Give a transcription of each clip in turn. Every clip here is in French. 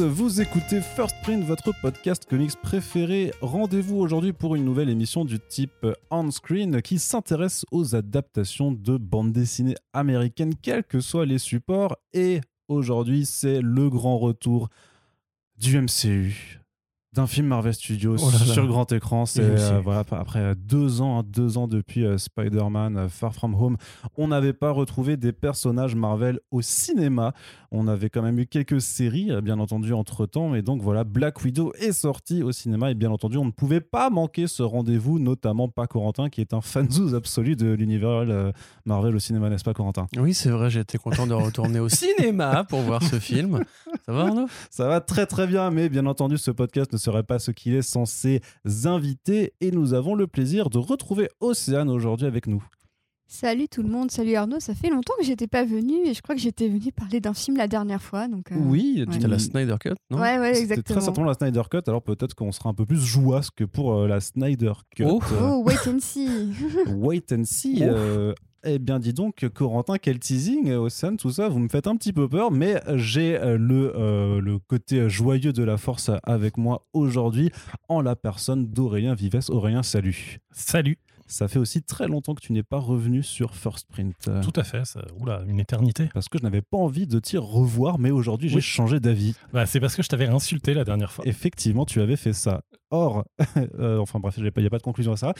vous écoutez First Print, votre podcast comics préféré. Rendez-vous aujourd'hui pour une nouvelle émission du type on-screen qui s'intéresse aux adaptations de bandes dessinées américaines, quels que soient les supports. Et aujourd'hui, c'est le grand retour du MCU d'un film Marvel Studios Oh là là. sur grand écran. C'est euh, voilà après deux ans, hein, deux ans depuis euh, Spider-Man euh, Far From Home, on n'avait pas retrouvé des personnages Marvel au cinéma. On avait quand même eu quelques séries, euh, bien entendu, entre temps. Et donc voilà, Black Widow est sorti au cinéma. Et bien entendu, on ne pouvait pas manquer ce rendez-vous, notamment pas Corentin, qui est un fanzouz absolu de l'univers euh, Marvel au cinéma, n'est-ce pas, Corentin? Oui, c'est vrai, j'ai été content de retourner au cinéma pour voir ce film. Ça va, Arnaud? Ça va très très bien, mais bien entendu, ce podcast ne serait pas ce qu'il est censé inviter. Et nous avons le plaisir de retrouver Océane aujourd'hui avec nous. Salut tout le monde, salut Arnaud, ça fait longtemps que j'étais pas venue et je crois que j'étais venue parler d'un film la dernière fois. Donc, euh, Oui, ouais. C'était la Snyder Cut, non? Ouais, ouais, C'était exactement. très certainement la Snyder Cut, alors peut-être qu'on sera un peu plus jouasse que pour euh, la Snyder Cut. Oh. Oh, wait and see. wait and see. Euh, eh bien, dis donc, Corentin, quel teasing, euh, Océane, tout ça, vous me faites un petit peu peur, mais j'ai euh, le, euh, le côté joyeux de la force avec moi aujourd'hui, en la personne d'Aurélien Vives. Aurélien, salut. Salut, Ça fait aussi très longtemps que tu n'es pas revenu sur First Print. tout à fait, ça, oula, une éternité. Parce que je n'avais pas envie de t'y revoir, mais aujourd'hui j'ai Oui. changé d'avis. Bah, c'est parce que je t'avais insulté la dernière fois. Effectivement, tu avais fait ça. Or, euh, enfin bref, il n'y a pas de conclusion à ça.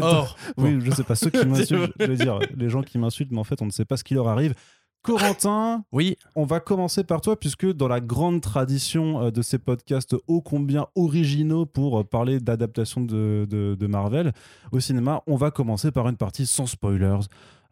Or, Oui, je sais pas, ceux qui m'insultent, je veux dire, les gens qui m'insultent, mais en fait, on ne sait pas ce qui leur arrive. Corentin, oui, on va commencer par toi, puisque dans la grande tradition euh, de ces podcasts ô combien originaux pour euh, parler d'adaptation de, de- de Marvel au cinéma, on va commencer par une partie sans spoilers.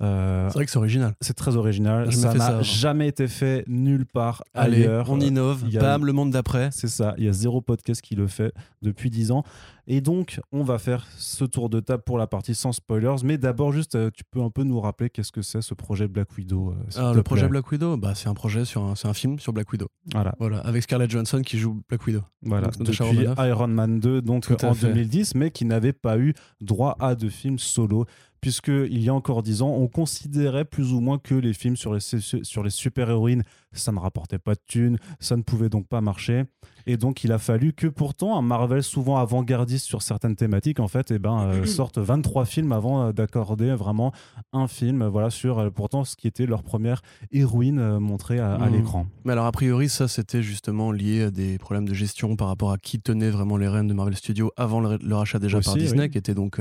Euh, c'est vrai que c'est original. c'est très original, Je ça n'a avant. jamais été fait nulle part Allez, ailleurs. on innove. Bam, le monde d'après. C'est ça, il y a zéro podcast qui le fait depuis 10 ans. Et donc, on va faire ce tour de table pour la partie sans spoilers. Mais d'abord, juste, euh, tu peux un peu nous rappeler qu'est-ce que c'est ce projet Black Widow euh, le projet. Black Widow, bah, c'est un projet sur un, c'est un film sur Black Widow. Voilà, Voilà, avec Scarlett Johansson qui joue Black Widow. voilà. Donc, depuis. Iron Man 2, donc Tout en fait. 2010, mais qui n'avait pas eu droit à de films solo. Puisqu'il y a encore 10 ans, on considérait plus ou moins que les films sur les, sur les super-héroïnes, ça ne rapportait pas de thunes, ça ne pouvait donc pas marcher. Et donc, il a fallu que pourtant un Marvel souvent avant-gardiste sur certaines thématiques, en fait, eh ben, euh, sorte 23 films avant euh, d'accorder vraiment un film voilà, sur euh, pourtant ce qui était leur première héroïne euh, montrée à, à Mhm. l'écran. Mais alors, a priori, ça, c'était justement lié à des problèmes de gestion par rapport à qui tenait vraiment les rênes de Marvel Studios avant le, le rachat déjà par Disney, oui. qui était donc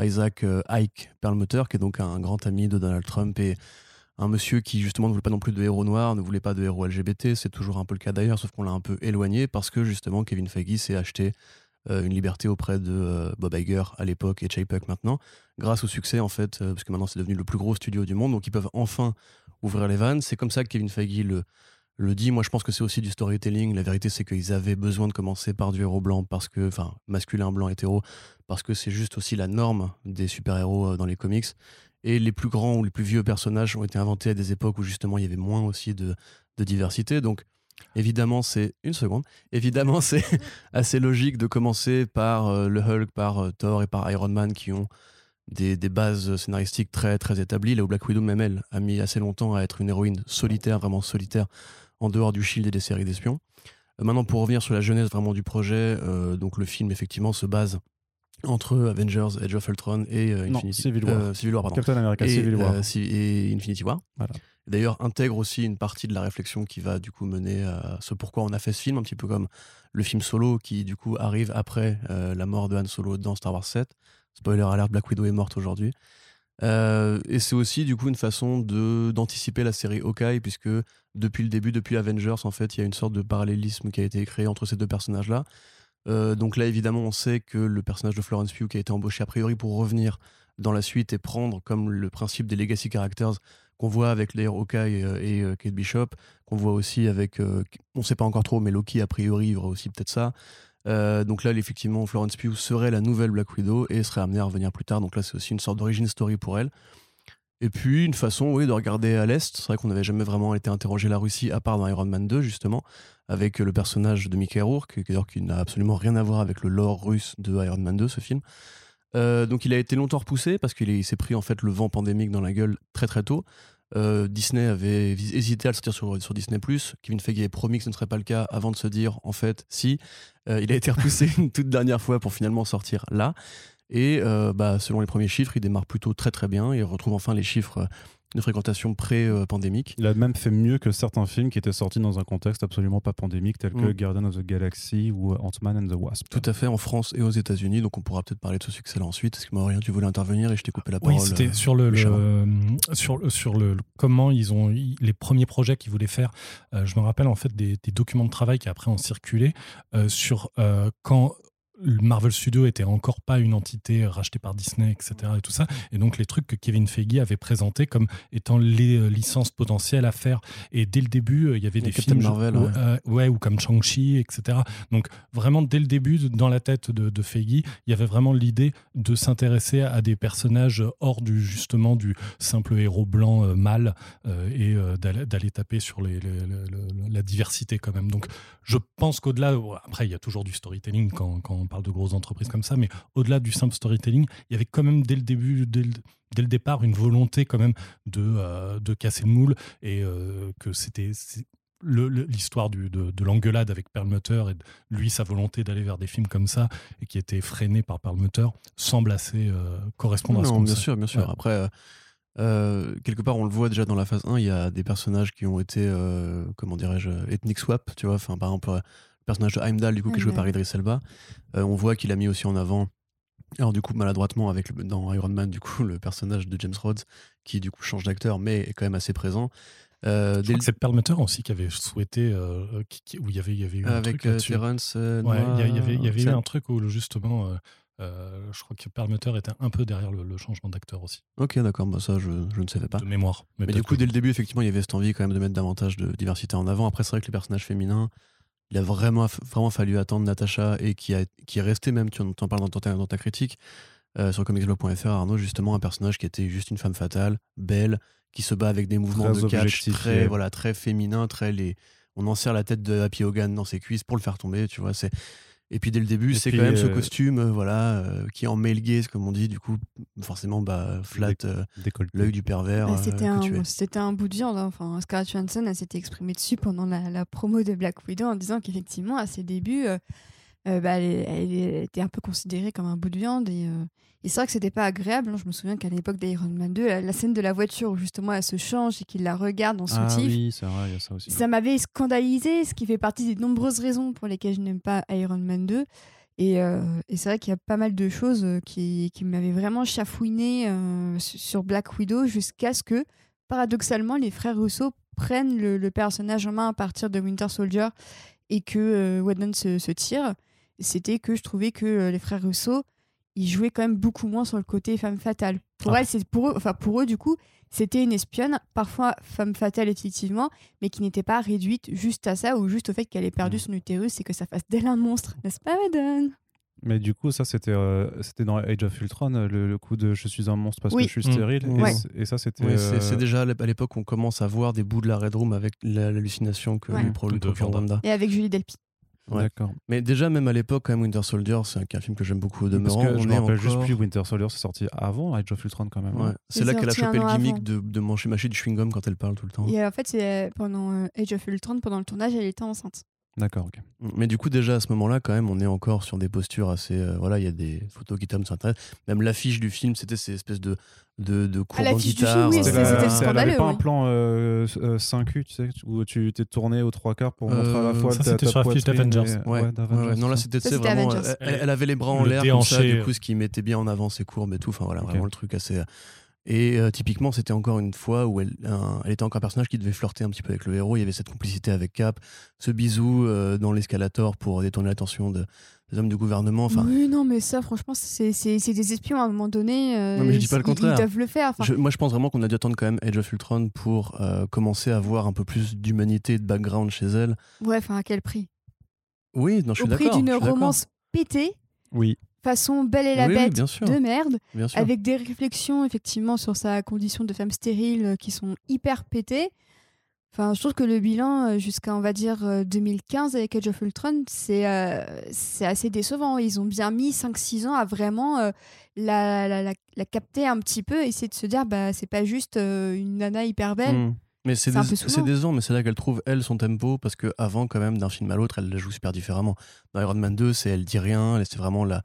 Isaac Ike Perlmutter, qui est donc un grand ami de Donald Trump et un monsieur qui justement ne voulait pas non plus de héros noirs, ne voulait pas de héros LGBT, c'est toujours un peu le cas d'ailleurs, sauf qu'on l'a un peu éloigné parce que justement Kevin Feige s'est acheté euh, une liberté auprès de euh, Bob Iger à l'époque et Chapek maintenant, grâce au succès en fait, euh, parce que maintenant c'est devenu le plus gros studio du monde, donc ils peuvent enfin ouvrir les vannes. C'est comme ça que Kevin Feige le, le dit. Moi je pense que c'est aussi du storytelling. La vérité c'est qu'ils avaient besoin de commencer par du héros blanc, parce que, enfin masculin, blanc, hétéro, parce que c'est juste aussi la norme des super-héros dans les comics. Et les plus grands ou les plus vieux personnages ont été inventés à des époques où justement il y avait moins aussi de, diversité. Donc évidemment c'est une seconde. Évidemment c'est assez logique de commencer par euh, le Hulk, par euh, Thor et par Iron Man qui ont des, bases scénaristiques très très établies. Là où Black Widow même elle a mis assez longtemps à être une héroïne solitaire, vraiment solitaire, en dehors du Shield et des séries d'espions. Euh, maintenant pour revenir sur la jeunesse vraiment du projet, donc le film effectivement se base entre Avengers, Age of Ultron et euh, Non, Infinity Civil War. euh, Civil War, pardon Captain America et, Civil War. euh, et Infinity War. Voilà. D'ailleurs, intègre aussi une partie de la réflexion qui va du coup mener à ce pourquoi on a fait ce film, un petit peu comme le film Solo qui du coup arrive après la mort de Han Solo dans Star Wars 7. Spoiler alert, Black Widow est morte aujourd'hui. Euh, et c'est aussi du coup une façon de d'anticiper la série Hawkeye puisque depuis le début, depuis Avengers, en fait, il y a une sorte de parallélisme qui a été créé entre ces deux personnages-là. Euh, donc là, évidemment, on sait que le personnage de Florence Pugh qui a été embauché a priori pour revenir dans la suite et prendre comme le principe des legacy characters qu'on voit avec les Hawkeye et, euh, et, euh, Kate Bishop, qu'on voit aussi avec, on sait pas encore trop, mais Loki a priori il y aussi peut-être ça. Donc là, effectivement, Florence Pugh serait la nouvelle Black Widow et serait amenée à revenir plus tard. Donc là, c'est aussi une sorte d'origine story pour elle. Et puis, une façon, oui, de regarder à l'Est. C'est vrai qu'on n'avait jamais vraiment été interrogé la Russie, à part dans Iron Man 2, justement, avec le personnage de Mickey Rourke, qui, n'a absolument rien à voir avec le lore russe de Iron Man 2, ce film. Euh, donc, il a été longtemps repoussé parce qu'il est- il s'est pris, en fait, le vent pandémique dans la gueule très, très tôt. Euh, Disney avait hésité à le sortir sur, sur Disney+. Kevin Feige avait promis que ce ne serait pas le cas avant de se dire, en fait, si. Euh, il a été repoussé une toute dernière fois pour finalement sortir là. Et euh, bah, selon les premiers chiffres, il démarre plutôt très très bien. Il retrouve enfin les chiffres de fréquentation pré-pandémique. Il a même fait mieux que certains films qui étaient sortis dans un contexte absolument pas pandémique, tel que mm. Guardian of the Galaxy ou Ant-Man and the Wasp. Tout à fait, en France et aux États-Unis. Donc on pourra peut-être parler de ce succès-là ensuite. Est-ce que Maureen, tu voulais intervenir et je t'ai coupé la parole Oui, c'était euh, sur le, sur, le, sur le, comment ils ont les premiers projets qu'ils voulaient faire. Euh, je me rappelle en fait des, documents de travail qui après ont circulé euh, sur quand Marvel Studios était encore pas une entité rachetée par Disney, etc. et tout ça. Et donc les trucs que Kevin Feige avait présentés comme étant les euh, licences potentielles à faire. Et dès le début, euh, il y avait des films, Marvel, euh, ouais. ou comme Shang-Chi, etc. Donc vraiment dès le début, dans la tête de, de Feige, il y avait vraiment l'idée de s'intéresser à des personnages hors du justement du simple héros blanc mâle et d'aller taper sur les, la diversité quand même. Donc je pense qu'au-delà, après il y a toujours du storytelling quand, quand parle de grosses entreprises comme ça, mais au-delà du simple storytelling, il y avait quand même dès le début, dès le, départ, une volonté quand même de, euh, de casser le moule et euh, que c'était l'histoire de, de l'engueulade avec Perlmutter et lui sa volonté d'aller vers des films comme ça et qui était freiné par Perlmutter semble assez euh, correspondre à ce qu'on bien sûr bien sûr. Après quelque part on le voit déjà dans la phase 1 il y a des personnages qui ont été comment dirais-je ethnic swap tu vois enfin par exemple personnage de Heimdall, du coup, qui est joué par Idris Elba. Euh, on voit qu'il a mis aussi en avant, alors du coup, maladroitement, avec le, dans Iron Man, du coup, le personnage de James Rhodes, qui du coup change d'acteur, mais est quand même assez présent. Euh, c'est Perlmutter aussi qui avait souhaité, euh, où il y avait, il y avait eu un avec truc Terrence. ouais, il y, avait, il y avait eu un truc où justement. je crois que Perlmutter était un peu derrière le, changement d'acteur aussi. Ok, d'accord, bah ça je, je, ne savais pas. De mémoire. Mais, mais du coup, dès le début, effectivement, il y avait cette envie quand même de mettre davantage de diversité en avant. Après, c'est vrai que les personnages féminins, il a vraiment, vraiment fallu attendre Natacha et qui, a, qui est resté même, tu en, parles dans ta, dans ta critique, euh, sur comicsblog.fr, Arnaud, justement, un personnage qui était juste une femme fatale, belle, qui se bat avec des mouvements de catch très, voilà, très féminins, très les... on en serre la tête de Happy Hogan dans ses cuisses pour le faire tomber, tu vois, c'est et puis dès le début, c'est quand même ce euh, costume, euh, voilà, euh, qui est en male gaze, comme on dit, du coup, forcément, bah, flat l'œil du pervers. Bah, c'était un, un, bout de viande. Hein. Enfin, Scarlett Johansson a s'était exprimée dessus pendant la, promo de Black Widow en disant qu'effectivement, à ses débuts, bah, elle, était un peu considérée comme un bout de viande et et c'est vrai que c'était pas agréable. Hein. Je me souviens qu'à l'époque d'Iron Man 2, la, scène de la voiture où justement elle se change et qu'il la regarde en soutif. Ah oui, c'est vrai, il y a ça aussi. Ça m'avait scandalisé, ce qui fait partie des nombreuses raisons pour lesquelles je n'aime pas Iron Man 2. Et, euh, et c'est vrai qu'il y a pas mal de choses euh, qui, qui m'avaient vraiment chafouiné euh, sur Black Widow jusqu'à ce que, paradoxalement, les frères Russo prennent le, personnage en main à partir de Winter Soldier et que Whedon se, se tire. C'était que je trouvais que les frères Russo ils jouaient quand même beaucoup moins sur le côté femme fatale. Pour, ah. c'est pour, eux, enfin pour eux, du coup, c'était une espionne, parfois femme fatale effectivement, mais qui n'était pas réduite juste à ça ou juste au fait qu'elle ait perdu mm. son utérus et que ça fasse d'elle un monstre, n'est-ce pas, Madone? Mais du coup, ça, c'était euh, c'était dans Age of Ultron, le, coup de je suis un monstre parce que je suis mm. stérile. Et, ça, c'était. Euh, c'est déjà à l'époque on commence à voir des bouts de la Red Room avec l'hallucination que lui procure Et avec Julie Delpy. D'accord. Mais déjà, même à l'époque, quand même, Winter Soldier, c'est un, film que j'aime beaucoup de Parce que je me rappelle juste plus, Winter Soldier, c'est sorti avant Age of Ultron quand même. Hein. C'est là qu'elle a chopé le gimmick de, de manger mâcher du chewing-gum quand elle parle tout le temps. Et en fait, c'est pendant euh, Age of Ultron, pendant le tournage, elle était enceinte. D'accord, ok. Mais du coup, déjà à ce moment-là, quand même, on est encore sur des postures assez. Euh, voilà, il y a des photos qui tombent sur Internet. Même l'affiche du film, c'était ces espèces de, de, de courbes en guitare. Oui, c'était Elle avait pas un plan 5U, euh, euh, tu sais, où tu t'es tourné aux trois quarts pour montrer à la fois ça, c'était sur l'affiche d'Avengers. Ouais, non, là, c'était vraiment. Elle, avait les bras en l'air, comme ça, du coup, ce qui mettait bien en avant ses courbes et tout. Enfin, voilà, vraiment le truc assez. Et euh, typiquement, c'était encore une fois où elle, elle, était encore un personnage qui devait flirter un petit peu avec le héros. Il y avait cette complicité avec Cap, ce bisou euh, dans l'escalator pour détourner l'attention de, des hommes du gouvernement. Enfin, oui, non, mais ça, franchement, c'est des espions à un moment donné. Euh, non, mais je dis pas le contraire. Ils, doivent le faire. moi, je pense vraiment qu'on a dû attendre quand même Age of Ultron pour commencer à voir un peu plus d'humanité et de background chez elle. Ouais, enfin, à quel prix? Oui, non, je suis d'accord. Au prix d'une romance pétée? Oui façon Belle et la Bête de merde, avec des réflexions effectivement sur sa condition de femme stérile euh, qui sont hyper pétées. Enfin, je trouve que le bilan euh, jusqu'à, on va dire, euh, 2015 avec Age of Ultron, c'est euh, c'est assez décevant. Ils ont bien mis 5-6 ans à vraiment euh, la, la, la- la capter un petit peu essayer de se dire, bah, c'est pas juste euh, une nana hyper belle. Mm. Mais c'est décevant, mais c'est là qu'elle trouve, elle, son tempo, parce que avant quand même, d'un film à l'autre, elle la joue super différemment. Dans Iron Man 2, c'est elle dit rien, c'est vraiment la,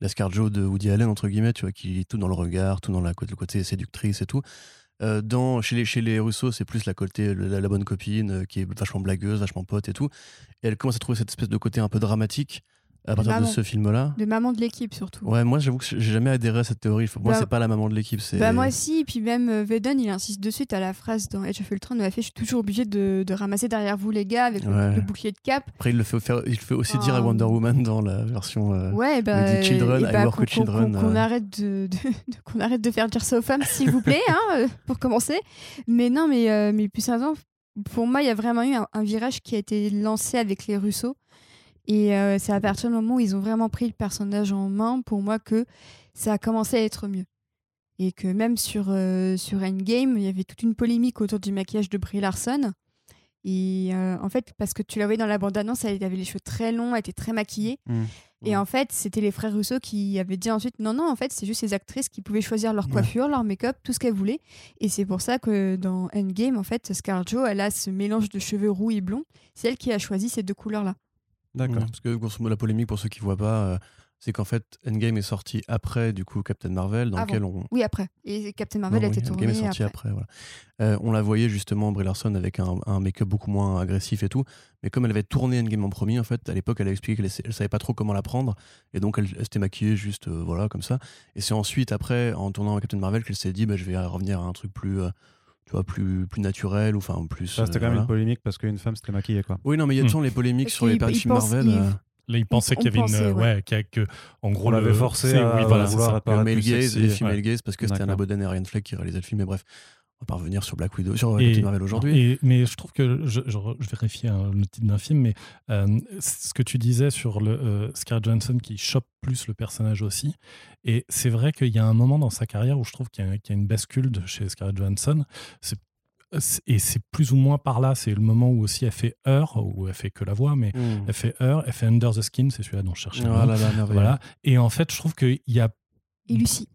la Scarjo de Woody Allen, entre guillemets, tu vois, qui est tout dans le regard, tout dans la, le côté séductrice et tout. Euh, dans, chez, les, chez les Russo, c'est plus la, côté, la, la bonne copine, euh, qui est vachement blagueuse, vachement pote et tout. Et elle commence à trouver cette espèce de côté un peu dramatique à partir de ce film-là. De maman de l'équipe, surtout. Ouais, moi j'avoue que j'ai jamais adhéré à cette théorie. Moi, Bah, c'est pas la maman de l'équipe, c'est. Bah moi aussi, et puis même euh, Vedon, il insiste dessus, t'as la phrase dans Age of Ultron, où elle fait « Je suis toujours obligé de, de ramasser derrière vous les gars avec le- Ouais. le, bouclier de cap Après, il le fait, faire- il le fait aussi dire à Ah. Wonder Woman dans la version. euh, ». Ouais, bah, children, et I bah, work qu'on- with children, qu'on- qu'on euh. arrête de, de- de- arrête de faire dire ça aux femmes, s'il vous plaît, hein, euh, pour commencer. Mais non, mais, euh, mais plus pour moi, il y a vraiment eu un, un virage qui a été lancé avec les Russo. Et euh, c'est à partir du moment où ils ont vraiment pris le personnage en main, pour moi, que ça a commencé à être mieux. Et que même sur, euh, sur Endgame, il y avait toute une polémique autour du maquillage de Brie Larson. Et euh, en fait, parce que tu la voyais dans la bande-annonce, elle avait les cheveux très longs, elle était très maquillée. Mm. Et en fait, c'était les frères Russo qui avaient dit ensuite non, non, en fait, c'est juste les actrices qui pouvaient choisir leur Ouais. coiffure, leur make-up, tout ce qu'elles voulaient. Et c'est pour ça que dans Endgame, en fait, Scarjo, elle a ce mélange de cheveux roux et blonds. C'est elle qui a choisi ces deux couleurs-là. D'accord. Parce que grosso modo, la polémique, pour ceux qui voient pas, euh, c'est qu'en fait, Endgame est sorti après, du coup, Captain Marvel, dans Avant. lequel on. Oui, après. Et Captain Marvel Non, a été oui, tourné Endgame est sorti après. après. voilà. Euh, on la voyait justement, Brie Larson, avec un, un make-up beaucoup moins agressif et tout. Mais comme elle avait tourné Endgame en premier, en fait, à l'époque, elle a expliqué qu'elle elle savait pas trop comment la prendre. Et donc, elle, elle s'était maquillée juste, euh, voilà, comme ça. Et c'est ensuite, après, en tournant Captain Marvel, qu'elle s'est dit, bah, je vais revenir à un truc plus. Tu vois, plus, plus naturel, ou enfin plus. Ça, c'était euh, quand même voilà. une polémique parce qu'une femme s'était maquillée, quoi. Oui, non, mais il y a Hmm. toujours les polémiques Parce sur les paris films Marvel. il- euh, Là, il pensait on qu'il y avait une. pensait, ouais. ouais, a que, en gros, On l'avait forcé à oui, voilà, vouloir apparaître le male gaze, sexy. les films ouais. gaze, parce que c'était Anna. Boden et Ryan Fleck qui réalisaient le film, mais bref, on va pas revenir sur Black Widow, sur euh, Et- Marvel aujourd'hui. Mais je trouve que je, je, je vérifie hein, le titre d'un film, mais euh, ce que tu disais sur le euh, Scarlett Johansson qui chope plus le personnage aussi. Et c'est vrai qu'il y a un moment dans sa carrière où je trouve qu'il y, a- qu'il y a une bascule de chez Scarlett Johansson. C'est- Et c'est plus ou moins par là. C'est le moment où aussi elle fait Heure, où elle fait que la voix, mais Hmm. elle fait Heure, elle fait Under the Skin, c'est celui-là dont je cherchais. Oh là là, merveilleux. Voilà. Et en fait, je trouve qu'il y a. Et Lucie.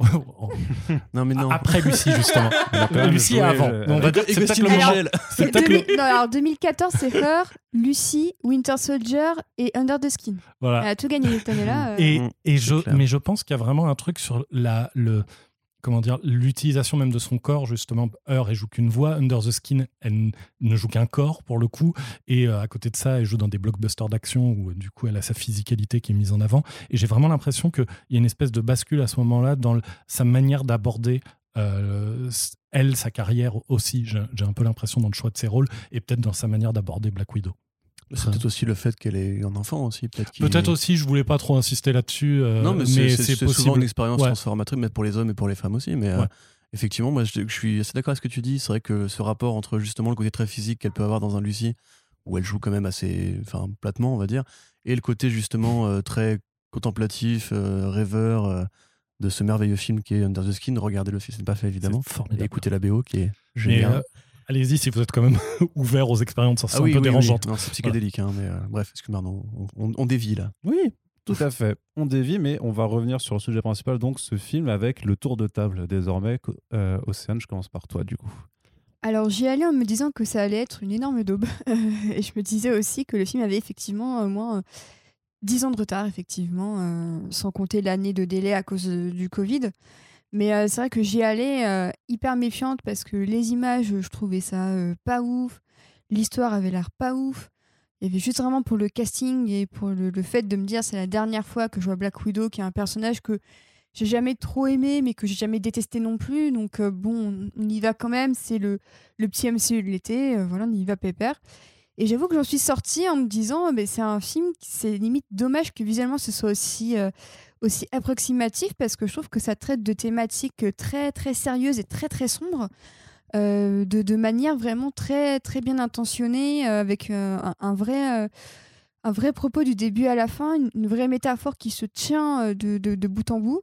Non, mais non. Après Lucie, justement. Lucie avant. euh, On va dire que c'est peut-être le Alors, moment. C'est C'est peut-être le- 2000 non, alors 2014, c'est Her, Lucie, Winter Soldier et Under the Skin. Voilà. Elle a tout gagné cette année-là. euh. Et, Mm, et je, clair. mais je pense qu'il y a vraiment un truc sur la, le, comment dire, l'utilisation même de son corps, justement. Heure, elle joue qu'une voix. Under the Skin, elle ne joue qu'un corps, pour le coup. Et euh, à côté de ça, elle joue dans des blockbusters d'action où, euh, du coup, elle a sa physicalité qui est mise en avant. Et j'ai vraiment l'impression qu'il y a une espèce de bascule à ce moment-là dans sa manière d'aborder. euh, elle, sa carrière aussi, j'ai un peu l'impression dans le choix de ses rôles et peut-être dans sa manière d'aborder Black Widow. C'est peut-être aussi le fait qu'elle ait eu un enfant aussi. Peut-être aussi, je voulais pas trop insister là-dessus, euh, Non, mais, c'est- souvent une expérience Ouais. transformatrice, mais pour les hommes et pour les femmes aussi. Mais euh, effectivement, moi, je, je suis assez d'accord avec ce que tu dis. C'est vrai que ce rapport entre justement le côté très physique qu'elle peut avoir dans un Lucie, où elle joue quand même assez, enfin, platement, on va dire, et le côté justement euh, très contemplatif, rêveur de ce merveilleux film qui est Under the Skin. Regardez le film, c'est pas fait évidemment. Formidable. Et écoutez la BO qui est géniale. Euh, allez-y si vous êtes quand même ouvert aux expériences, ça Ah c'est oui, un peu oui, dérangeante. C'est psychédélique, hein, mais euh, bref, excuse-moi, non, on, on, on dévie là. Oui, tout à fait. On dévie, mais on va revenir sur le sujet principal, donc ce film avec le tour de table désormais. Euh, Océane, je commence par toi du coup. Alors j'y allais en me disant que ça allait être une énorme daube. et je me disais aussi que le film avait effectivement au moins euh, 10 ans de retard, effectivement, euh, sans compter l'année de délai à cause euh, du Covid. Mais euh, c'est vrai que j'y allais euh, hyper méfiante parce que les images, je trouvais ça euh, pas ouf. L'histoire avait l'air pas ouf. Il y avait juste vraiment pour le casting et pour le, fait de me dire c'est la dernière fois que je vois Black Widow, qui est un personnage que j'ai jamais trop aimé, mais que j'ai jamais détesté non plus. Donc bon, on y va quand même. C'est le, le petit MCU de l'été. voilà, on y va pépère. Et j'avoue que j'en suis sortie en me disant, mais c'est un film, c'est limite dommage que visuellement ce soit aussi, euh, aussi approximatif parce que je trouve que ça traite de thématiques très très sérieuses et très très sombres. euh, de, manière vraiment très très bien intentionnée euh, avec un, vrai un vrai propos du début à la fin une, vraie métaphore qui se tient de, bout en bout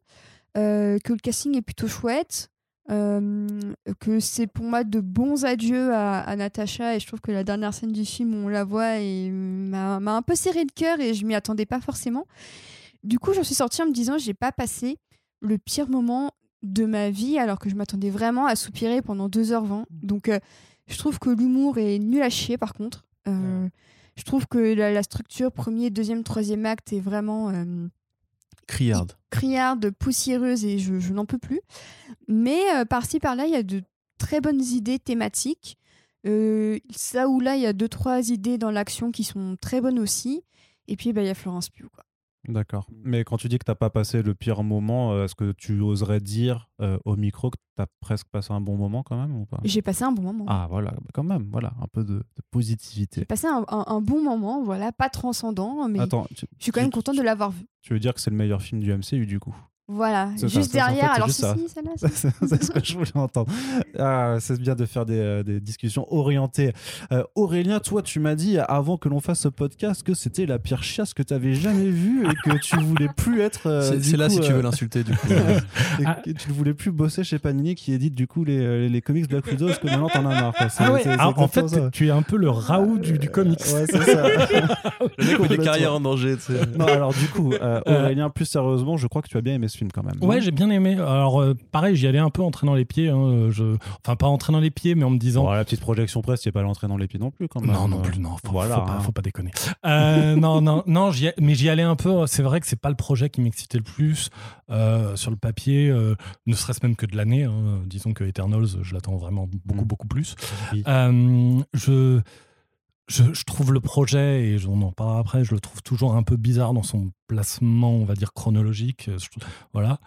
que le casting est plutôt chouette que c'est pour moi de bons adieux à, à Natacha et je trouve que la dernière scène du film où on la voit et m'a un peu serré le cœur et je m'y attendais pas forcément. Du coup, j'en suis sortie en me disant j'ai pas passé le pire moment de ma vie alors que je m'attendais vraiment à soupirer pendant 2h20. Donc euh, je trouve que l'humour est nul à chier par contre. Euh, je trouve que la, la structure premier, deuxième, troisième acte est vraiment euh, Criarde. criarde, poussiéreuse et je, je n'en peux plus. Mais euh, par-ci par-là, il y a de très bonnes idées thématiques. Euh, ça ou là, il y a deux, trois idées dans l'action qui sont très bonnes aussi. Et puis, bah, il y a Florence Pugh. Quoi. D'accord. Mais quand tu dis que t'as pas passé le pire moment, euh, est-ce que tu oserais dire euh, au micro que t'as presque passé un bon moment quand même ou pas? J'ai passé un bon moment. Ah voilà, bah, quand même, voilà, un peu de, de J'ai positivité. passé un, un- un bon moment, voilà, pas transcendant, mais Attends, tu, je suis quand même tu- contente de l'avoir vu. tu veux dire que c'est le meilleur film du MCU du coup? Voilà, C'est juste en fait, derrière. c'est Alors, si, ça. si, celle-là, C'est ce que je voulais entendre. Ah, c'est bien de faire des, euh, des discussions orientées. Euh, Aurélien, toi, tu m'as dit avant que l'on fasse ce podcast que c'était la pire chiasse que tu avais jamais vue et que tu voulais plus être. euh, C'est là coup, si tu veux l'insulter, du coup. et que tu ne voulais plus bosser chez Panini qui édite du coup les, les comics Black Widow parce que maintenant t'en as marre. quoi. C'est- Ah ouais, c'est- c'est ah, en fait, ça. tu es un peu le Raoult du, du comics. Ouais, c'est ça. Le mec des carrières en danger, tu sais. Non, alors du coup, Aurélien, plus sérieusement, je crois que tu as bien aimé ce film quand même. Ouais, j'ai bien aimé. Alors, euh, pareil, j'y allais un peu en traînant les pieds. hein, je... Enfin, pas en traînant les pieds, mais en me disant. Bon, la petite projection presse, tu pas l'entrée dans les pieds non plus quand même. Non, non plus, non. Faut, Voilà, faut, pas, hein. faut pas déconner. Euh, non, non, non, mais j'y allais un peu. C'est vrai que c'est pas le projet qui m'excitait le plus euh, sur le papier, ne serait-ce même que de l'année. hein. Disons que Eternals, je l'attends vraiment beaucoup, Mm. beaucoup plus. Oui. Je, je, je trouve le projet, et on en parlera après, je le trouve toujours un peu bizarre dans son placement, on va dire, chronologique. Je trouve- voilà.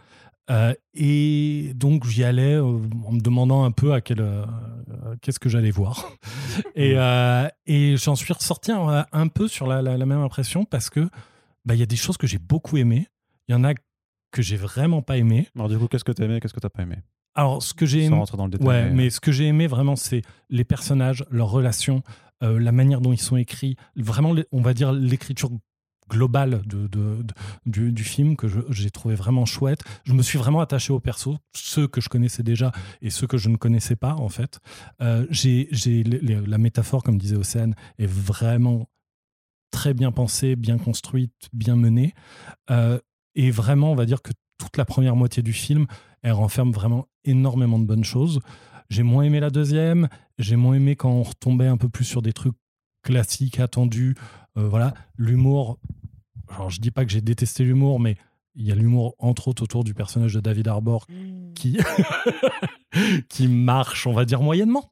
Euh, et donc j'y allais euh, en me demandant un peu à quel, euh, qu'est-ce que j'allais voir. et euh, et j'en suis ressorti un, un peu sur la, la- la même impression parce que bah, il y a des choses que j'ai beaucoup aimées, il y en a que j'ai vraiment pas aimées. Alors du coup, qu'est-ce que t'as aimé, qu'est-ce que t'as pas aimé? Alors ce que j'ai Sans aimé, rentrer dans le détail. Ouais, mais ce que j'ai aimé vraiment, c'est les personnages, leurs relations, euh, la manière dont ils sont écrits, vraiment, on va dire l'écriture globale du, film que j'ai trouvé vraiment chouette. Je me suis vraiment attaché aux persos, ceux que je connaissais déjà et ceux que je ne connaissais pas en fait. Euh, j'ai, la métaphore, comme disait Océane, est vraiment très bien pensée, bien construite, bien menée. Euh, et vraiment, on va dire que toute la première moitié du film, elle renferme vraiment énormément de bonnes choses. J'ai moins aimé la deuxième, j'ai moins aimé quand on retombait un peu plus sur des trucs classiques, attendus. Euh, voilà, l'humour. Alors, je dis pas que j'ai détesté l'humour, mais il y a l'humour, entre autres, autour du personnage de David Arbor qui, qui marche, on va dire, moyennement.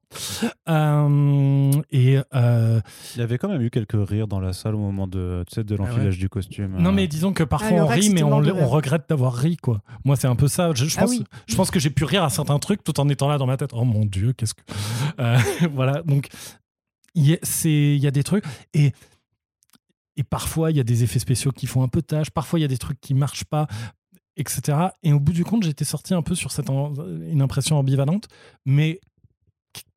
Euh, et euh, Il y avait quand même eu quelques rires dans la salle au moment de, tu sais, de l'enfilage du costume. non, euh. mais disons que parfois Ah, on rit, mais on, regrette d'avoir ri, quoi. Moi, c'est un peu ça. Je, je Ah pense, oui. je pense que j'ai pu rire à certains trucs tout en étant là dans ma tête. Oh mon Dieu, qu'est-ce que. Euh, voilà, donc il y, y a des trucs. Et, et parfois, il y a des effets spéciaux qui font un peu tâche. Parfois, il y a des trucs qui marchent pas, etc. Et au bout du compte, j'étais sorti un peu sur cette une impression ambivalente. Mais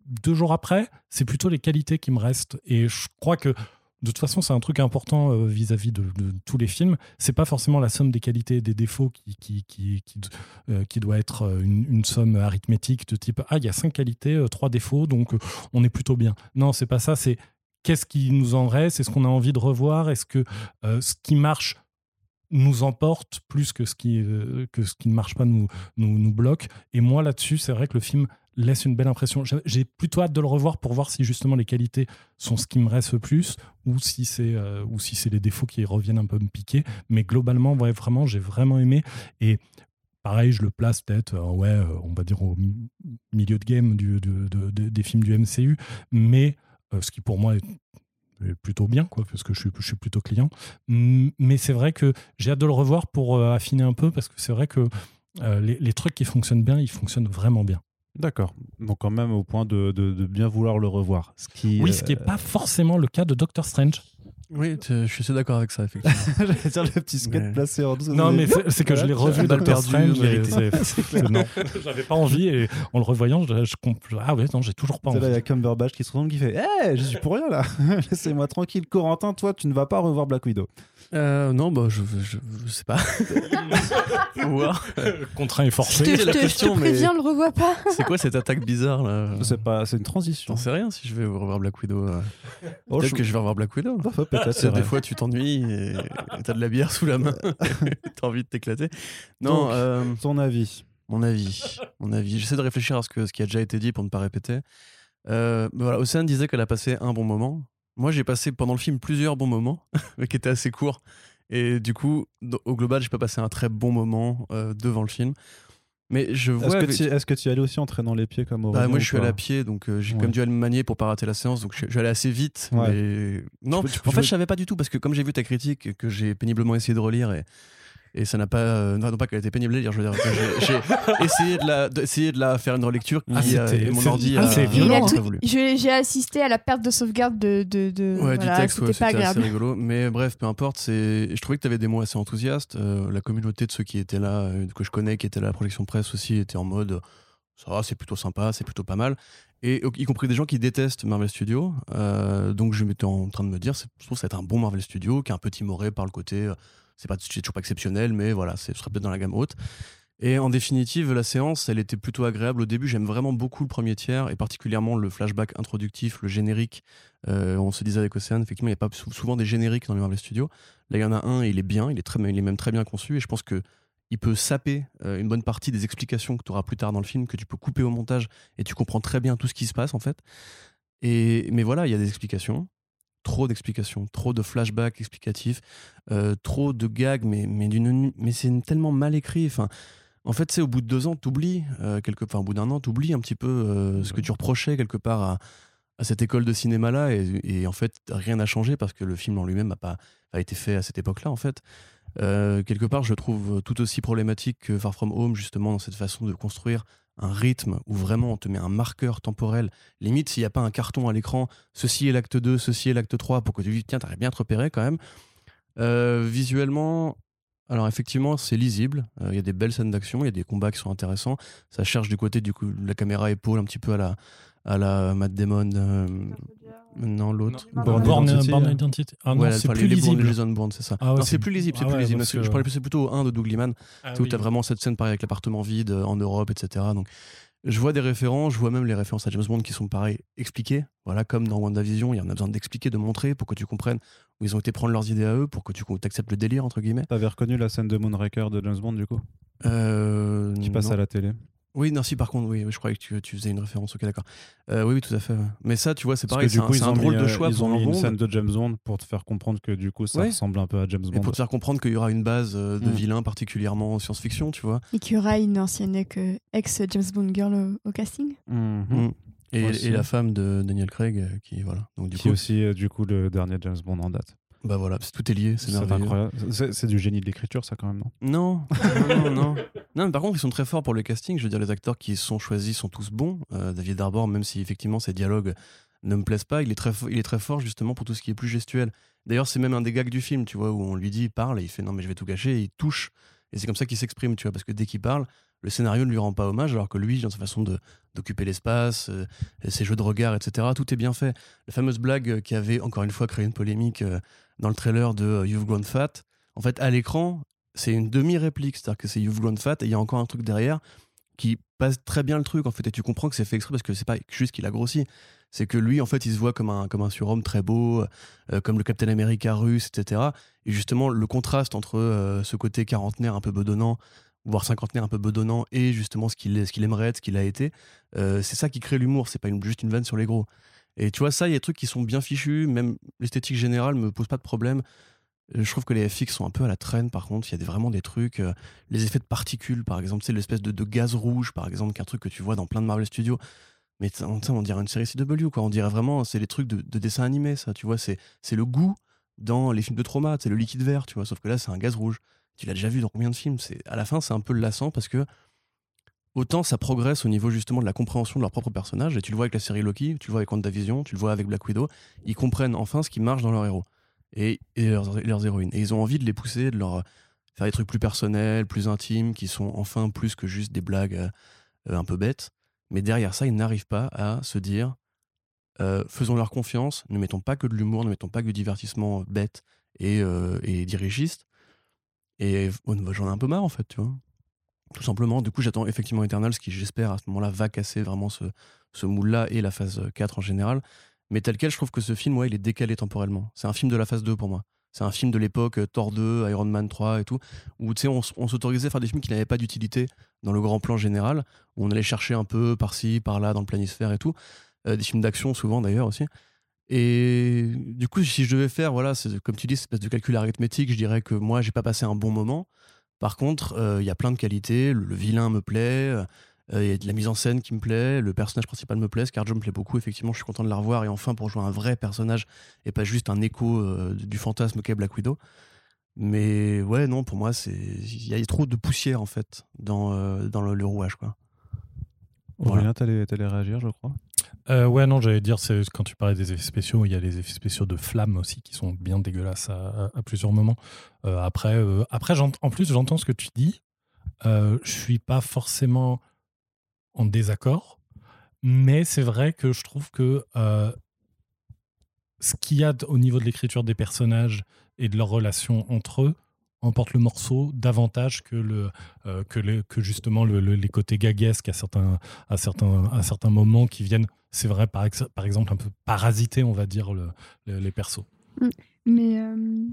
deux jours après, c'est plutôt les qualités qui me restent. Et je crois que. De toute façon, c'est un truc important euh, vis-à-vis de, tous les films. C'est pas forcément la somme des qualités et des défauts qui, qui, qui, qui, euh, qui doit être euh, une, une somme arithmétique de type ah il y a cinq qualités, trois défauts, donc on est plutôt bien. Non, c'est pas ça. C'est qu'est-ce qui nous en reste? Est-ce qu'on a envie de revoir? Est-ce que euh, ce qui marche nous emporte plus que ce qui, euh, que ce qui ne marche pas nous, nous, bloque? Et moi là-dessus, c'est vrai que le film laisse une belle impression. J'ai- plutôt hâte de le revoir pour voir si justement les qualités sont ce qui me reste le plus ou si c'est euh, si les défauts qui reviennent un peu me piquer. Mais globalement, vraiment, j'ai vraiment aimé. Et pareil, je le place peut-être, ouais, on va dire au mi- milieu de game des films du MCU, mais ce qui pour moi est plutôt bien, quoi, parce que je suis, je suis plutôt client. Mm, Mais c'est vrai que j'ai hâte de le revoir pour euh, affiner un peu, parce que c'est vrai que euh, les, les trucs qui fonctionnent bien, ils fonctionnent vraiment bien. D'accord. Donc quand même au point de, de- de bien vouloir le revoir. Ce qui, Oui, ce qui n'est euh, pas forcément le cas de Doctor Strange. Oui, je suis assez d'accord avec ça, effectivement. J'allais dire le petit skate Mais- placé en dessous. Non, mais c'est que je l'ai revu c'est- non, j'avais pas envie et en le revoyant, je, je ah ouais, non, j'ai toujours pas C'est là, il y envie. a Cumberbatch qui se retourne qui fait Hé, j'y suis pour rien là Laissez-moi tranquille, Corentin, toi, tu ne vas pas revoir Black Widow. Euh, non, bah, je, je, je sais pas. Contraint et Je te, C'est forcé. je la te- je question, te mais- préviens, le revois pas. C'est quoi cette attaque bizarre là C'est pas, c'est une transition. J'en sais rien si je vais revoir Black Widow. euh. Oh, Peut-être je- que je vais revoir Black Widow. Bah, Peut-être, des fois tu t'ennuies et t'as de la bière sous la main. t'as envie de t'éclater. Non, Donc, euh, Ton avis mon avis. Mon avis. J'essaie de réfléchir à ce, que, ce qui a déjà été dit pour ne pas répéter. Euh, voilà, Océane disait qu'elle a passé un bon moment. Moi, j'ai passé pendant le film plusieurs bons moments, mais qui étaient assez courts. Et du coup, au global, j'ai pas passé un très bon moment euh, devant le film. Mais je vois. Est-ce que, avec- tu, est-ce que tu y allais aussi en traînant les pieds comme au Bah, moi, je suis allé à pied, donc euh, j'ai quand Ouais. même dû aller me manier pour pas rater la séance, donc je, je suis allé assez vite. Ouais. mais- Non, peux- tu peux- en fait, peux- je savais pas du tout, parce que comme j'ai vu ta critique, que j'ai péniblement essayé de relire, et, et ça n'a pas. euh, non, non, pas qu'elle était pénible à lire, je veux dire. J'ai j'ai essayé, de la, d'essayer de la faire une relecture qui, Ah, c'était- euh, et mon c'est- ordi ah, c'est violent, je- J'ai assisté à la perte de sauvegarde de. de, de- Ouais, voilà, du texte, ouais, c'était pas c'était assez rigolo. Mais bref, peu importe. C'est... Je trouvais que tu avais des mots assez enthousiastes. Euh, la communauté de ceux qui étaient là, euh, que je connais, qui étaient à la projection presse aussi, était en mode euh, ça va, c'est plutôt sympa, c'est plutôt pas mal. Et y compris des gens qui détestent Marvel Studios. Euh, donc je m'étais en train de me dire, c'est- je trouve que ça va être un bon Marvel Studio, qui est un peu timoré par le côté. C'est, pas, toujours pas exceptionnel, mais voilà, ce serait peut-être dans la gamme haute. Et en définitive, la séance, elle était plutôt agréable au début. J'aime vraiment beaucoup le premier tiers et particulièrement le flashback introductif, le générique. Euh, on se disait avec Océane, effectivement, il n'y a pas sou- souvent des génériques dans les Marvel Studios. Là, il y en a un et il est bien, il est, très, il est même très bien conçu et je pense que il peut saper euh, une bonne partie des explications que tu auras plus tard dans le film, que tu peux couper au montage et tu comprends très bien tout ce qui se passe en fait. Et, mais voilà, il y a des explications, trop d'explications, trop de flashbacks explicatifs, euh, trop de gags, mais, mais, d'une- mais c'est tellement mal écrit. Enfin, en fait, c'est au bout de deux ans, t'oublies, euh, quelque, enfin, au bout d'un an, t'oublies un petit peu euh, ce que tu reprochais quelque part à, à cette école de cinéma-là. Et, et en fait, rien n'a changé parce que le film en lui-même n'a pas a été fait à cette époque-là, en fait. Euh, quelque part, je trouve tout aussi problématique que Far From Home, justement, dans cette façon de construire un rythme où vraiment on te met un marqueur temporel. Limite, s'il n'y a pas un carton à l'écran, ceci est l'acte 2, ceci est l'acte 3, pour que tu dis, tiens, t'arrives bien à te repérer quand même. Euh, visuellement, alors effectivement, c'est lisible. Euh, Il y a des belles scènes d'action, il y a des combats qui sont intéressants. Ça cherche du côté de la caméra épaule un petit peu à la, à la euh, non, l'autre. Born Born, Identity, Born. Identity. Ah non, Ouais, c'est plus les, lisible. les Bourne, c'est ça. Ah ouais, non, c'est- plus lisible, c'est ah plus ouais, lisible. parce Parce que Je parlais plus, c'est plutôt au 1 de Doug Liman. Ah Tu où oui. t'as vraiment cette scène pareil avec l'appartement vide euh, en Europe, etc. Donc, je vois des références, je vois même les références à James Bond qui sont pareil expliquées. Voilà, comme dans WandaVision, il y en a besoin d'expliquer, de montrer pour que tu comprennes où ils ont été prendre leurs idées à eux, pour que tu acceptes le délire, entre guillemets. T'avais reconnu la scène de Moonraker de James Bond du coup? Euh, Qui passe non. à la télé. Oui, non, si, par contre, oui, oui, je croyais que tu, tu faisais une référence. Ok, d'accord. Euh, oui, oui, tout à fait. ouais. Mais ça, tu vois, c'est Parce pareil, que c'est du un, coup, c'est ils un ont drôle mis, de euh, choix ils pour ont un mis une Bond. scène de James Bond pour te faire comprendre que du coup, ça Ouais. ressemble un peu à James Et Bond. pour te faire comprendre qu'il y aura une base euh, de Mm. vilains, particulièrement en science-fiction, tu vois. Et qu'il y aura une ancienne ex- ex-James Bond girl au, au casting. Mhm. Mm. Et, Aussi. et la femme de Daniel Craig, euh, qui, voilà. Donc, du Qui coup, est aussi euh, du coup le dernier James Bond en date. Bah voilà, c'est- tout est lié, c'est incroyable. C'est du génie de l'écriture, ça quand même, non? Non, non, non, non. Non, mais par contre, ils sont très forts pour le casting. Je veux dire, les acteurs qui sont choisis sont tous bons. Euh, David Harbour, même si effectivement ses dialogues ne me plaisent pas, il est très, il est très fort justement pour tout ce qui est plus gestuel. D'ailleurs, c'est même un des gags du film, tu vois, où on lui dit, parle, et il fait non, mais je vais tout gâcher, et il touche. Et c'est comme ça qu'il s'exprime, tu vois, parce que dès qu'il parle, le scénario ne lui rend pas hommage, alors que lui, dans sa façon de d'occuper l'espace, euh, ses jeux de regard, etc., tout est bien fait. La fameuse blague qui avait encore une fois créé une polémique euh, dans le trailer de euh, You've Grown Fat, en fait, à l'écran, c'est une demi-réplique, c'est-à-dire que c'est You've Grown Fat et il y a encore un truc derrière qui passe très bien le truc en fait et tu comprends que c'est fait exprès parce que c'est pas juste qu'il a grossi c'est que lui en fait il se voit comme un, comme un surhomme très beau comme le Captain America russe etc et justement le contraste entre ce côté quarantenaire un peu bedonnant voire cinquantenaire un peu bedonnant et justement ce qu'il ce qu'il aimerait être ce qu'il a été euh, c'est ça qui crée l'humour c'est pas juste une vanne sur les gros. Et tu vois ça il y a des trucs qui sont bien fichus même l'esthétique générale me pose pas de problème. Euh, je trouve que les FX sont un peu à la traîne par contre il y a des, vraiment des trucs euh, les effets de particules par exemple c'est l'espèce de, gaz rouge par exemple qui est un truc que tu vois dans plein de Marvel Studios. Mais on, dirait une série CW quoi. On dirait vraiment c'est les trucs de, de dessin animé ça tu vois c'est le goût dans les films de trauma c'est le liquide vert tu vois sauf que là c'est un gaz rouge tu l'as déjà vu dans combien de films c'est à la fin c'est un peu lassant parce que autant ça progresse au niveau justement de la compréhension de leur propre personnage et tu le vois avec la série Loki tu le vois avec WandaVision tu le vois avec Black Widow ils comprennent enfin ce qui marche dans leur héros et, leurs, héroïnes. Et ils ont envie de les pousser, de leur faire des trucs plus personnels, plus intimes, qui sont enfin plus que juste des blagues euh, euh, un peu bêtes. Mais derrière ça, ils n'arrivent pas à se dire euh, faisons leur confiance, ne mettons pas que de l'humour, ne mettons pas que du divertissement bête et, euh, et dirigiste. Et bah, j'en ai un peu marre en fait, tu vois. Tout simplement. Du coup, j'attends effectivement Eternals qui, j'espère, à ce moment-là, va casser vraiment ce, ce moule-là et la phase 4 en général. Mais tel quel, je trouve que ce film, ouais, il est décalé temporellement. C'est un film de la phase 2 pour moi. C'est un film de l'époque, euh, Thor 2, Iron Man 3 et tout, où tu sais, on, on s'autorisait à faire des films qui n'avaient pas d'utilité dans le grand plan général, où on allait chercher un peu par-ci, par-là, dans le planisphère et tout. Euh, des films d'action, souvent d'ailleurs aussi. Et du coup, si je devais faire, voilà, comme tu dis, cette espèce de calcul arithmétique, je dirais que moi, j'ai pas passé un bon moment. Par contre, euh, il y a plein de qualités. Le, vilain me plaît, euh, il y a de la mise en scène qui me plaît, le personnage principal me plaît, Scarjo me plaît beaucoup. Effectivement, je suis content de la revoir et enfin pour jouer un vrai personnage et pas juste un écho euh, du fantasme qu'est Black Widow. Mais ouais, non, pour moi, il y a trop de poussière en fait dans, dans le, le rouage, quoi. Aurélien, t'allais t'allais réagir, je crois. Euh, ouais, non, j'allais dire, c'est quand tu parlais des effets spéciaux, il y a les effets spéciaux de flammes aussi qui sont bien dégueulasses à, à- à plusieurs moments. Euh, après, euh, après en plus, j'entends ce que tu dis. Euh, je suis pas forcément en désaccord, mais c'est vrai que je trouve que euh, ce qu'il y a au niveau de l'écriture des personnages et de leurs relations entre eux emporte le morceau davantage que, le, euh, que, le- que justement le- le- les côtés gaguesques à certains, à certains, à certains moments qui viennent, c'est vrai, par, ex- par exemple, un peu parasiter, on va dire, le- le- les persos. Mais, euh,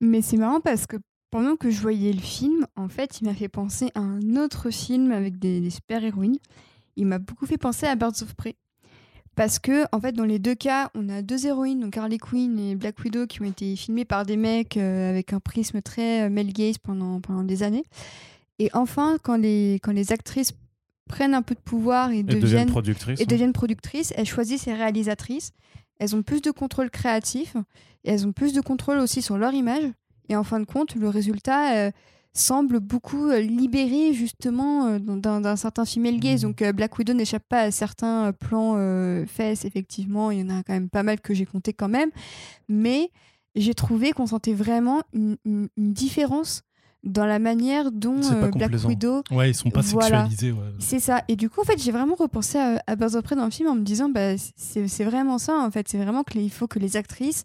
mais c'est marrant parce que pendant que je voyais le film, en fait, il m'a fait penser à un autre film avec des, des super-héroïnes. Il m'a beaucoup fait penser à Birds of Prey. Parce que, en fait, dans les deux cas, on a deux héroïnes, donc Harley Quinn et Black Widow, qui ont été filmées par des mecs euh, avec un prisme très euh, male gaze pendant, pendant des années. Et enfin, quand les, quand les actrices prennent un peu de pouvoir et, Et deviennent deviennent productrices. et hein. deviennent productrices, elles choisissent les réalisatrices, elles ont plus de contrôle créatif et elles ont plus de contrôle aussi sur leur image. Et en fin de compte, le résultat euh, semble beaucoup euh, libéré justement euh, d'un certain female gaze. Mhm. Donc euh, Black Widow n'échappe pas à certains plans euh, fesses, effectivement, il y en a quand même pas mal que j'ai compté quand même. Mais j'ai trouvé qu'on sentait vraiment une, une- une différence dans la manière dont euh, Black. Widow Ouais, ils sont pas Voilà. sexualisés. ouais. c'est ça. Et du coup, en fait, j'ai vraiment repensé à, à Birds of Prey dans le film en me disant, bah, c'est c'est vraiment ça, en fait. C'est vraiment qu'il faut que les actrices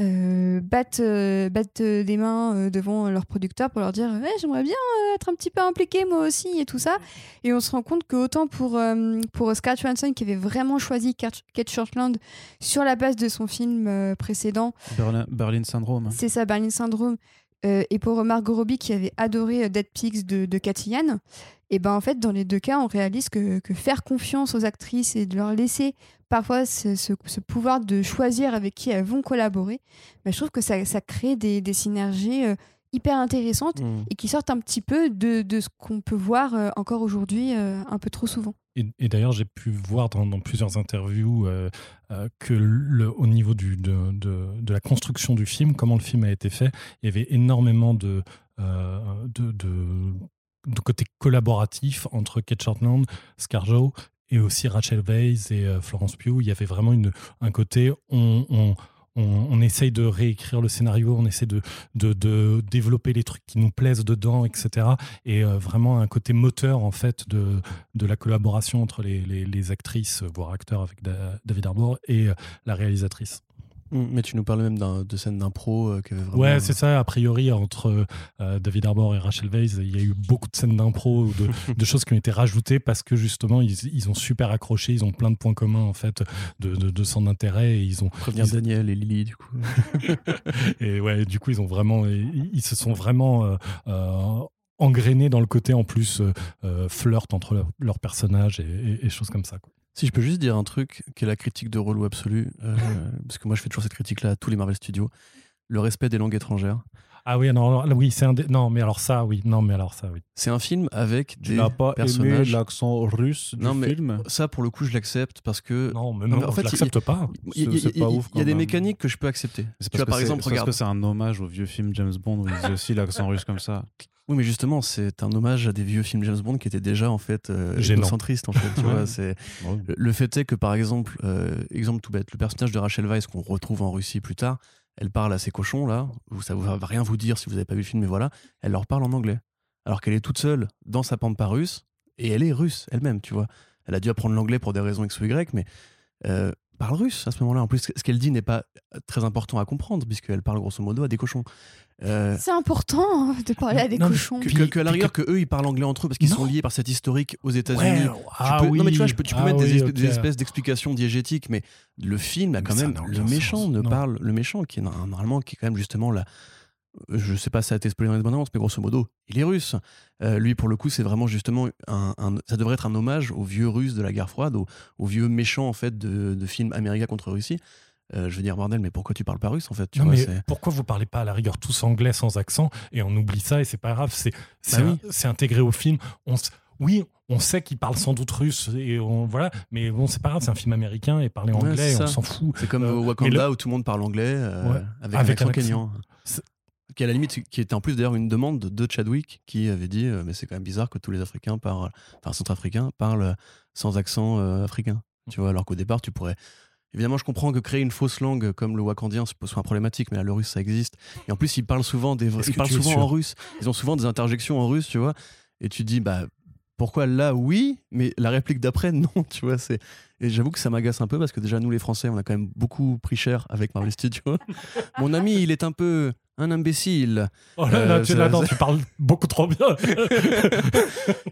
euh, battent, euh, battent euh, des mains devant leurs producteurs pour leur dire, j'aimerais bien être un petit peu impliquée moi aussi et tout ça. Et on se rend compte que autant pour, pour Scarlett Johansson qui avait vraiment choisi Kate Shortland sur la base de son film précédent, Berlin, Berlin Syndrome. c'est ça, Berlin Syndrome. Euh, et pour Margot Robbie qui avait adoré Dead Pigs de, de Cathy et ben en fait dans les deux cas on réalise que, que faire confiance aux actrices et de leur laisser parfois ce, ce- ce pouvoir de choisir avec qui elles vont collaborer, ben, je trouve que ça, ça crée des, des synergies euh, hyper intéressantes Mm. et qui sortent un petit peu de, de ce qu'on peut voir euh, encore aujourd'hui euh, un peu trop souvent. Et, et d'ailleurs, j'ai pu voir dans, dans plusieurs interviews euh, euh, que le, au niveau du, de, de, de la construction du film, comment le film a été fait, il y avait énormément de, euh, de, de, de côté collaboratif entre Kate Shortland, Scarjo et aussi Rachel Weisz et euh, Florence Pugh. Il y avait vraiment une, un côté, on, on, on, essaye de réécrire le scénario, on essaie de, de, de développer les trucs qui nous plaisent dedans, etc. Et euh, vraiment un côté moteur, en fait, de, de la collaboration entre les, les, actrices, voire acteurs avec Da- David Harbour et euh, la réalisatrice. Mm, Mais tu nous parles même de scènes d'impro euh, vraiment, Ouais, euh, c'est ça. A priori, entre euh, David Harbour et Rachel Weisz, il y a eu beaucoup de scènes d'impro, de, de choses qui ont été rajoutées parce que justement, ils, ils ont super accroché, ils ont plein de points communs en fait de, de, de son intérêt et ils ont prévenir ils- Daniel et Lily du coup. et ouais, du coup, ils ont vraiment, ils, ils se sont vraiment euh, euh, engrainés dans le côté en plus flirt entre leurs personnages et, et- et choses comme ça. Quoi. Si je peux juste dire un truc qui est la critique de relou absolue, euh, parce que moi je fais toujours cette critique-là à tous les Marvel Studios, le respect des langues étrangères. Ah oui, non, alors, oui, c'est un des- non, mais alors ça, oui, non, mais alors ça, oui. C'est un film avec des n'as pas personnages. l'accent russe du Non, mais film? Ça, pour le coup, je l'accepte parce que Non, mais Non, en je fait, l'accepte pas. il y, y y a- ouf, il y a des même. mécaniques que je peux accepter. C'est Tu vois, parce par exemple, c'est parce regarde. que c'est un hommage au vieux film James Bond où il faisait aussi l'accent russe comme ça. Oui, mais justement, c'est un hommage à des vieux films James Bond qui étaient déjà en fait euh, ethnocentristes, en fait. tu vois, c'est Ouais. le- fait est que par exemple, euh, exemple tout bête, le personnage de Rachel Weisz qu'on retrouve en Russie plus tard, elle parle à ces cochons là, où ça va rien vous dire si vous n'avez pas vu le film, mais voilà, elle leur parle en anglais. Alors qu'elle est toute seule dans sa pampa russe, et elle est russe elle-même, tu vois. Elle a dû apprendre l'anglais pour des raisons X ou Y, mais euh, parle russe à ce moment-là. En plus, ce qu'elle dit n'est pas très important à comprendre, puisqu'elle parle grosso modo à des cochons. Euh, c'est important hein, de parler à des cochons. Que, que, à la rigueur, que... eux, ils parlent anglais entre eux parce qu'ils sont liés par cette historique aux États-Unis. ah Non, mais tu vois, tu peux ah mettre des, espèces d'explications diégétiques, mais le film a quand même le méchant ne parle, le méchant qui est normalement qui est quand même justement là. Je sais pas si ça a été spoilé dans les bandes mais grosso modo, il est russe. Euh, lui, pour le coup, c'est vraiment justement un, ça devrait être un hommage aux vieux Russes de la guerre froide, aux, vieux méchants en fait de, de films américains contre Russie. Euh, je veux dire, bordel, mais pourquoi tu parles pas russe en fait non, mais Pourquoi vous parlez pas à la rigueur tous anglais sans accent et on oublie ça et c'est pas grave, c'est bah intégré au film. On, oui, on sait qu'il parle sans doute russe et on, voilà, mais bon, c'est pas grave, c'est un film américain et parler anglais, on s'en fout. C'est comme euh, Wakanda où tout le monde parle anglais euh, avec, un accent Qui à la limite, qui était en plus d'ailleurs une demande de Chadwick qui avait dit, mais c'est quand même bizarre que tous les Africains parlent, enfin centrafricains parlent sans accent africain. Tu vois, alors qu'au départ, tu pourrais Évidemment, je comprends que créer une fausse langue comme le wakandien soit problématique, mais là, le russe, ça existe. Et en plus, ils parlent souvent, des... ils parlent souvent en russe. Ils ont souvent des interjections en russe, tu vois. Et tu dis, bah, pourquoi là, oui, mais la réplique d'après, non, tu vois. C'est... Et j'avoue que ça m'agace un peu parce que déjà, nous, les Français, on a quand même beaucoup pris cher avec Marvel Studios. Mon ami, il est un peu un imbécile. Oh là là, euh, tu, parles beaucoup trop bien.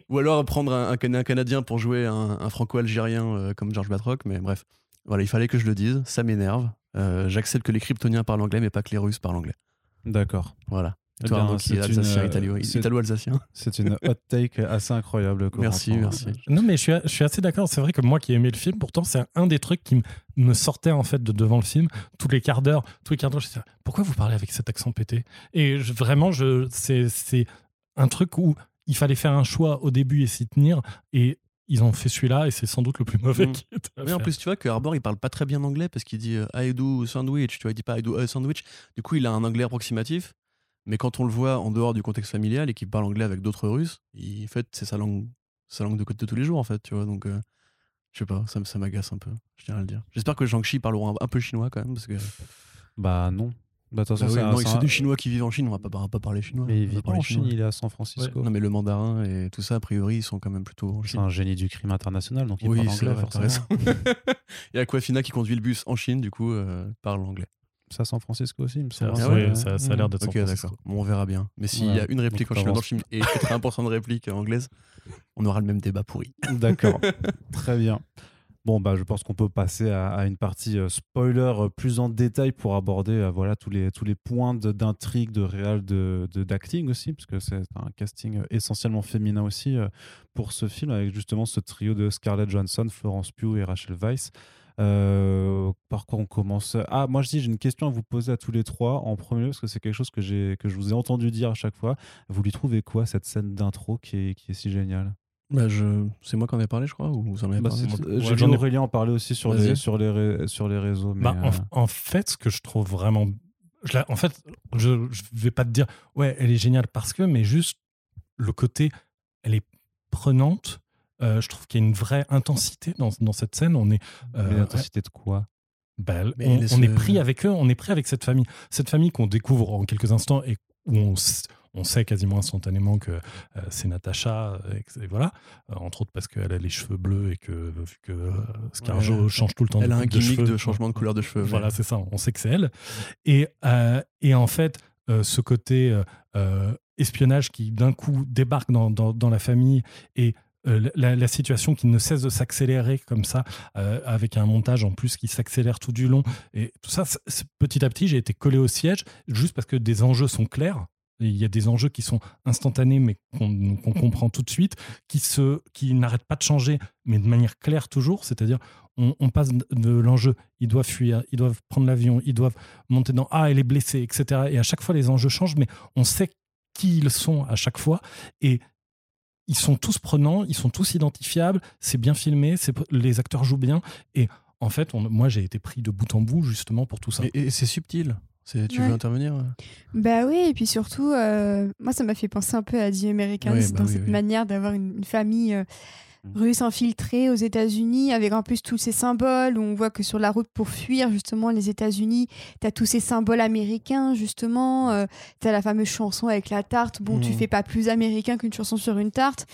Ou alors prendre un, un, Canadien pour jouer un, franco-algérien euh, comme George Batroc, mais bref. Voilà, il fallait que je le dise, ça m'énerve. Euh, j'accepte que les Kryptoniens parlent anglais, mais pas que les Russes parlent anglais. D'accord. Voilà. Eh toi, qui est alsacien, italo-alsacien. C'est une hot take assez incroyable. Merci, merci. Non, mais je suis, je suis assez d'accord. C'est vrai que moi qui ai aimé le film, pourtant, c'est un des trucs qui me sortait en fait de devant le film. Tous les quarts d'heure, tous les quarts d'heure, je me disais, pourquoi vous parlez avec cet accent pété? Et vraiment, je, c'est un truc où il fallait faire un choix au début et s'y tenir. Et ils ont fait celui-là et c'est sans doute le plus mauvais mm. Oui, en plus, tu vois que Arbor, il parle pas très bien anglais parce qu'il dit euh, I do sandwich, tu vois, il dit pas I do a sandwich. Du coup, il a un anglais approximatif. Mais quand on le voit en dehors du contexte familial et qu'il parle anglais avec d'autres Russes, il, en fait, c'est sa langue, sa langue de, de tous les jours, en fait, tu vois. Donc, euh, je sais pas, ça, ça m'agace un peu, je tiens à le dire. J'espère que Shang-Chi parlera un, un, peu chinois quand même, parce que. Bah non. Bah, bah c'est des Chinois qui vivent en Chine, on va pas, pas parler chinois. Mais il vit pas en Chine, il est à San Francisco. Non, mais le mandarin et tout ça, a priori, ils sont quand même plutôt en Chine. C'est un génie du crime international, donc il oui, parle anglais, forcément. il y a Aquafina qui conduit le bus en Chine, du coup, euh, parle anglais. C'est à San Francisco aussi, ça, ah ça, a l'air d'être Ok, d'accord. Bon, on verra bien. Mais s'il y a une réplique en chinois dans le film et 80% de répliques anglaises, on aura le même débat pourri. D'accord. Très bien. Bon, bah, je pense qu'on peut passer à, une partie euh, spoiler euh, plus en détail pour aborder euh, voilà, tous, les, tous les points d'intrigue, de, réel, de, d'acting aussi, parce que c'est un casting essentiellement féminin aussi pour ce film, avec justement ce trio de Scarlett Johansson, Florence Pugh et Rachel Weisz. Par quoi on commence? Ah, moi je dis, j'ai une question à vous poser à tous les trois en premier, parce que c'est quelque chose que, que je vous ai entendu dire à chaque fois. Vous lui trouvez quoi cette scène d'intro qui est, qui est si géniale? Bah je... C'est moi qui en ai parlé, je crois, ou vous en avez bah, parlé J'ai vu Aurélien en parler aussi sur les, sur les, sur les réseaux. Mais bah, en, euh, en, fait, ce que je trouve vraiment. Je en fait, je ne vais pas te dire, ouais, elle est géniale parce que, mais juste le côté, elle est prenante. Euh, je trouve qu'il y a une vraie intensité dans, dans cette scène. On est. Euh, intensité de quoi? Bah, on, on est pris avec eux, on est pris avec cette famille. Cette famille qu'on découvre en quelques instants et où on on sait quasiment instantanément que euh, c'est Natacha, euh, et, voilà, euh, entre autres parce qu'elle a les cheveux bleus et que, vu que Scarjo change tout le temps elle de, a un gimmick de, changement de couleur de cheveux. Voilà, c'est ça, on sait que c'est elle. Et, et en fait, ce côté espionnage qui d'un coup débarque dans, dans, la famille et la, situation qui ne cesse de s'accélérer comme ça, avec un montage en plus qui s'accélère tout du long. Et tout ça, petit à petit, j'ai été collé au siège, juste parce que des enjeux sont clairs. Il y a des enjeux qui sont instantanés, mais qu'on comprend tout de suite, qui, se, qui n'arrêtent pas de changer, mais de manière claire toujours. C'est-à-dire, on, passe de l'enjeu, ils doivent fuir, ils doivent prendre l'avion, ils doivent monter dans Ah, elle est blessée, etc. Et à chaque fois, les enjeux changent, mais on sait qui ils sont à chaque fois. Et ils sont tous prenants, ils sont tous identifiables, c'est bien filmé, les acteurs jouent bien. Et en fait, moi, j'ai été pris de bout en bout justement pour tout ça. et c'est subtil. Tu veux intervenir Bah oui, et puis surtout, euh, moi ça m'a fait penser un peu à The Americans, bah dans cette manière d'avoir une, famille euh, russe infiltrée aux États-Unis, avec en plus tous ces symboles. Où on voit que sur la route pour fuir justement les États-Unis, tu as tous ces symboles américains justement. Euh, tu as la fameuse chanson avec la tarte. Bon, tu Mhm. fais pas plus américain qu'une chanson sur une tarte.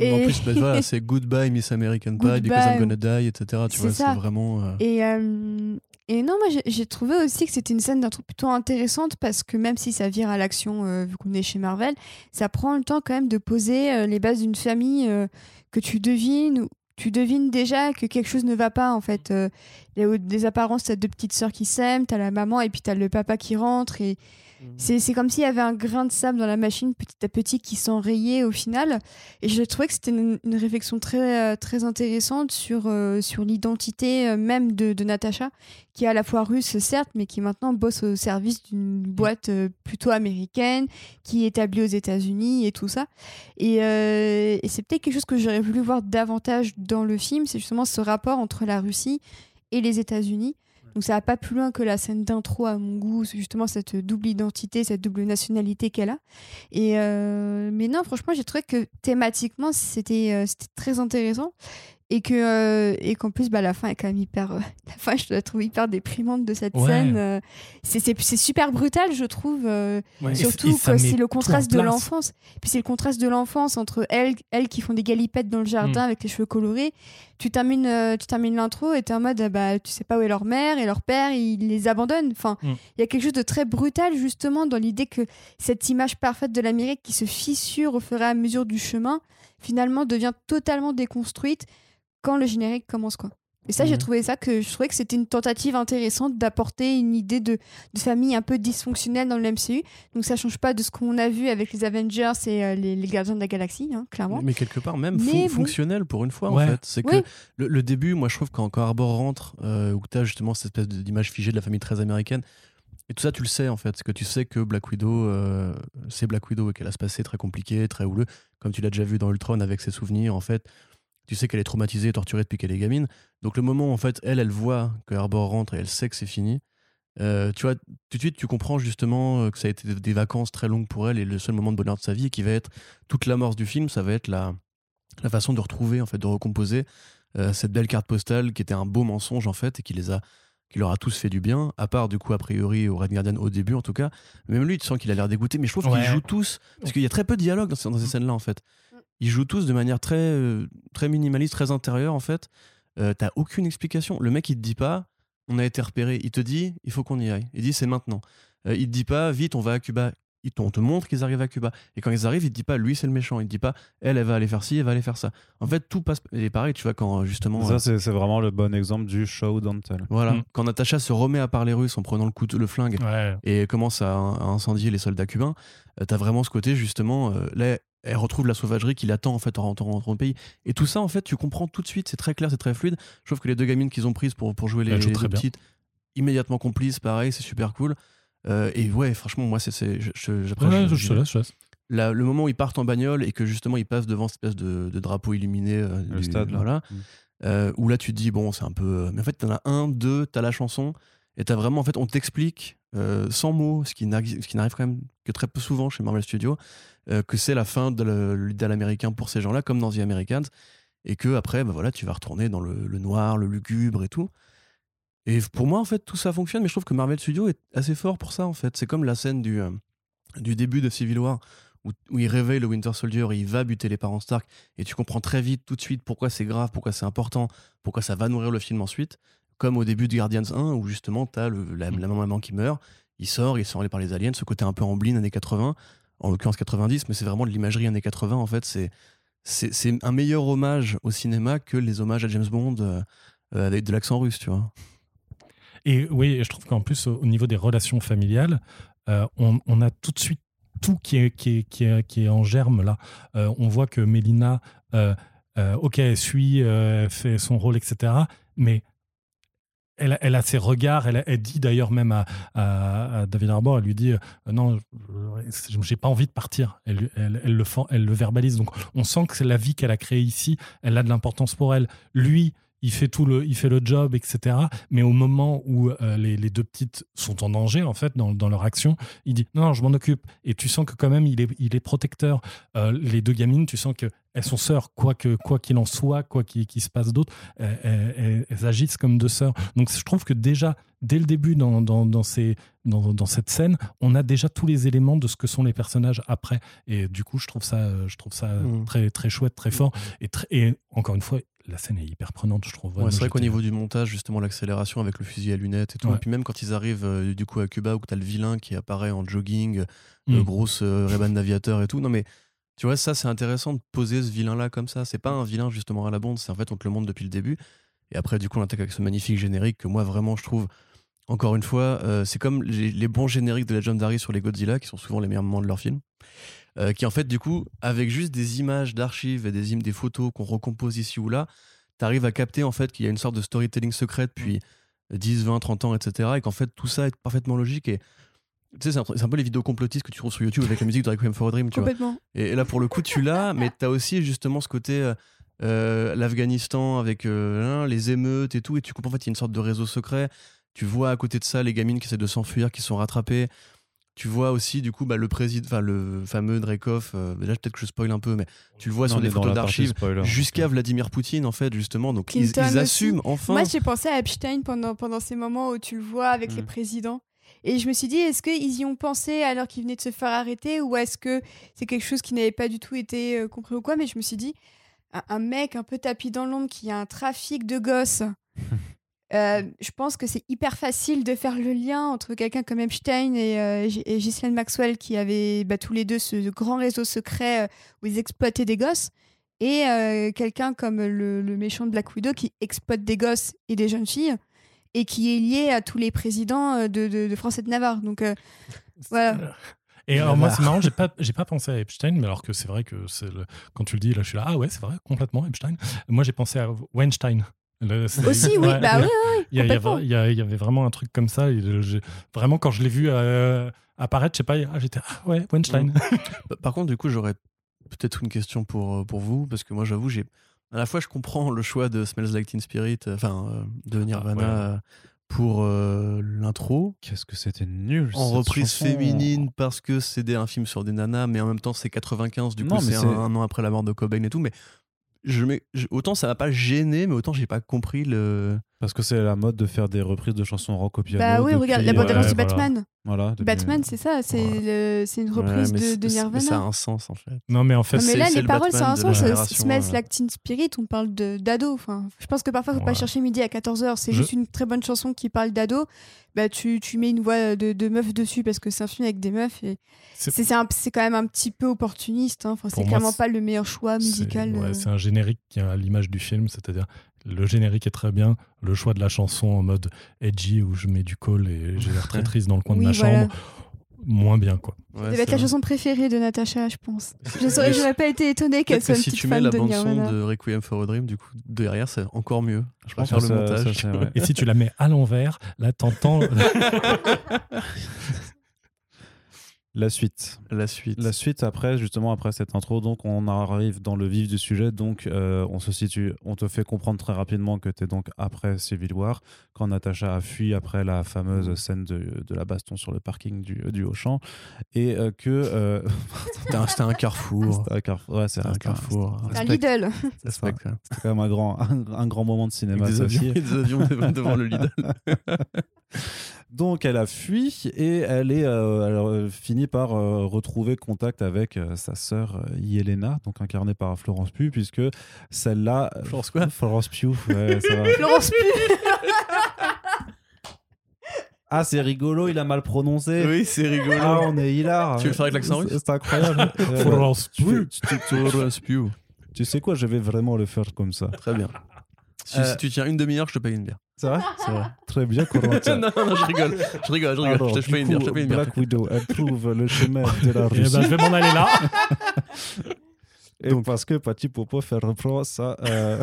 En plus, bah, voilà, c'est Goodbye Miss American Pie, Because I'm. Gonna Die, etc. Tu vois, c'est vraiment. euh, Et, euh, et non, moi j'ai- trouvé aussi que c'était une scène d'intro plutôt intéressante parce que même si ça vire à l'action, euh, vu qu'on est chez Marvel, ça prend le temps quand même de poser euh, les bases d'une famille euh, que tu devines. Tu devines déjà que quelque chose ne va pas en fait. Euh, il y a des apparences, t'as deux petites sœurs qui s'aiment, t'as la maman et puis t'as le papa qui rentre c'est c'est comme s'il y avait un grain de sable dans la machine petit à petit qui s'enrayait au final. Et je trouvais que c'était une, une réflexion très, euh, très intéressante sur, euh, sur l'identité euh, même de, de Natacha, qui est à la fois russe, certes, mais qui maintenant bosse au service d'une boîte plutôt américaine, qui est établie aux États-Unis et tout ça. Et, euh, et c'est peut-être quelque chose que j'aurais voulu voir davantage dans le film, c'est justement ce rapport entre la Russie et les États-Unis. Donc ça va pas plus loin que la scène d'intro à mon goût, justement cette double identité, cette double nationalité qu'elle a. Et euh, mais non, franchement, j'ai trouvé que thématiquement c'était euh, c'était très intéressant et que euh, et qu'en plus bah la fin est quand même hyper euh, la fin je la trouve hyper déprimante de cette Ouais. scène. euh, c'est super brutal, je trouve. euh, Ouais, Surtout c'est le contraste de l'enfance. Puis c'est le contraste de l'enfance entre elles, elles qui font des galipettes dans le jardin Mm. avec les cheveux colorés. Tu termines, tu termines l'intro et t'es en mode, bah, tu sais pas où est leur mère et leur père, ils les abandonnent. Enfin, il Mm. y a quelque chose de très brutal justement dans l'idée que cette image parfaite de l'Amérique qui se fissure au fur et à mesure du chemin, finalement devient totalement déconstruite quand le générique commence quoi. Et ça, j'ai Mhm. trouvé ça que je trouvais que c'était une tentative intéressante d'apporter une idée de, de famille un peu dysfonctionnelle dans le MCU. Donc ça change pas de ce qu'on a vu avec les Avengers et euh, les, les Gardiens de la Galaxie, hein, clairement. Mais quelque part, même Mais fon- bon. fonctionnel pour une fois, Ouais. en fait. C'est Oui. que le, le début, moi, je trouve, quand, quand Arbor rentre, euh, où tu as justement cette espèce de- d'image figée de la famille très américaine, et tout ça, tu le sais, en fait. C'est que tu sais que Black Widow, euh, c'est Black Widow et qu'elle a ce passé très compliqué, très houleux, comme tu l'as déjà vu dans Ultron avec ses souvenirs, en fait. Tu sais qu'elle est traumatisée, torturée depuis qu'elle est gamine. Donc, le moment où, en fait, elle, elle voit que Arbor rentre et elle sait que c'est fini, euh, tu vois, tout de suite, tu comprends justement euh, que ça a été des- des vacances très longues pour elle et le seul moment de bonheur de sa vie qui va être toute l'amorce du film, ça va être la, la façon de retrouver, en fait, de recomposer euh, cette belle carte postale qui était un beau mensonge, en fait, et qui les a qui leur a tous fait du bien, à part du coup a priori au Red Guardian au début en tout cas. Même lui, tu sens qu'il a l'air dégoûté, mais je trouve Ouais. qu'ils jouent tous, parce qu'il y a très peu de dialogue dans, ces- dans ces scènes-là en fait. Ils jouent tous de manière très, euh, très minimaliste, très intérieure en fait. Euh, T'as aucune explication. Le mec il te dit pas, on a été repéré. Il te dit, il faut qu'on y aille. Il dit c'est maintenant. Euh, il te dit pas, vite, on va à Cuba. Il te- on te montre qu'ils arrivent à Cuba. Et quand ils arrivent, il te dit pas, lui c'est le méchant. Il te dit pas, elle, elle va aller faire ci, elle va aller faire ça. En fait, tout passe. Et pareil, tu vois, quand justement. Ça, euh, c'est c'est vraiment le bon exemple du show don't tell. voilà, Mm. quand Natacha se remet à parler russe en prenant le couteau, le flingue Ouais. et commence à, à incendier les soldats cubains, euh, t'as vraiment ce côté justement, euh, là, elle retrouve la sauvagerie qui l'attend en fait en rentrant dans le pays. Et tout ça, en fait, tu comprends tout de suite, c'est très clair, c'est très fluide. Je trouve que les deux gamines qu'ils ont prises pour, pour jouer les, les très deux petites, immédiatement complices, pareil, c'est super cool. Euh, et ouais, franchement, moi, c'est, j'apprécie- Ouais, je, te laisse, je laisse. la- le moment où ils partent en bagnole et que justement ils passent devant cette espèce de, de drapeau illuminé euh, Le du- stade, là. voilà, Mm. euh, où là tu te dis bon c'est un peu mais en fait t'en as un deux t'as la chanson et t'as vraiment en fait on t'explique sans mots ce qui n'arrive quand même que très peu souvent chez Marvel Studios euh, que c'est la fin de l'idéal américain pour ces gens-là comme dans The Americans et que après bah voilà tu vas retourner dans le, noir le lugubre et tout. Et pour moi en fait tout ça fonctionne mais je trouve que Marvel Studios est assez fort pour ça en fait. C'est comme la scène du euh, du début de Civil War où, il réveille le Winter Soldier et il va buter les parents Stark et tu comprends très vite tout de suite pourquoi c'est grave, pourquoi c'est important, pourquoi ça va nourrir le film ensuite, comme au début de Guardians 1 où justement t'as la, la maman qui meurt, il sort, il est enlevé par les aliens, ce côté un peu Amblin années 80, en l'occurrence 90, mais c'est vraiment de l'imagerie années 80 en fait, c'est c'est un meilleur hommage au cinéma que les hommages à James Bond euh, avec de l'accent russe, tu vois. Et oui, je trouve qu'en plus, au au niveau des relations familiales, euh, on, a tout de suite tout qui est, qui est, qui est, qui est en germe là. Euh, on voit que Mélina, ok, elle suit, elle fait son rôle, etc. Mais elle, a ses regards, elle, dit d'ailleurs même à, David Harbour, elle lui dit euh, non, j'ai pas envie de partir. Elle, le, elle le verbalise. Donc on sent que la vie qu'elle a créée ici, elle a de l'importance pour elle. Lui, il fait tout le, il fait le job, etc. Mais au moment où euh, les, les deux petites sont en danger, en fait, dans, dans leur action, il dit non, non, je m'en occupe. Et tu sens que quand même, il est, il est protecteur. Euh, les deux gamines, tu sens que elles sont sœurs, quoi que quoi qu'il en soit, quoi qu'il se passe d'autre, elles, elles- elles agissent comme deux sœurs. Donc je trouve que déjà, dès le début, dans, dans, dans, ces, dans, dans cette scène, on a déjà tous les éléments de ce que sont les personnages après. Et du coup, je trouve ça, je trouve ça Mm. très, très chouette, très fort. Et, très- et encore une fois, la scène est hyper prenante, je trouve. Ouais, c'est vrai qu'au niveau du montage, justement, l'accélération avec le fusil à lunettes et tout. Ouais. Et puis même quand ils arrivent euh, du coup à Cuba, où tu as le vilain qui apparaît en jogging, Mm. euh, grosse euh, Ray-Ban d'aviateur et tout. Non mais tu vois, ça c'est intéressant de poser ce vilain-là comme ça. C'est pas un vilain justement à la bande, c'est en fait on te le montre depuis le début. Et après, du coup, on attaque avec ce magnifique générique que moi vraiment je trouve. Encore une fois, euh, c'est comme les, les bons génériques de Legendary sur les Godzilla, qui sont souvent les meilleurs moments de leur film. Euh, qui en fait, du coup, avec juste des images d'archives et des, des photos qu'on recompose ici ou là, t'arrives à capter en fait qu'il y a une sorte de storytelling secret depuis 10, 20, 30 ans, etc. Et qu'en fait, tout ça est parfaitement logique. Et tu sais, c'est un, peu les vidéos complotistes que tu trouves sur YouTube avec la musique de Requiem for a Dream, tu vois. Complètement. Et, et là, pour le coup, tu l'as, mais t'as aussi justement ce côté euh, euh, l'Afghanistan avec euh, hein, les émeutes et tout. Et tu comprends en fait, il y a une sorte de réseau secret. Tu vois à côté de ça les gamines qui essaient de s'enfuir, qui sont rattrapées. Tu vois aussi, du coup, bah, le président, enfin, le fameux Dreykov. euh, déjà, peut-être que je spoil un peu, mais tu le vois Non, sur on des photos d'archives spoiler. jusqu'à Vladimir Poutine, en fait, justement. Donc, ils, ils aussi. assument enfin. Moi, j'ai pensé à Epstein pendant, pendant ces moments où tu le vois avec les Mm. présidents. Et je me suis dit, est-ce qu'ils y ont pensé alors qu'ils venaient de se faire arrêter ou est-ce que c'est quelque chose qui n'avait pas du tout été euh, compris ou quoi? Mais je me suis dit, un, un mec un peu tapis dans l'ombre qui a un trafic de gosses, euh, je pense que c'est hyper facile de faire le lien entre quelqu'un comme Epstein et, euh, et Ghislaine Maxwell qui avaient bah, tous les deux ce grand réseau secret euh, où ils exploitaient des gosses et euh, quelqu'un comme le, le méchant de Black Widow qui exploite des gosses et des jeunes filles et qui est lié à tous les présidents de, de, de France et de Navarre. Donc voilà. Et alors, moi, c'est marrant, j'ai pas, j'ai pas pensé à Epstein, mais alors que c'est vrai que c'est le- quand tu le dis, là, je suis là, ah ouais, c'est vrai, complètement, Epstein. Moi, j'ai pensé à Weinstein. Le- Aussi, oui, Ouais, bah oui, oui, Il y, avait, y vraiment un truc comme ça. et je- j'ai- vraiment, quand je l'ai vu euh, apparaître, je sais pas, ah, j'étais, ah ouais, Weinstein. Bah, Par contre, du coup, j'aurais peut-être une question pour, euh, pour vous, parce que moi, j'avoue, j'ai. À la fois, je comprends le choix de Smells Like Teen Spirit, euh, enfin, euh, de Nirvana ouais. euh, pour euh, l'intro. Qu'est-ce que c'était nul. En cette reprise chanson. féminine, parce que c'est des- un film sur des nanas, mais en même temps, c'est 95, du coup, Non, mais c'est un, c'est- un an après la mort de Cobain et tout. Mais je autant ça m'a pas gêné, mais autant j'ai pas compris le. Parce que c'est la mode de faire des reprises de chansons rock au piano. Bah oui, depuis, regarde, la euh, bande-annonce du voilà. Batman. Voilà, depuis- Batman, c'est ça, c'est une reprise Ouais, de, de Nirvana. Mais ça a un sens, en fait. non, mais en fait, Non, mais là, les le paroles, ça a un de sens. Smells euh. Like Teen Spirit, on parle de- d'ado. Enfin, je pense que parfois, il faut pas Ouais. chercher midi à 14h. C'est Je- juste une très bonne chanson qui parle d'ado. Bah, tu, tu mets une voix de, de meuf dessus parce que c'est un film avec des meufs. Et c'est- quand même un petit peu opportuniste. hein. Enfin, c'est clairement pas le meilleur choix musical. Ouais, euh. c'est un générique qui a l'image du film, c'est-à-dire le générique est très bien, le choix de la chanson en mode edgy où je mets du col et j'ai l'air très triste dans le coin Oui, de ma voilà. chambre, moins bien quoi. Ouais, Ça devait être la vrai. chanson préférée de Natacha, je pense. Je saurais- j'aurais pas été étonnée qu'elle soit que une si petite tu mets fan la de bande son Nirvana. de Requiem for a Dream, du coup, derrière, c'est encore mieux. Je préfère ça, le ça, montage. ça. Et si tu la mets à l'envers, là t'entends. La suite. La suite. La suite, après, justement, après cette intro, donc on arrive dans le vif du sujet. Donc, euh, on se situe, on te fait comprendre très rapidement que tu es donc après Civil War, quand Natasha a fui après la fameuse scène de, de la baston sur le parking du, du Auchan, et euh, que. euh, C'était un, un carrefour. c'était un carrefour. Ouais, c'est C'était un carrefour. Un Respect- Lidl. C'était quand même un grand, un, un grand moment de cinéma. Avec des ça avions, des avions devant, devant le Lidl. Donc elle a fui et elle est euh, elle, euh, finit par euh, retrouver contact avec euh, sa sœur Yelena, donc incarnée par Florence Pugh, puisque celle-là. Florence quoi? Florence Pugh, ouais, ça va. Florence Pugh. Ah, c'est rigolo, il a mal prononcé. Oui, c'est rigolo. Ah, on est hilar. Tu veux le faire avec l'accent russe? C'est incroyable. Florence Pugh. Florence Pugh. tu sais quoi, je vais vraiment le faire comme ça. Très bien. Si, Euh, si tu tiens une demi-heure, je te paye une bière. C'est vrai C'est vrai. Très bien, Corentin. non, non, je rigole. Je rigole, je rigole. Alors, je te paye une bière. Je coup, te paye une bière. Black Widow, elle trouve le chemin de la Eh ben, je vais m'en aller là. Et parce que Pati Popov, elle reprend sa, euh,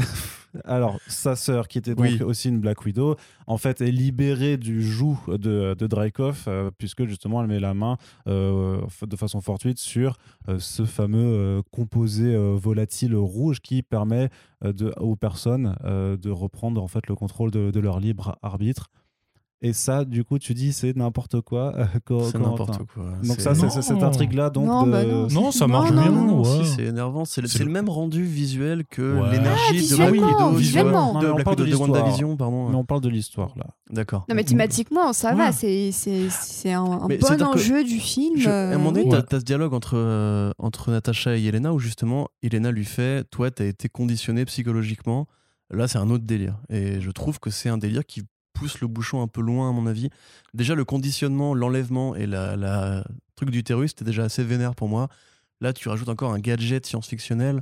Alors, sa sœur, qui était donc Oui. aussi une Black Widow, en fait, est libérée du joug de, de Dreykov, euh, puisque justement, elle met la main euh, de façon fortuite sur euh, ce fameux composé volatile rouge qui permet de, aux personnes de reprendre en fait le contrôle de, de leur libre arbitre. Et ça, du coup, tu dis, c'est n'importe quoi. euh, C'est n'importe quoi. Donc ça, c'est cette intrigue-là. Donc Non, de- bah non. Non, ça marche Non, bien. non, non, ouais. Si, c'est énervant. C'est le, même rendu visuel que Ouais. l'énergie Ah, de Black Widow. visuellement. De on Black parle de Widow de l'histoire. WandaVision, pardon. Mais on parle de l'histoire, là. D'accord. Non, mais thématiquement, ça Ouais. va. C'est un, un bon enjeu du film. Je- à un moment donné, euh, t'as ce dialogue entre, euh, entre Natacha et Elena où justement, Elena lui fait Toi, t'as été conditionné psychologiquement. Là, c'est un autre délire. Et je trouve que c'est un délire qui pousse le bouchon un peu loin, à mon avis. Déjà, le conditionnement, l'enlèvement et la, la truc d'utérus, c'était déjà assez vénère pour moi. Là, tu rajoutes encore un gadget science-fictionnel.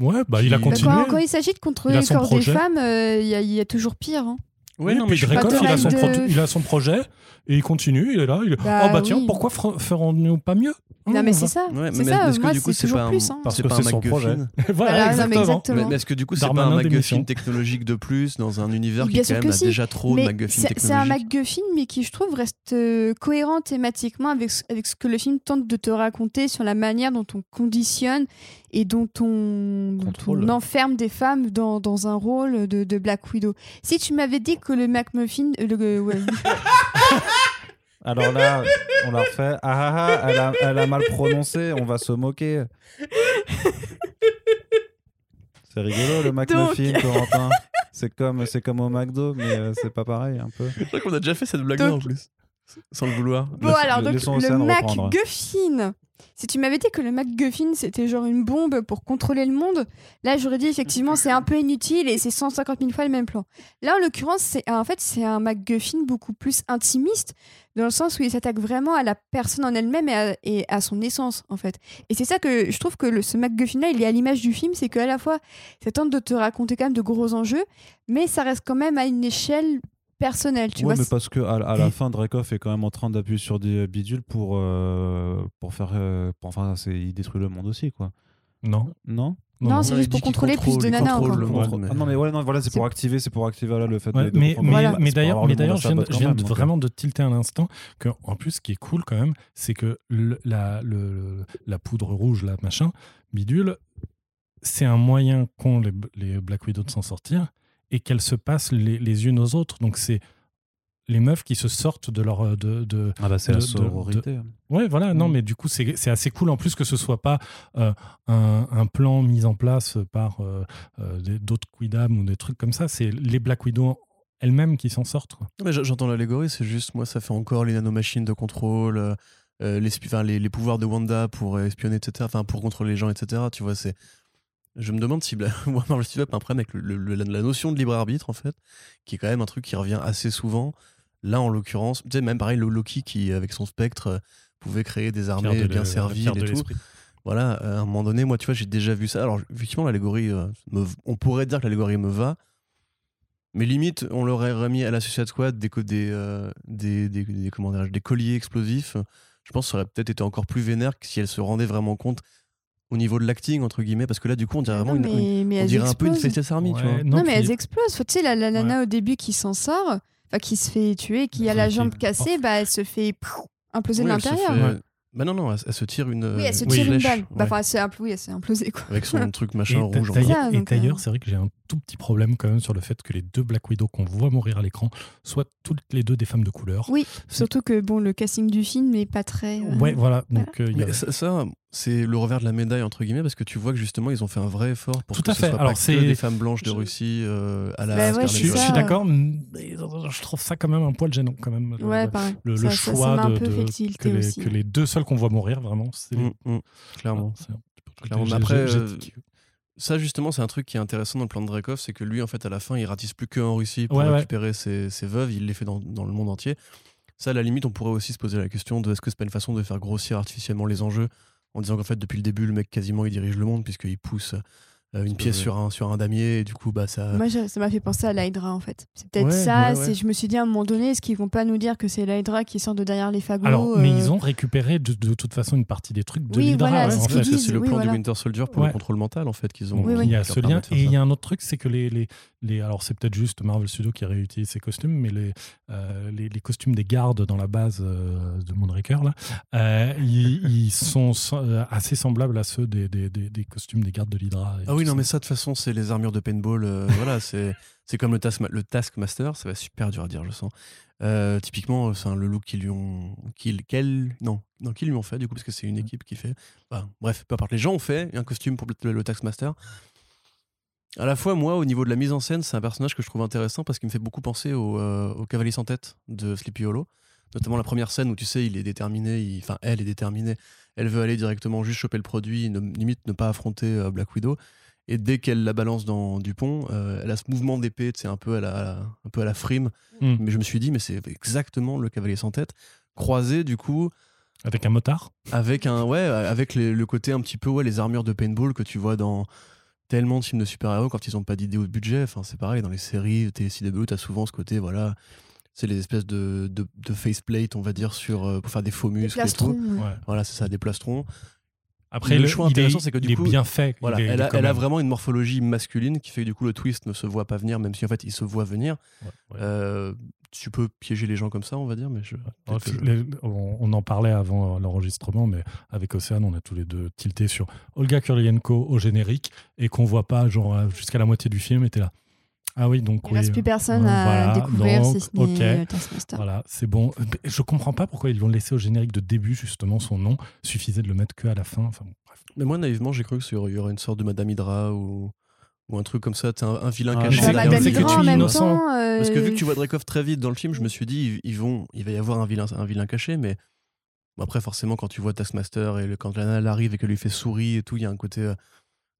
Ouais, bah il a Qui- bah, continué. quand, quand il s'agit de contrôler le corps projet. des femmes, euh, il y, a- il y a toujours pire. hein. Ouais, Oui, non, mais je il, a de son de- il a son projet et il continue, il est là. Il... Bah oh bah tiens, pourquoi fer- ferons-nous pas mieux? Non, Mmh, mais c'est ça. Ouais, c'est mais ça. est-ce que Moi, du coup, c'est c'est toujours pas un, plus. hein. Parce c'est que pas c'est un son MacGuffin projet. voilà, Voilà, non, mais exactement. exactement. mais, mais est-ce que du coup, c'est pas Darmanin un MacGuffin démission. technologique de plus dans un univers Bien qui sûr quand que même a si, déjà trop de Mais MacGuffin c'est c'est un technologiques MacGuffin, mais qui, je trouve, reste euh, cohérent thématiquement avec, ce- avec ce que le film tente de te raconter sur la manière dont on conditionne et dont on, dont Contrôle. on enferme des femmes dans, dans un rôle de, de Black Widow. Si tu m'avais dit que le MacMuffin. euh, le- ouais, Alors là, on la refait. Ah ah ah, elle a, elle a mal prononcé, on va se moquer. C'est rigolo le McMuffin, Corentin. C'est comme, c'est comme au McDo, mais euh, c'est pas pareil un peu. Je crois qu'on a déjà fait cette blague Donc- en plus. Sans le vouloir. Bon, alors, donc, le reprendre. MacGuffin. Si tu m'avais dit que le MacGuffin, c'était genre une bombe pour contrôler le monde, là, j'aurais dit effectivement, c'est un peu inutile et c'est 150 000 fois le même plan. Là, en l'occurrence, c'est en fait, c'est un MacGuffin beaucoup plus intimiste, dans le sens où il s'attaque vraiment à la personne en elle-même et à, et à son essence, en fait. Et c'est ça que je trouve que le- ce MacGuffin-là, il est à l'image du film, c'est qu'à la fois, ça tente de te raconter quand même de gros enjeux, mais ça reste quand même à une échelle personnelle, tu ouais, vois. mais parce que à, à la fin, Dreykov est quand même en train d'appuyer sur des bidules pour, euh, pour faire. euh, pour- enfin, c'est- il détruit le monde aussi, quoi. Non. Non Non, c'est non, juste pour contrôler plus de nanas contrôle encore. le monde. mais- Ah non, mais ouais, non, voilà, c'est C'est- pour activer, c'est pour activer voilà, le fait Ouais, de, de mais, comprendre. mais, Voilà. Mais c'est pour d'ailleurs, avoir le je sa viens, de, botte je quand viens même, de donc, euh. vraiment de tilter un instant que, en plus, ce qui est cool quand même, c'est que le- la, le- la poudre rouge, là, machin, bidule, c'est un moyen qu'ont les, les Black Widow de s'en sortir et qu'elles se passent les, les unes aux autres. Donc, c'est les meufs qui se sortent de leur. De, de... Ah bah c'est de- la de- sororité. Ouais, voilà, non, Mm. mais du coup, c'est c'est assez cool en plus que ce soit pas euh, un, un plan mis en place par euh, euh, d'autres Quidam ou des trucs comme ça. C'est les Black Widow elles-mêmes qui s'en sortent. J'entends l'allégorie, c'est juste, moi, ça fait encore les nanomachines de contrôle, euh, euh, les, spi- enfin, les, les pouvoirs de Wanda pour espionner, etc., enfin, pour contrôler les gens, etc. Tu vois, c'est. Je me demande si Steve Up a un problème avec le- le- la, notion de libre arbitre, en fait, qui est quand même un truc qui revient assez souvent. Là, en l'occurrence, tu sais, même pareil, le Loki qui, avec son spectre, euh, pouvait créer des armées de bien servies et tout. Voilà, euh, à un moment donné, moi, tu vois, j'ai déjà vu ça. Alors, effectivement, l'allégorie, euh, on pourrait dire que l'allégorie me va, mais limite, on l'aurait remis à la Suicide Squad des, des, euh, des, des, des- comment des colliers explosifs. Je pense que ça aurait peut-être été encore plus vénère que si elle se rendait vraiment compte au niveau de l'acting, entre guillemets, parce que là, du coup, on dirait vraiment Non, une, une- mais, on dirait un peu une. Faceless Army, tu Ouais, vois. Non, mais puis- elles explosent. Faut- Tu sais, la, la nana au début qui s'en sort, enfin, qui se fait tuer, qui a la jambe cassée, bah, elle se fait pff, imploser Oui, de l'intérieur. fait- Bah non, non, elle, elle se tire une. Oui, elle se tire une flèche, balle. ouais, Bah, enfin, elle s'est impl- oui, elle s'est implosée, quoi. avec son truc machin rouge. en et d'ailleurs, euh, c'est vrai que j'ai un tout petit problème quand même sur le fait que les deux Black Widow qu'on voit mourir à l'écran soient toutes les deux des femmes de couleur. Oui, surtout que bon, le casting du film n'est pas très. euh, Ouais, voilà. Donc, euh, il y a- Mais ça, ça, c'est le revers de la médaille entre guillemets parce que tu vois que justement ils ont fait un vrai effort pour Tout que à ce fait. soit Alors, pas que des femmes blanches de je- Russie euh, à la Bah ouais, je, suis- d'accord, mais je trouve ça quand même un poil gênant quand même. Ouais, Le- pareil. le, le Ça- ça- choix ça de, que, les, aussi. que les deux seuls qu'on voit mourir vraiment, c'est Mm, mm, clairement. c'est un petit peu- Clairement. Après, euh, Ça justement c'est un truc qui est intéressant dans le plan de Dreykov, c'est que lui en fait à la fin il ratisse plus que en Russie pour Ouais, ouais. récupérer ses, ses veuves, il les fait dans, dans le monde entier. Ça à la limite on pourrait aussi se poser la question de est-ce que c'est pas une façon de faire grossir artificiellement les enjeux en disant qu'en fait depuis le début le mec quasiment il dirige le monde puisqu'il pousse une C'est pièce sur un, sur un damier, et du coup, bah, ça. Moi, ça m'a fait penser à l'Hydra en fait. C'est peut-être Ouais, ça. ouais, Je me suis dit à un moment donné, est-ce qu'ils vont pas nous dire que c'est l'Hydra qui sort de derrière les fagots Alors, mais euh, ils ont récupéré de, de toute façon une partie des trucs de Oui, l'Hydra. voilà, en c'est ce en qu'ils fait. c'est le oui, plan voilà. du Winter Soldier pour Ouais. le contrôle mental, en fait, qu'ils ont. Oui, oui. il y a ce lien. Et il y a un autre truc, c'est que les, les, les- alors c'est peut-être juste Marvel Studios qui réutilise ces costumes, mais les, euh, les, les costumes des gardes dans la base euh, de Moonraker, là, euh, ils, ils sont euh, assez semblables à ceux des, des, des, des costumes des gardes de l'Hydra. Ah oui, non, ça. mais ça, de toute façon, c'est les armures de paintball. euh, voilà, c'est comme le, task, le Taskmaster, ça va super dur à dire, je sens. Euh, typiquement, c'est le look qu'ils lui ont. Qu'ils, quel, non, non, qu'ils lui ont fait, du coup, parce que c'est une équipe qui fait. Bref, peu importe. Les gens ont fait un costume pour le, le Taskmaster. À la fois, moi, au niveau de la mise en scène, c'est un personnage que je trouve intéressant parce qu'il me fait beaucoup penser au, euh, au Cavalier sans tête de Sleepy Hollow. Notamment la première scène où tu sais, il est déterminé, enfin, elle est déterminée, elle veut aller directement juste choper le produit, ne- limite ne pas affronter euh, Black Widow. Et dès qu'elle la balance dans Dupont, euh, elle a ce mouvement d'épée, c'est un peu à la, un peu à la frime. Mm. Mais je me suis dit, mais c'est exactement le Cavalier sans tête, croisé du coup Avec un motard. avec un ouais, avec les- le côté un petit peu ouais, les armures de paintball que tu vois dans tellement de films de super-héros quand ils n'ont pas d'idée ou de budget. Enfin, c'est pareil dans les séries TCW, tu as souvent ce côté voilà, c'est les espèces de, de, de faceplate, on va dire sur euh, pour faire des faux les muscles et plastrons, tout. Ouais. Voilà, c'est ça, des plastrons. Après, Le choix intéressant, est- c'est que du il est coup, bien fait. Voilà, Il est- elle, est a, elle a vraiment une morphologie masculine qui fait que du coup le twist ne se voit pas venir, même si en fait il se voit venir. Ouais, ouais. Euh, tu peux piéger les gens comme ça, on va dire, mais je. Les- on, on en parlait avant l'enregistrement, mais avec Océane, on a tous les deux tilté sur Olga Kurylenko au générique et qu'on voit pas genre euh, jusqu'à la moitié du film. T'es là. Ah oui, donc Il oui. reste plus personne euh, à voilà, découvrir donc, si ce n'est ok. euh, Taskmaster. Voilà, c'est bon. Je comprends pas pourquoi ils l'ont laissé au générique de début, justement, son nom. Suffisait de le mettre que à la fin. Enfin, bon, bref. Mais moi, naïvement, j'ai cru qu'il y aurait une sorte de Madame Hydra ou, ou un truc comme ça, un, un vilain Ah, caché. Bah, c'est- que Hydra tu en es même innocent. temps. euh, Parce que vu que tu vois Dreykov très vite dans le film, je me suis dit, ils, ils vont, il va y avoir un vilain, un vilain caché, mais bon, après, forcément, quand tu vois Taskmaster et le, quand Lana arrive et qu'elle lui fait sourire et tout, il y a un côté euh,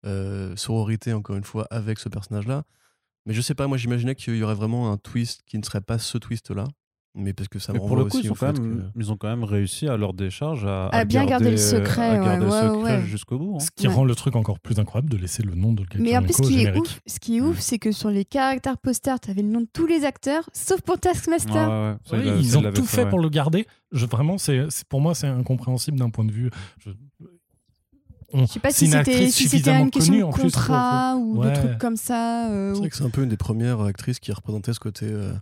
euh, sororité, encore une fois, avec ce personnage-là. Mais je sais pas, moi, j'imaginais qu'il y aurait vraiment un twist qui ne serait pas ce twist-là. Mais parce que ça me Mais pour renvoie le coup, aussi ils ont, au quand fait même, que- ils ont quand même réussi à leur décharge à, À bien garder le secret, ouais, ouais, secret ouais. jusqu'au bout. hein. Ce qui Ouais. rend le truc encore plus incroyable de laisser le nom d'Olga Mais en plus, ce qui est ouf, ce qui est ouf, c'est que sur les caractères posters, t'avais le nom de tous les acteurs, sauf pour Taskmaster. Ouais, ouais, ça, Oui, il a- ça, ils il ont tout fait ouais. pour le garder. Je, vraiment, c'est c'est- pour moi, c'est incompréhensible d'un point de vue. Je, on- Je sais pas si c'était si une question de plus, contrat ou Ouais. de trucs comme ça. euh, C'est ou- vrai que c'est un peu une des premières actrices qui représentait ce côté euh,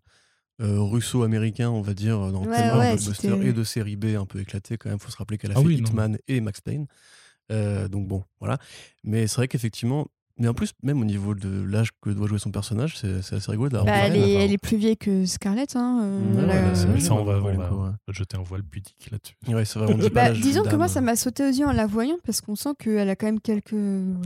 euh, russo-américain, on va dire, dans Ouais, tellement ouais, de et de séries B un peu éclatées quand même. faut se rappeler qu'elle a Ah fait oui, non. Hitman et Max Payne. Euh, donc bon, voilà. Mais c'est vrai qu'effectivement, mais en plus, même au niveau de l'âge que doit jouer son personnage, c'est c'est assez rigolo d'avoir Bah, elle, est, enfin. elle est plus vieille que Scarlett. Hein, euh, Ouais, ouais, ça, on va, on Ouais, va- ouais. on va jeter un voile pudique là-dessus. Ouais, vrai, Bah, disons que moi, ça m'a sauté aux yeux en la voyant parce qu'on sent qu'elle a quand même quelques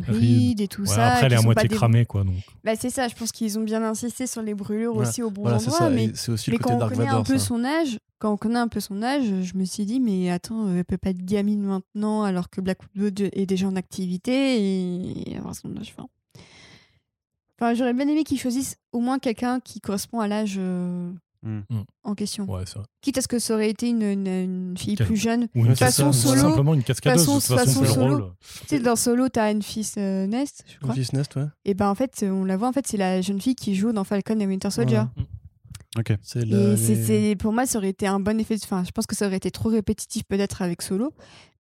rides et tout Ouais, ça. après, elle est à moitié des- cramée, quoi. Donc. Bah, c'est ça, je pense qu'ils ont bien insisté sur les brûlures aussi au bon Voilà, c'est endroit. Mais, aussi mais le côté quand on connaît un peu son âge, quand on connaît un peu son âge, je me suis dit, mais attends, elle peut pas être gamine maintenant alors que Black Widow est déjà en activité et avoir son âge. Enfin, enfin j'aurais bien aimé qu'ils choisissent au moins quelqu'un qui correspond à l'âge euh, Mm. Mm. en question. Ouais, c'est vrai. Quitte à ce que ça aurait été une, une- une fille plus jeune. Ou une façon, ou solo- simplement une cascadeuse. façon- de toute façon, façon solo. rôle. Tu sais, dans Solo, t'as une fille euh, Nest, je crois. Office Nest, ouais. Et ben en fait, on la voit, en fait, c'est la jeune fille qui joue dans Falcon et Winter Soldier. Ok. C'est Et la- c'est, les- c'est- pour moi, ça aurait été un bon effet. Enfin, je pense que ça aurait été trop répétitif peut-être avec Solo.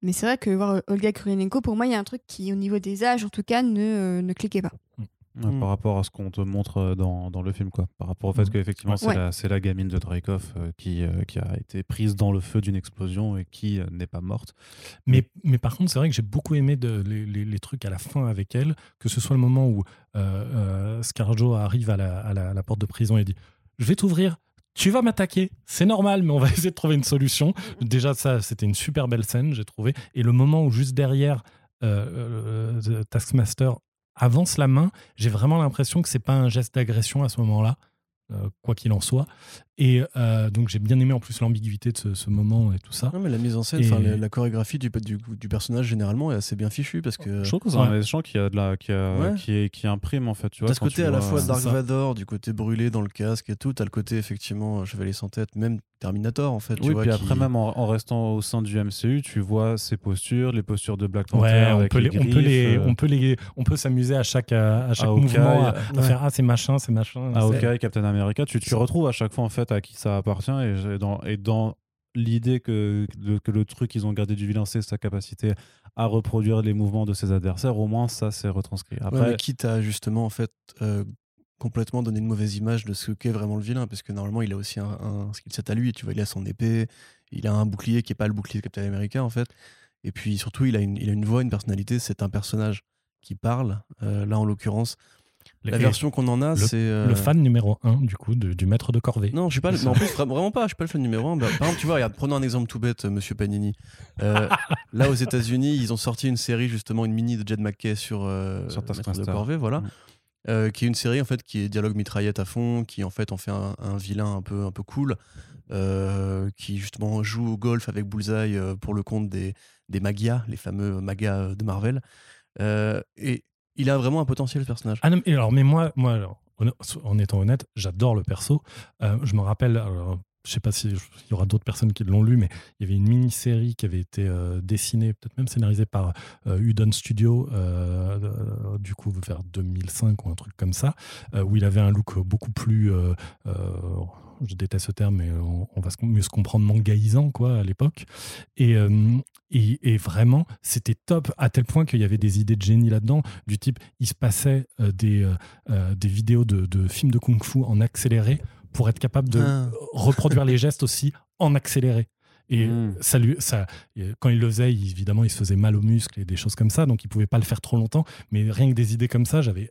Mais c'est vrai que voir Olga Kurylenko, pour moi, il y a un truc qui, au niveau des âges, en tout cas, ne, euh, ne cliquait pas. Ouais, Mm. Par rapport à ce qu'on te montre euh, dans, dans le film, quoi. Par rapport au fait Mm. qu'effectivement, c'est Ouais. la, c'est la gamine de Dreykov euh, qui, euh, qui a été prise dans le feu d'une explosion et qui euh, n'est pas morte. Mais, mais par contre, c'est vrai que j'ai beaucoup aimé de- les, les- les trucs à la fin avec elle, que ce soit le moment où euh, euh, Scarjo arrive à la, à la- à la porte de prison et dit Je vais t'ouvrir, tu vas m'attaquer, c'est normal, mais on va essayer de trouver une solution. Déjà, ça, c'était une super belle scène, j'ai trouvé. Et le moment où juste derrière, euh, euh, The Taskmaster avance la main, j'ai vraiment l'impression que c'est pas un geste d'agression à ce moment-là. euh, quoi qu'il en soit. Et euh, donc j'ai bien aimé en plus l'ambiguïté de ce, ce moment et tout ça. Non, mais la mise en scène, Et- la, la chorégraphie du, du, du personnage généralement est assez bien fichue parce que Je trouve que c'est Ouais. un méchant qui a de la qui, a- Ouais. qui, est- qui imprime en fait. Tu vois, T'as ce côté tu à la fois Dark ça. Vador, du côté brûlé dans le casque et tout. T'as le côté effectivement Chevalier sans tête, même Terminator en fait. tu Oui, vois, puis qui- après, même en, en restant au sein du MCU, tu vois ses postures, les postures de Black Panther. Ouais, on avec peut, les, on, peut les, euh, on peut les, on peut s'amuser à chaque, à chaque mouvement, à, à faire ah c'est machin, c'est machin. à c'est- Hawkeye, Captain America, tu, tu retrouves à chaque fois en fait à qui ça appartient et, dans, et dans l'idée que, que le truc qu'ils ont gardé du vilain, c'est sa capacité à reproduire les mouvements de ses adversaires, au moins ça c'est retranscrit. Ouais, Après, mais quitte à justement en fait euh, complètement donner une mauvaise image de ce qu'est vraiment le vilain, parce que normalement il a aussi un, un skill set à lui. Tu vois, il a son épée, il a un bouclier qui est pas le bouclier de Captain America en fait. Et puis surtout, il a une, il a une voix, une personnalité. C'est un personnage qui parle. Euh, là, en l'occurrence, la version qu'on en a, c'est euh, Le fan numéro 1 du coup de- du maître de corvée. Non, je suis pas. le- en plus, vra- vraiment pas. Je suis pas le fan numéro un. Bah, par exemple, tu vois, regarde, prenons un exemple tout bête, euh, Monsieur Panini. Euh, là, aux États-Unis, ils ont sorti une série justement, une mini de Jed McKay sur euh, Sur Maître de. Corvée, voilà, Mm. Qui est une série en fait qui est dialogue mitraillette à fond, qui en fait en fait un, un vilain un peu un peu cool, qui justement joue au golf avec Bullseye pour le compte des des Magia, les fameux Maga euh, de Marvel. Euh, et il a vraiment un potentiel ce personnage. Ah non, mais alors, mais moi, moi alors, en étant honnête, j'adore le perso. Euh, je me rappelle, alors, je sais pas s'il y aura d'autres personnes qui l'ont lu, mais il y avait une mini-série qui avait été euh, dessinée, peut-être même scénarisée par euh, Udon Studio, du coup vers 2005 ou un truc comme ça, où il avait un look beaucoup plus. Je déteste ce terme, mais on, on va se- mieux se comprendre mangaïsant quoi à l'époque. Et, euh, et, et vraiment, c'était top à tel point qu'il y avait des idées de génie là-dedans, du type, il se passait euh, des, euh, des vidéos de, de films de kung-fu en accéléré pour être capable de Ah. reproduire les gestes aussi en accéléré. Et Mm. ça lui, ça, quand il le faisait, il- évidemment, il se faisait mal aux muscles et des choses comme ça, donc il pouvait pas le faire trop longtemps. Mais rien que des idées comme ça, j'avais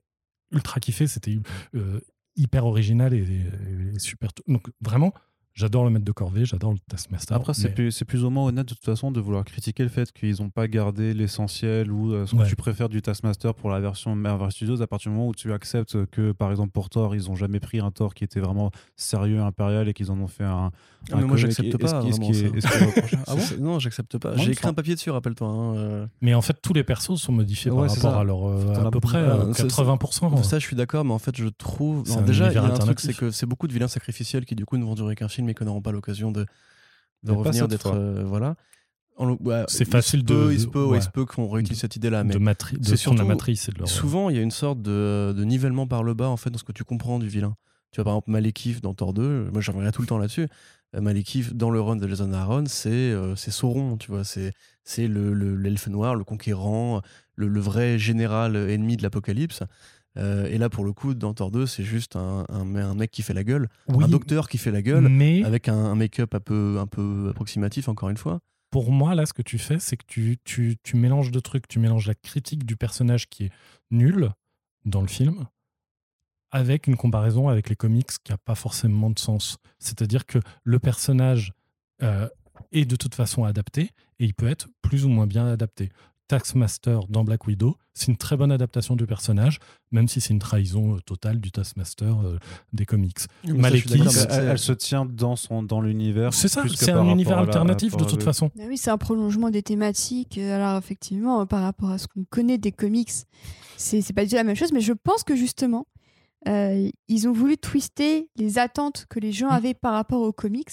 ultra kiffé. C'était euh, hyper original et, super. Donc vraiment, j'adore le maître de corvée, j'adore le Taskmaster. Après, c'est mais- plus, c'est plus ou moins honnête de toute façon de vouloir critiquer le fait qu'ils n'ont pas gardé l'essentiel ou euh, ce que Ouais. tu préfères du Taskmaster pour la version Marvel Studios à partir du moment où tu acceptes que, par exemple, pour Thor, ils n'ont jamais pris un Thor qui était vraiment sérieux, impérial et qu'ils en ont fait un. Ah, un mais moi, j'accepte pas, vraiment, est- est Ah bon non, j'accepte pas. J'ai écrit un papier dessus, rappelle-toi. hein, euh. Mais en fait, tous les persos sont modifiés Ouais, par c'est rapport ça. à leur euh, à peu près beaucoup. euh, C'est- 80%. Ça, je suis d'accord, mais en fait, je trouve. Déjà, il y a un truc, c'est que c'est beaucoup de vilains sacrificiels qui, du coup, ne vont durer qu'un film qui n'auront pas l'occasion de, Mais revenir, d'être. euh, voilà. Ouais, C'est facile de- peut- Il de- se peut, ouais, ouais. il se peut qu'on réutilise cette idée-là, mais c'est prendre la matrice et de leur... souvent, il y a une sorte de, de nivellement par le bas, en fait, dans ce que tu comprends du vilain. Tu vois, par exemple, Malekith dans Thor 2, moi, je reviendrai tout le temps là-dessus. Euh, Malekith, dans le run de Jason Aaron, c'est euh, Sauron, tu vois. C'est c'est le- le- l'elfe noir, le conquérant, le, le vrai général ennemi de l'apocalypse. Euh, et là, pour le coup, dans Thor 2, c'est juste un, un, un mec qui fait la gueule, Oui, un docteur qui fait la gueule, mais avec un, un make-up un peu, un peu approximatif, encore une fois. pour moi, là, ce que tu fais, c'est que tu, tu, tu mélanges deux trucs. Tu mélanges la critique du personnage qui est nul dans le film avec une comparaison avec les comics qui n'a pas forcément de sens. C'est-à-dire que le personnage euh, est de toute façon adapté et il peut être plus ou moins bien adapté. Taskmaster dans Black Widow, c'est une très bonne adaptation du personnage, même si c'est une trahison euh, totale du Taskmaster euh, des comics. Malekith, Elle, Malekith, elle- elle se tient dans, son, dans l'univers. C'est ça, c'est un univers la- alternatif de toute façon. Ah oui, c'est un prolongement des thématiques. Euh, Alors effectivement, par rapport à ce qu'on connaît des comics, c'est c'est pas du tout la même chose, mais je pense que justement, euh, ils ont voulu twister les attentes que les gens Mm. avaient par rapport aux comics.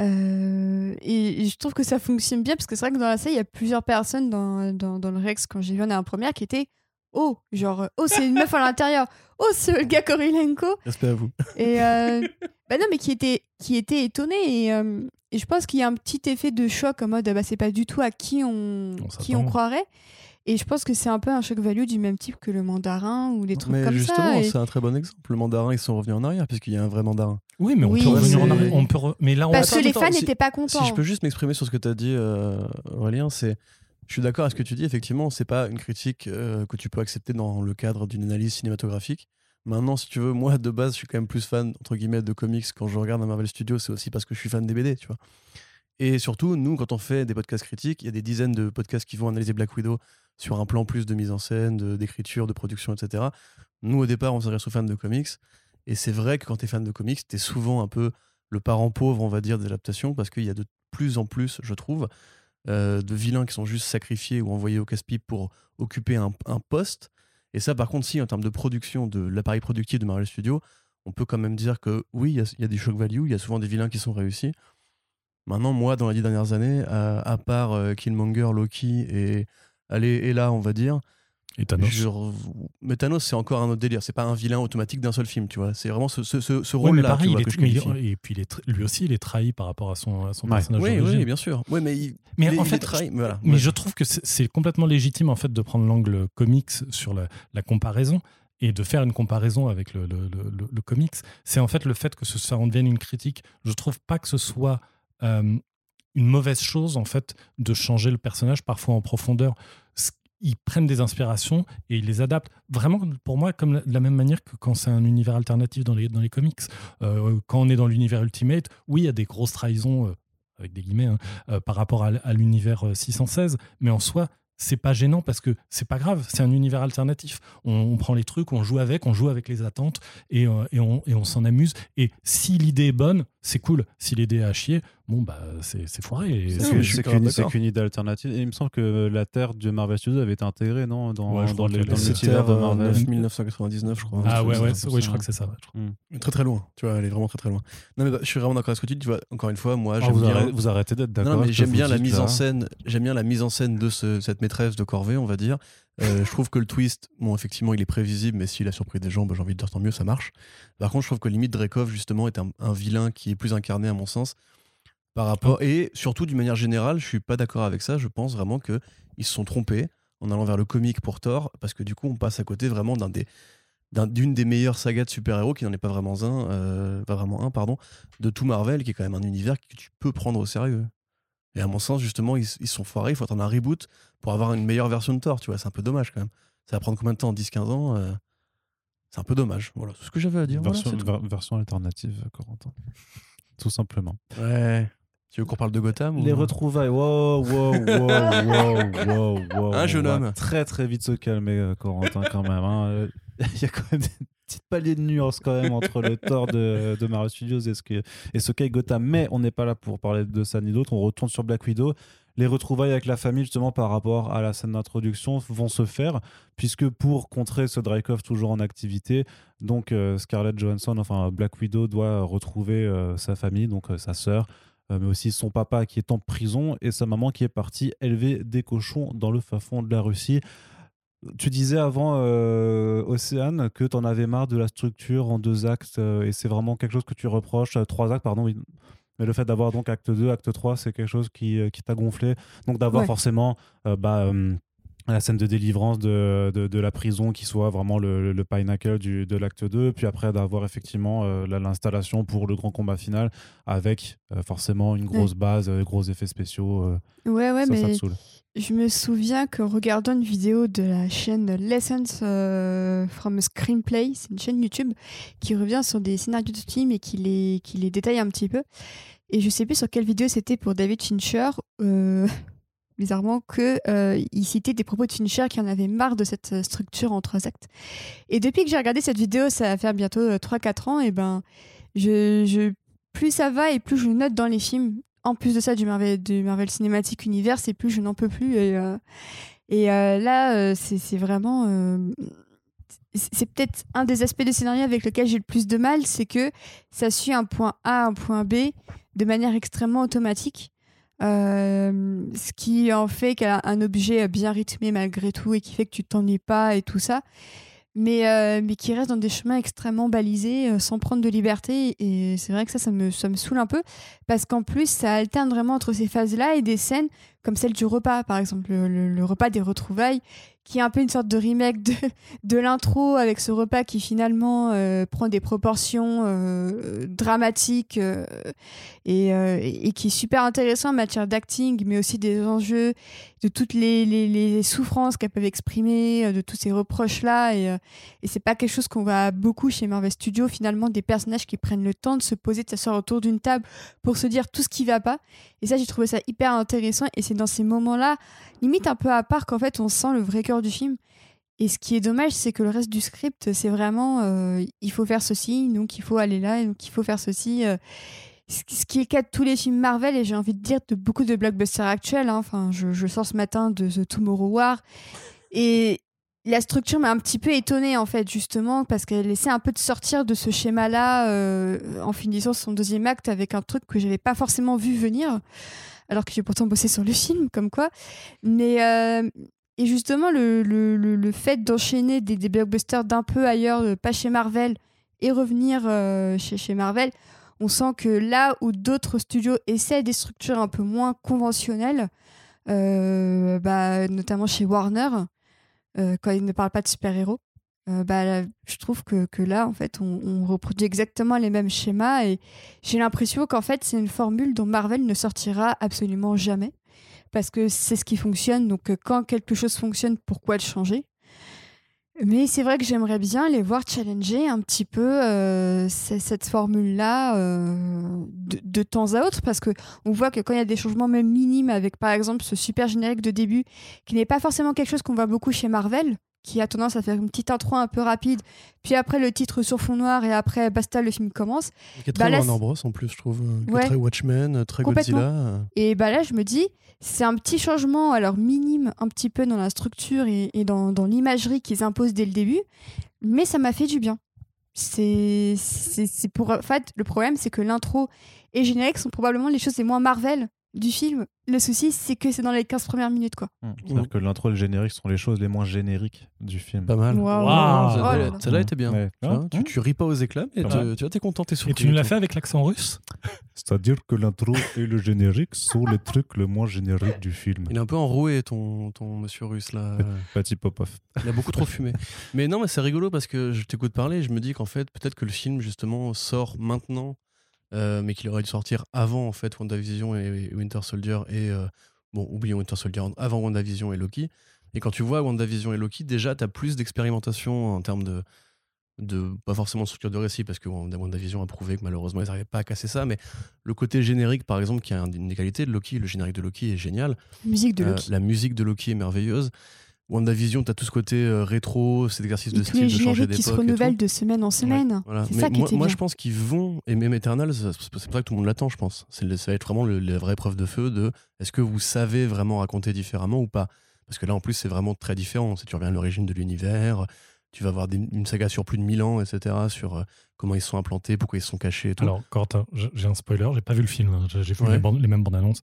Euh, et, et je trouve que ça fonctionne bien parce que c'est vrai que dans la série, il y a plusieurs personnes dans, dans, dans le Rex, quand j'ai vu en la première, qui étaient Oh, genre, oh, c'est une meuf à l'intérieur. Oh, c'est le gars Korilenko. Respect à vous. Et euh, bah non, mais qui était, qui était étonné. Et, euh, et je pense qu'il y a un petit effet de choc en mode, ah bah, c'est pas du tout à qui on, On qui on croirait. Et je pense que c'est un peu un choc value du même type que le mandarin ou des trucs Mais comme justement, ça. Et- c'est un très bon exemple. Le mandarin, ils sont revenus en arrière, puisqu'il y a un vrai mandarin. Oui, mais on Oui, peut revenir en arrière. On peut re- Mais là, on Parce attends, que les fans si- n'étaient pas contents. Si je peux juste m'exprimer sur ce que tu as dit, euh, Aurélien, c'est. Je suis d'accord avec ce que tu dis, effectivement, c'est pas une critique euh, que tu peux accepter dans le cadre d'une analyse cinématographique. Maintenant, si tu veux, moi de base, je suis quand même plus fan entre guillemets de comics quand je regarde un Marvel Studios, c'est aussi parce que je suis fan des BD, tu vois. Et surtout, nous, quand on fait des podcasts critiques, il y a des dizaines de podcasts qui vont analyser Black Widow sur un plan plus de mise en scène, d'écriture, de, production, etc. Nous, au départ, on s'adresse aux fans de comics. Et c'est vrai que quand tu es fan de comics, tu es souvent un peu le parent pauvre, on va dire, des adaptations, parce qu'il y a de plus en plus, je trouve, euh, de vilains qui sont juste sacrifiés ou envoyés au casse-pipe pour occuper un, poste. Et ça, par contre, si, en termes de production, de l'appareil productif de Marvel Studios, on peut quand même dire que oui, il y, a des shock value, il y a souvent des vilains qui sont réussis. Maintenant, moi, dans les dix dernières années, à, part euh, Killmonger, Loki et, allez, et là, on va dire, et Thanos. Mais Thanos, c'est encore un autre délire. C'est pas un vilain automatique d'un seul film, tu vois. C'est vraiment ce, ce, ce, rôle-là. Ouais, et puis lui aussi, il est trahi par rapport à son, son personnage. Oui, oui, bien sûr. Oui, mais, mais en fait, trahi. Mais, voilà. mais je trouve que c'est complètement légitime en fait de prendre l'angle comics sur la, la, comparaison et de faire une comparaison avec le, le, le, comics. C'est en fait le fait que ça en devienne une critique. Je trouve pas que ce soit euh, une mauvaise chose en fait de changer le personnage parfois en profondeur ils prennent des inspirations et ils les adaptent. Vraiment, pour moi, comme de la même manière que quand c'est un univers alternatif dans les, dans les comics. Euh, quand on est dans l'univers Ultimate, oui, il y a des grosses trahisons, euh, avec des guillemets, hein, euh, par rapport à, à l'univers 616, mais en soi, c'est pas gênant parce que c'est pas grave, c'est un univers alternatif. On, prend les trucs, on joue avec, on joue avec les attentes et, et on, et on s'en amuse. Et si l'idée est bonne, c'est cool. Si l'idée est à chier, bon, bah, c'est foiré. C'est qu'une idée alternative. Et il me semble que la Terre de Marvel Studios avait été intégrée, non Dans, ouais, dans, les, dans l'univers de Marvel. 1999, je crois. Ah ouais, ouais, oui, je crois que c'est ça. Mm. Très très loin, tu vois, elle est vraiment très très loin. Non, mais bah, je suis vraiment d'accord avec ce que tu dis. Tu vois, encore une fois, moi, ah, j'aime vous, bien... arrêtez, vous arrêtez d'être d'accord. Non, mais j'aime bien la mise en scène. J'aime bien la mise en scène de cette maîtresse de corvée, on va dire. Euh, je trouve que le twist, bon, effectivement, il est prévisible, mais s'il a surpris des gens, bah, j'ai envie de dire tant mieux, ça marche. Par contre, je trouve que limite Drekov, justement, est un, vilain qui est plus incarné, à mon sens, par rapport. Et surtout, d'une manière générale, je suis pas d'accord avec ça. Je pense vraiment qu'ils se sont trompés en allant vers le comique pour Thor, parce que du coup, on passe à côté vraiment d'un des d'une des meilleures sagas de super-héros, qui n'en est pas vraiment un, euh, pas vraiment un, pardon, de tout Marvel, qui est quand même un univers que tu peux prendre au sérieux. Et à mon sens, justement, ils, sont foirés. Il faut attendre un reboot pour avoir une meilleure version de Thor. Tu vois, c'est un peu dommage quand même. Ça va prendre combien de temps? 10-15 ans euh, C'est un peu dommage. Voilà, c'est ce que j'avais à dire. Version, version alternative, Corentin. Tout simplement. Ouais. Tu veux qu'on parle de Gotham Les retrouvailles. Wow, wow, wow, wow, wow, wow. Un jeune homme. Très, très vite se calmer, euh, Corentin, quand même. Hein. Il y a quand même des petite palier de nuance quand même entre le Thor de, de Marvel Studios et ce, que, et ce qu'est Gotham. Mais on n'est pas là pour parler de ça ni d'autre. On retourne sur Black Widow. Les retrouvailles avec la famille, justement, par rapport à la scène d'introduction, vont se faire, puisque pour contrer ce Dreykov toujours en activité, donc euh, Scarlett Johansson, enfin Black Widow, doit retrouver euh, sa famille, donc euh, sa sœur, mais aussi son papa qui est en prison et sa maman qui est partie élever des cochons dans le fin fond de la Russie. Tu disais avant, euh, Océane, que tu en avais marre de la structure en deux actes, euh, et c'est vraiment quelque chose que tu reproches, euh, trois actes, pardon, oui. Mais le fait d'avoir donc acte 2, acte 3, c'est quelque chose qui, qui t'a gonflé. Donc d'avoir forcément bah, la scène de délivrance de, de, la prison qui soit vraiment le, le pinnacle du, de l'acte 2, puis après d'avoir effectivement l'installation pour le grand combat final avec forcément une grosse base, gros effets spéciaux. ouais, ouais, mais je me souviens que regardant une vidéo de la chaîne Lessons euh, from a Screenplay, c'est une chaîne YouTube qui revient sur des scénarios de film et qui les, qui les détaille un petit peu. Et je sais plus sur quelle vidéo c'était pour David Fincher, euh, bizarrement, qu'il euh, citait des propos de Fincher qui en avait marre de cette structure en trois actes. Et depuis que j'ai regardé cette vidéo, ça va faire bientôt 3-4 ans, et ben, je, plus ça va et plus je note dans les films en plus de ça du Marvel, du Marvel Cinematic Universe, et plus je n'en peux plus. Et, euh, euh, là, euh, c'est vraiment. c'est peut-être un des aspects du scénario avec lequel j'ai le plus de mal, c'est que ça suit un point A, un point B de manière extrêmement automatique. Ce qui en fait qu'elle a un objet bien rythmé malgré tout et qui fait que tu t'ennuies pas et tout ça mais, euh, mais qui reste dans des chemins extrêmement balisés, euh, sans prendre de liberté. Et c'est vrai que ça, ça me, ça me saoule un peu, parce qu'en plus, ça alterne vraiment entre ces phases-là et des scènes comme celle du repas, par exemple, le, repas des retrouvailles, qui est un peu une sorte de remake de, l'intro, avec ce repas qui finalement euh, prend des proportions euh, dramatiques euh, et, qui est super intéressant en matière d'acting, mais aussi des enjeux, de toutes les, souffrances qu'elles peuvent exprimer, de tous ces reproches-là. Et, et c'est pas quelque chose qu'on voit beaucoup chez Marvel Studios, finalement, des personnages qui prennent le temps de se poser, de s'asseoir autour d'une table pour se dire tout ce qui va pas. Et ça, j'ai trouvé ça hyper intéressant. Et c'est dans ces moments-là, limite un peu à part, qu'en fait, on sent le vrai cœur du film. Et ce qui est dommage, c'est que le reste du script, c'est vraiment euh, il faut faire ceci, donc il faut aller là, donc il faut faire ceci. Euh. ce qui est le cas de tous les films Marvel et j'ai envie de dire de beaucoup de blockbusters actuels. hein. Enfin, je, je sors ce matin de The Tomorrow War et la structure m'a un petit peu étonnée en fait justement parce qu'elle essaie un peu de sortir de ce schéma-là euh, en finissant son deuxième acte avec un truc que j'avais pas forcément vu venir alors que j'ai pourtant bossé sur le film comme quoi. Mais et justement le, fait d'enchaîner des, des blockbusters d'un peu ailleurs, euh, pas chez Marvel et revenir euh, chez, Marvel, on sent que là où d'autres studios essaient des structures un peu moins conventionnelles, euh, bah, notamment chez Warner, quand ils ne parlent pas de super-héros, bah, je trouve que, là, en fait, on reproduit exactement les mêmes schémas. Et j'ai l'impression qu'en fait, c'est une formule dont Marvel ne sortira absolument jamais parce que c'est ce qui fonctionne. Donc, euh, quand quelque chose fonctionne, pourquoi le changer? Mais c'est vrai que j'aimerais bien les voir challenger un petit peu euh, cette formule-là euh, de, de temps à autre, parce que on voit que quand il y a des changements même minimes, avec par exemple ce super générique de début, qui n'est pas forcément quelque chose qu'on voit beaucoup chez Marvel, qui a tendance à faire une petite intro un peu rapide, puis après le titre sur fond noir et après basta, le film commence. Qui est Bah très là, Warner Bros en plus, je trouve. euh, Ouais. Très Watchmen, euh, très. Godzilla. Et bah là, je me dis, c'est un petit changement, alors minime un petit peu dans la structure et, et dans, dans l'imagerie qu'ils imposent dès le début, mais ça m'a fait du bien. C'est pour. En fait, le problème, c'est que l'intro et générique sont probablement les choses les moins Marvel du film. Le souci, c'est que c'est dans les 15 premières minutes, quoi. Mmh. C'est-à-dire que l'intro et le générique sont les choses les moins génériques du film. Pas mal. Oh là Celle-là là. celle-là était bien. Ouais. Tu, vois, tu, tu ris pas aux éclats, mais mal. tu vois, t'es content, t'es Et surpris. tu nous l'as fait avec l'accent russe? C'est-à-dire que l'intro et le générique sont les trucs les moins génériques du film. Il est un peu enroué, ton, ton monsieur russe, là. Petit Popov. Il a beaucoup trop fumé. Mais non, mais c'est rigolo parce que je t'écoute parler et je me dis qu'en fait, peut-être que le film, justement, sort maintenant, euh, mais qu'il aurait dû sortir avant, en fait, WandaVision et, et Winter Soldier et. euh, bon, oublions Winter Soldier, avant WandaVision et Loki. Et quand tu vois WandaVision et Loki, déjà, tu as plus d'expérimentation en termes de, de. Pas forcément de structure de récit, parce que Wanda- WandaVision a prouvé que malheureusement, ils n'arrivaient pas à casser ça, mais le côté générique, par exemple, qui a une des qualités de Loki, le générique de Loki est génial. Musique de Euh, Loki. la musique de Loki est merveilleuse. WandaVision, t'as tout ce côté euh, rétro, cet exercice de style de changer d'époque. qui se renouvellent de semaine en semaine. Voilà. C'est Mais ça qui moi, moi, je pense qu'ils vont, et même Eternals, c'est c'est pour ça que tout le monde l'attend, je pense. Le- ça va être vraiment le- la vraie preuve de feu de est-ce que vous savez vraiment raconter différemment ou pas? Parce que là, en plus, c'est vraiment très différent. Si tu reviens à l'origine de l'univers, tu vas avoir des- une saga sur plus de 1000 ans, etc., sur euh, comment ils sont implantés, pourquoi ils sont cachés et tout. Alors, Quentin, j'ai un spoiler, j'ai pas vu le film, hein, j'ai j'ai vu Ouais. les, bandes- les mêmes bandes annonces.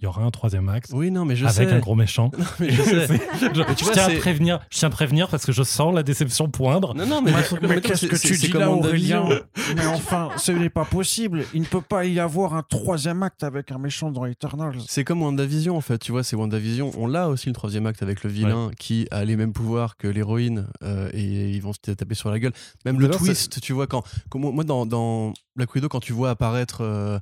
Il y aura un troisième acte oui, non, mais je avec sais. un gros méchant. Non, mais je sais. C'est- je, Mais tu je vois, tiens à prévenir, je tiens à prévenir parce que je sens la déception poindre. Non, non, mais, mais, mais attends, c'est- c'est- c'est comme WandaVision. Mais enfin, ce n'est pas possible. Il ne peut pas y avoir un troisième acte avec un méchant dans Eternals. C'est comme WandaVision en fait, tu vois, c'est WandaVision. On l'a aussi le troisième acte avec le vilain qui a les mêmes pouvoirs que l'héroïne euh, et ils vont se taper sur la gueule. Même le twist, tu vois, quand, quand moi moi, dans, dans Black Widow, quand tu vois apparaître euh,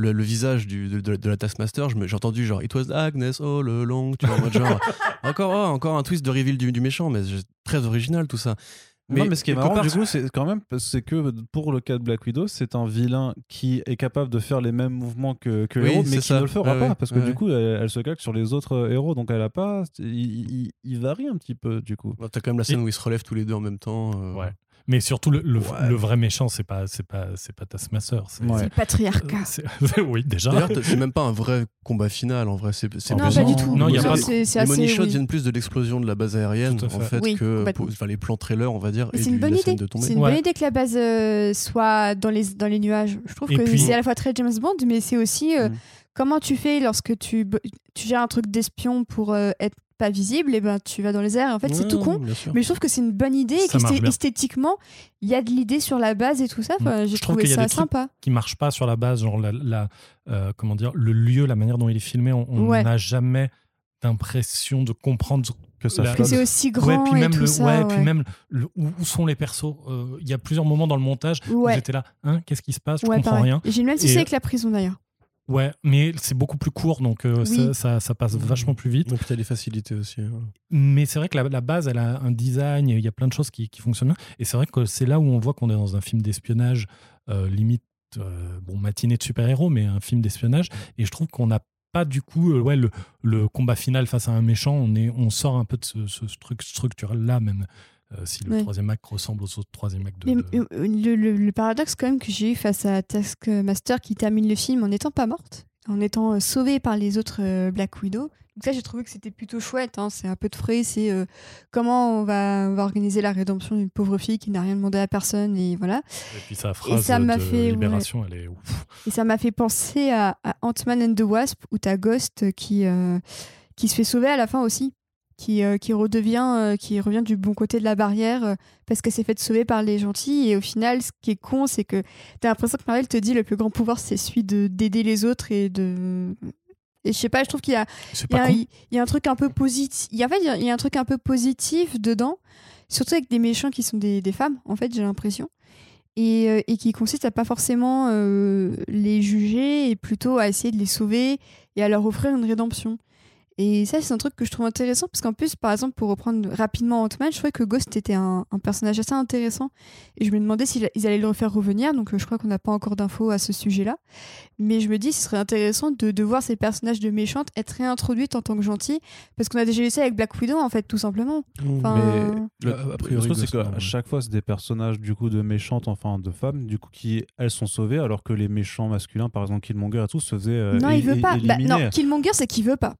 le, le visage du, de, de- de la Taskmaster, j'ai entendu genre It was Agnes all along, tu vois, en mode genre encore, oh, encore un twist de reveal du, du méchant, mais très original tout ça. Mais, non, mais ce qui est marrant, part, du coup, c'est quand même c'est que pour le cas de Black Widow, c'est un vilain qui est capable de faire les mêmes mouvements que, que le héros, mais qui ça. ne le fera pas parce que du coup, elle, elle se calque sur les autres euh, héros, donc elle a pas. Il, il- il varie un petit peu du coup. T'as quand même la scène où ils se relèvent tous les deux en même temps. euh, Ouais. Mais surtout, le, le, Ouais. le vrai méchant, c'est pas, c'est pas, c'est pas Taskmaster. C'est, Ouais. C'est le patriarcat. c'est- oui, déjà. D'ailleurs, c'est même pas un vrai combat final en vrai. C'est c'est Non, plus- pas du tout. Non, il y a pas- c'est c'est les money shots oui. viennent plus de l'explosion de la base aérienne à en fait. fait Oui, que enfin, les plans trailers on va dire c'est une bonne idée. scène de tomber. C'est une Ouais. bonne idée que la base euh, soit dans les, dans les nuages. Je trouve Et que puis- c'est à la fois très James Bond, mais c'est aussi euh, Mm. Comment tu fais lorsque tu, tu gères un truc d'espion pour euh, être pas visible, et ben tu vas dans les airs. En fait, c'est tout Ouais, con. Mais je trouve que c'est une bonne idée Ça esthétiquement, il y a de l'idée sur la base et tout ça. Enfin, J'ai Je trouve trouvé ça sympa. qui marche pas sur la base, genre la, la- euh, comment dire, le lieu, la manière dont il est filmé, on Ouais. n'a jamais d'impression de comprendre Que ça Que c'est aussi Ouais, grand puis et tout le, ça. ouais, ouais. puis même le- où, sont les persos Euh, Il y a plusieurs moments dans le montage où Ouais. j'étais là, hein, qu'est-ce qui se passe? Je Ouais, comprends rien. J'ai le même souci avec la prison d'ailleurs. Ouais, mais c'est beaucoup plus court, donc euh, Oui. ça, ça, ça passe vachement plus vite. Et puis t'as les facilités aussi. hein. Mais c'est vrai que la, la base, elle a un design, il y a plein de choses qui, qui fonctionnent bien. Et c'est vrai que c'est là où on voit qu'on est dans un film d'espionnage, euh, limite, euh, bon, matinée de super-héros, mais un film d'espionnage. Et je trouve qu'on n'a pas du coup euh, ouais, le, le combat final face à un méchant. On, est, on sort un peu de ce, ce truc structurel-là, même. Euh, si le Ouais. troisième acte ressemble aux autres troisième actes de. Mais, de- euh, le, le- le paradoxe quand même que j'ai eu face à Taskmaster qui termine le film en n'étant pas morte, en étant euh, sauvée par les autres euh, Black Widow. Donc ça j'ai trouvé que c'était plutôt chouette, hein. c'est un peu de frais, c'est comment on va, on va organiser la rédemption d'une pauvre fille qui n'a rien demandé à personne et voilà. Et puis sa phrase ça m'a de fait- ouais. libération, elle est ouf. Et ça m'a fait penser à, à Ant-Man and the Wasp où t'as Ghost qui, qui se fait sauver à la fin aussi. Qui, euh, qui redevient euh, qui revient du bon côté de la barrière euh, parce qu'elle s'est faite sauver par les gentils. Et au final ce qui est con c'est que t'as l'impression que Marvel te dit le plus grand pouvoir c'est celui de d'aider les autres et de et je sais pas je trouve qu'il y a il y, a, con. il y a un truc un peu positif il y a, en fait, il y a- il y a un truc un peu positif dedans surtout avec des méchants qui sont des, des femmes en fait j'ai l'impression. Et, et qui consiste à pas forcément les juger et plutôt à essayer de les sauver et à leur offrir une rédemption et ça c'est un truc que je trouve intéressant parce qu'en plus par exemple pour reprendre rapidement Ant-Man je trouvais que Ghost était un, un personnage assez intéressant. Et je me demandais s'ils allaient le refaire revenir donc euh, je crois qu'on n'a pas encore d'infos à ce sujet là mais je me dis ce serait intéressant de, de voir ces personnages de méchantes être réintroduites en tant que gentils parce qu'on a déjà eu ça avec Black Widow en fait tout simplement. Enfin Mais Le- a priori, c'est qu'à chaque fois, c'est des personnages du coup de méchantes, enfin de femmes, du coup qui elles sont sauvées, alors que les méchants masculins, par exemple Killmonger et tout, se faisaient euh, non il veut pas. Bah, non Killmonger c'est qu'il veut pas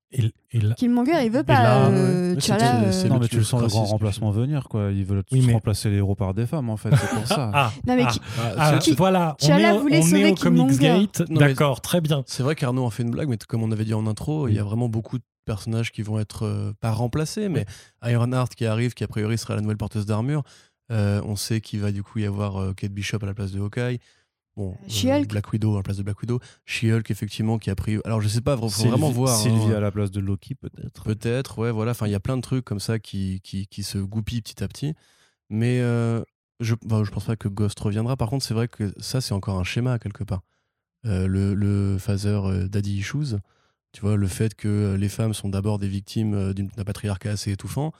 là- Killmonger il veut pas là, euh. Mais c'était- euh, c'est non, mais tu le sens le grand remplacement venir, quoi. Ils veulent tous Oui, mais- remplacer les héros par des femmes, en fait. C'est pour ça. Ah, Non, mais ah, qui- ah, qui- voilà, on T'Challa est, au- voulait on sauver est au Comics. Gate. Mais- D'accord, très bien. C'est vrai qu'Arnaud en fait une blague, mais comme on avait dit en intro, il y a vraiment beaucoup de personnages qui vont être euh, pas remplacés, mais Ironheart qui arrive, qui a priori sera la nouvelle porteuse d'armure. Euh, on sait qu'il va du coup y avoir euh, Kate Bishop à la place de Hawkeye. Bon, euh. Black Widow à la place de Black Widow. She-Hulk, effectivement, qui a pris. Alors, je sais pas, faut Sylvie- vraiment voir. hein. Sylvie à la place de Loki, peut-être. Peut-être, ouais, voilà. Enfin, il y a plein de trucs comme ça qui, qui, qui se goupillent petit à petit. Mais euh, je, enfin, je pense pas que Ghost reviendra. Par contre, c'est vrai que ça, c'est encore un schéma quelque part. Euh, le, le phaser euh, Daddy Issues, tu vois, le fait que les femmes sont d'abord des victimes d'une- d'un patriarcat assez étouffant.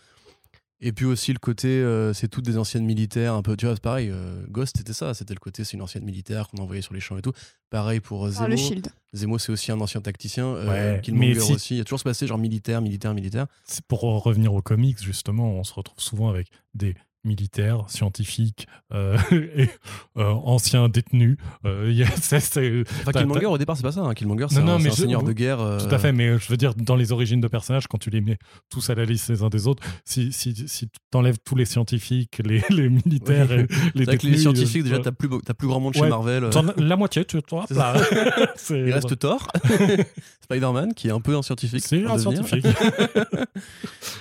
Et puis aussi le côté, euh, c'est toutes des anciennes militaires, un peu, tu vois, c'est pareil, euh, Ghost c'était ça, c'était le côté, c'est une ancienne militaire qu'on envoyait sur les champs et tout. Pareil pour euh, par le Zemo. Shield Zemo, c'est aussi un ancien tacticien. Euh, Ouais, Killmonger mais si- aussi. Il y a toujours ce passé, genre militaire, militaire, militaire. Pour revenir aux comics, justement, on se retrouve souvent avec des militaires, scientifiques euh, et euh, anciens détenus. Euh, y a- c'est- c'est- Enfin, Killmonger, au départ, c'est pas ça. hein. Killmonger, c'est Non, un, non, c'est un je- seigneur de guerre. euh, Tout à fait, mais je veux dire, dans les origines de personnages, quand tu les mets tous à la liste les uns des autres, si, si, si tu t'enlèves tous les scientifiques, les, les militaires et les C'est vrai que les détenus, scientifiques, euh, déjà, t'as plus, beau- t'as plus grand monde chez Ouais. Marvel. euh. t'en- la moitié, tu vois. Il reste Thor, Spider-Man, qui est un peu un scientifique. C'est un devenir. scientifique.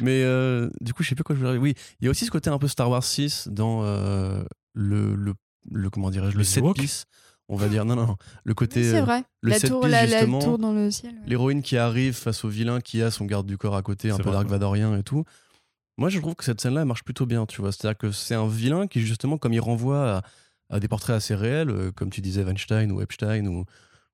Mais euh, du coup, je sais plus quoi je voulais dire. Oui, il y a aussi ce côté un peu Star Wars 6 dans euh, le, le, le- comment dirais-je, le set piece. On va dire, non, non, le côté. c'est euh, vrai le la set tour, piece, la, la justement, tour dans le ciel ouais. l'héroïne qui arrive face au vilain qui a son garde du corps à côté, un C'est peu vrai. Dark Vadorien et tout. Moi, je trouve que cette scène-là elle marche plutôt bien, tu vois. C'est-à-dire que c'est un vilain qui, justement, comme il renvoie à, à des portraits assez réels, euh, comme tu disais, Weinstein ou Epstein, ou,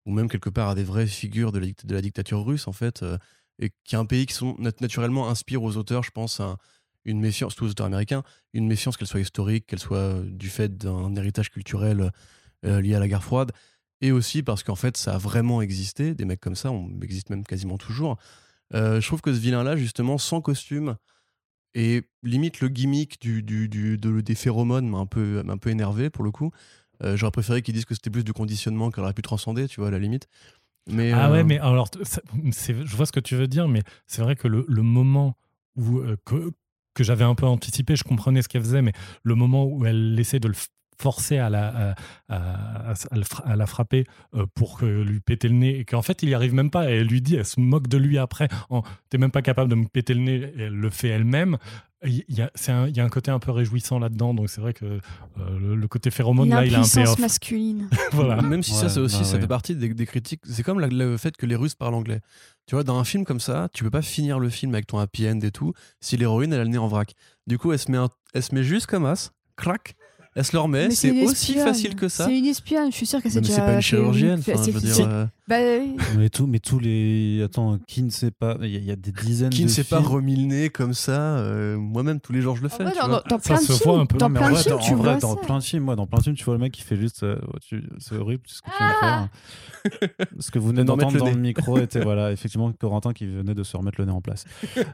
ou même quelque part à des vraies figures de la, dict- de la dictature russe, en fait, euh, et qui est un pays qui sont, nat- naturellement inspire aux auteurs, je pense, un- une méfiance, surtout aux auteurs américains, une méfiance qu'elle soit historique, qu'elle soit euh, du fait d'un héritage culturel euh, lié à la guerre froide, et aussi parce qu'en fait, ça a vraiment existé. Des mecs comme ça, on existe même quasiment toujours. Euh, je trouve que ce vilain-là, justement, sans costume, et limite le gimmick du, du, du- de- des phéromones m'a un peu, un peu énervé pour le coup. Euh, J'aurais préféré qu'ils disent que c'était plus du conditionnement qu'elle aurait pu transcender, tu vois, à la limite. Mais, Ah euh, ouais, mais alors, je vois ce que tu veux dire, mais c'est vrai que le, le moment où, euh, que, j'avais un peu anticipé, je comprenais ce qu'elle faisait, mais le moment où elle essaie de le f- forcer à la, à, la frapper euh, pour que lui péter le nez, et qu'en fait, il y arrive même pas, et elle lui dit, elle se moque de lui après, t'es même pas capable de me péter le nez, et elle le fait elle-même. Il y, a, c'est un- il y a un côté un peu réjouissant là-dedans, donc c'est vrai que euh, le, le côté phéromone, là, il a un payoff. masculine voilà. Même si ça, c'est aussi, bah ça ouais. fait partie des, des critiques. C'est comme la- le fait que les Russes parlent anglais. Tu vois, dans un film comme ça, tu peux pas finir le film avec ton happy end et tout si l'héroïne, elle a le nez en vrac. Du coup, elle se met, un- elle se met juste comme as, crac, Elle se le remet, c'est aussi espionne. facile que ça. C'est une espionne, je suis sûre qu'elle s'est Mais déjà. c'est pas une chirurgienne, enfin, je c'est- veux c'est- dire. euh, Bah oui. Mais, tout, mais tous les. Attends, qui ne sait pas Il y, y a des dizaines Qui de ne s'est pas remis le nez comme ça euh, Moi-même, tous les jours, je le En fais. vrai, tu dans, dans- dans Ça plein de films, un peu. dans mais plein en de Ouais, films, dans, tu en vrai, vois dans ça. plein de films, moi, dans plein de films, tu vois le mec qui fait juste. euh, tu- c'est horrible ce que tu viens de faire. Ce que vous venez d'entendre le dans le micro était voilà, effectivement Corentin qui venait de se remettre le nez en place.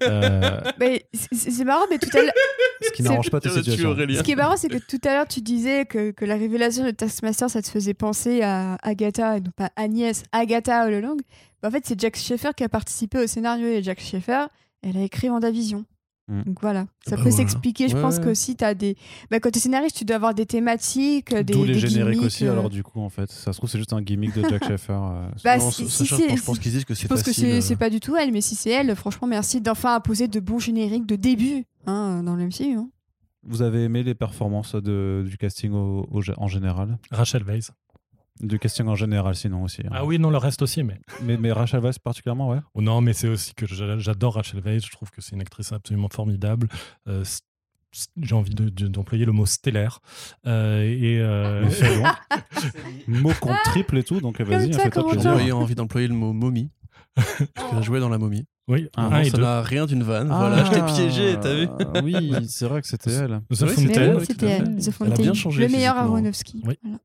Euh, Mais c'est c'est marrant, mais tout à l'heure. ce qui C'est- n'arrange pas tes situations. Ce qui est marrant, c'est que tout à l'heure, tu disais que, que la révélation de Taskmaster, ça te faisait penser à Agatha, et non pas Agnès, Agatha all along. Bah, en fait, c'est Jack Schaeffer qui a participé au scénario et Jack Schaeffer, elle a écrit WandaVision. Mm. Donc voilà, ça Bah peut voilà. s'expliquer. Je Ouais, pense ouais. que aussi, as des. Bah, quand tu es scénariste, tu dois avoir des thématiques, des. D'où les des génériques gimmicks, aussi, euh. alors du coup, en fait. Ça se trouve, c'est juste un gimmick de Jack Schaeffer. euh, Bah, Non, si- si je pense- je pense qu'ils disent que Je c'est pense que c'est euh. pas du tout elle, mais si c'est elle, franchement, merci d'enfin imposer de bons génériques de début hein, dans le MCU. hein. Vous avez aimé les performances de, du casting au- au- en général? Rachel Weisz. Du casting en général, sinon aussi. hein. Ah oui, non, le reste aussi, mais. Mais, mais Rachel Weisz particulièrement, ouais. Oh non, mais c'est aussi que j'a- j'adore Rachel Weisz. Je trouve que c'est une actrice absolument formidable. Euh, J'ai envie de- de- d'employer le mot stellaire. Euh, et euh. Mot contre triple et tout, donc vas-y, comment Vous plaisir. auriez envie d'employer le mot momie. Parce qu'elle a joué dans la momie. Oui, Ah, un ça n'a rien d'une vanne. Voilà, je t'ai piégé, t'as vu Ah, Oui, c'est vrai que c'était elle. The elle, oui, c'était elle, The Elle a Fountain. bien changé Le meilleur. Aronofsky. Oui. Voilà.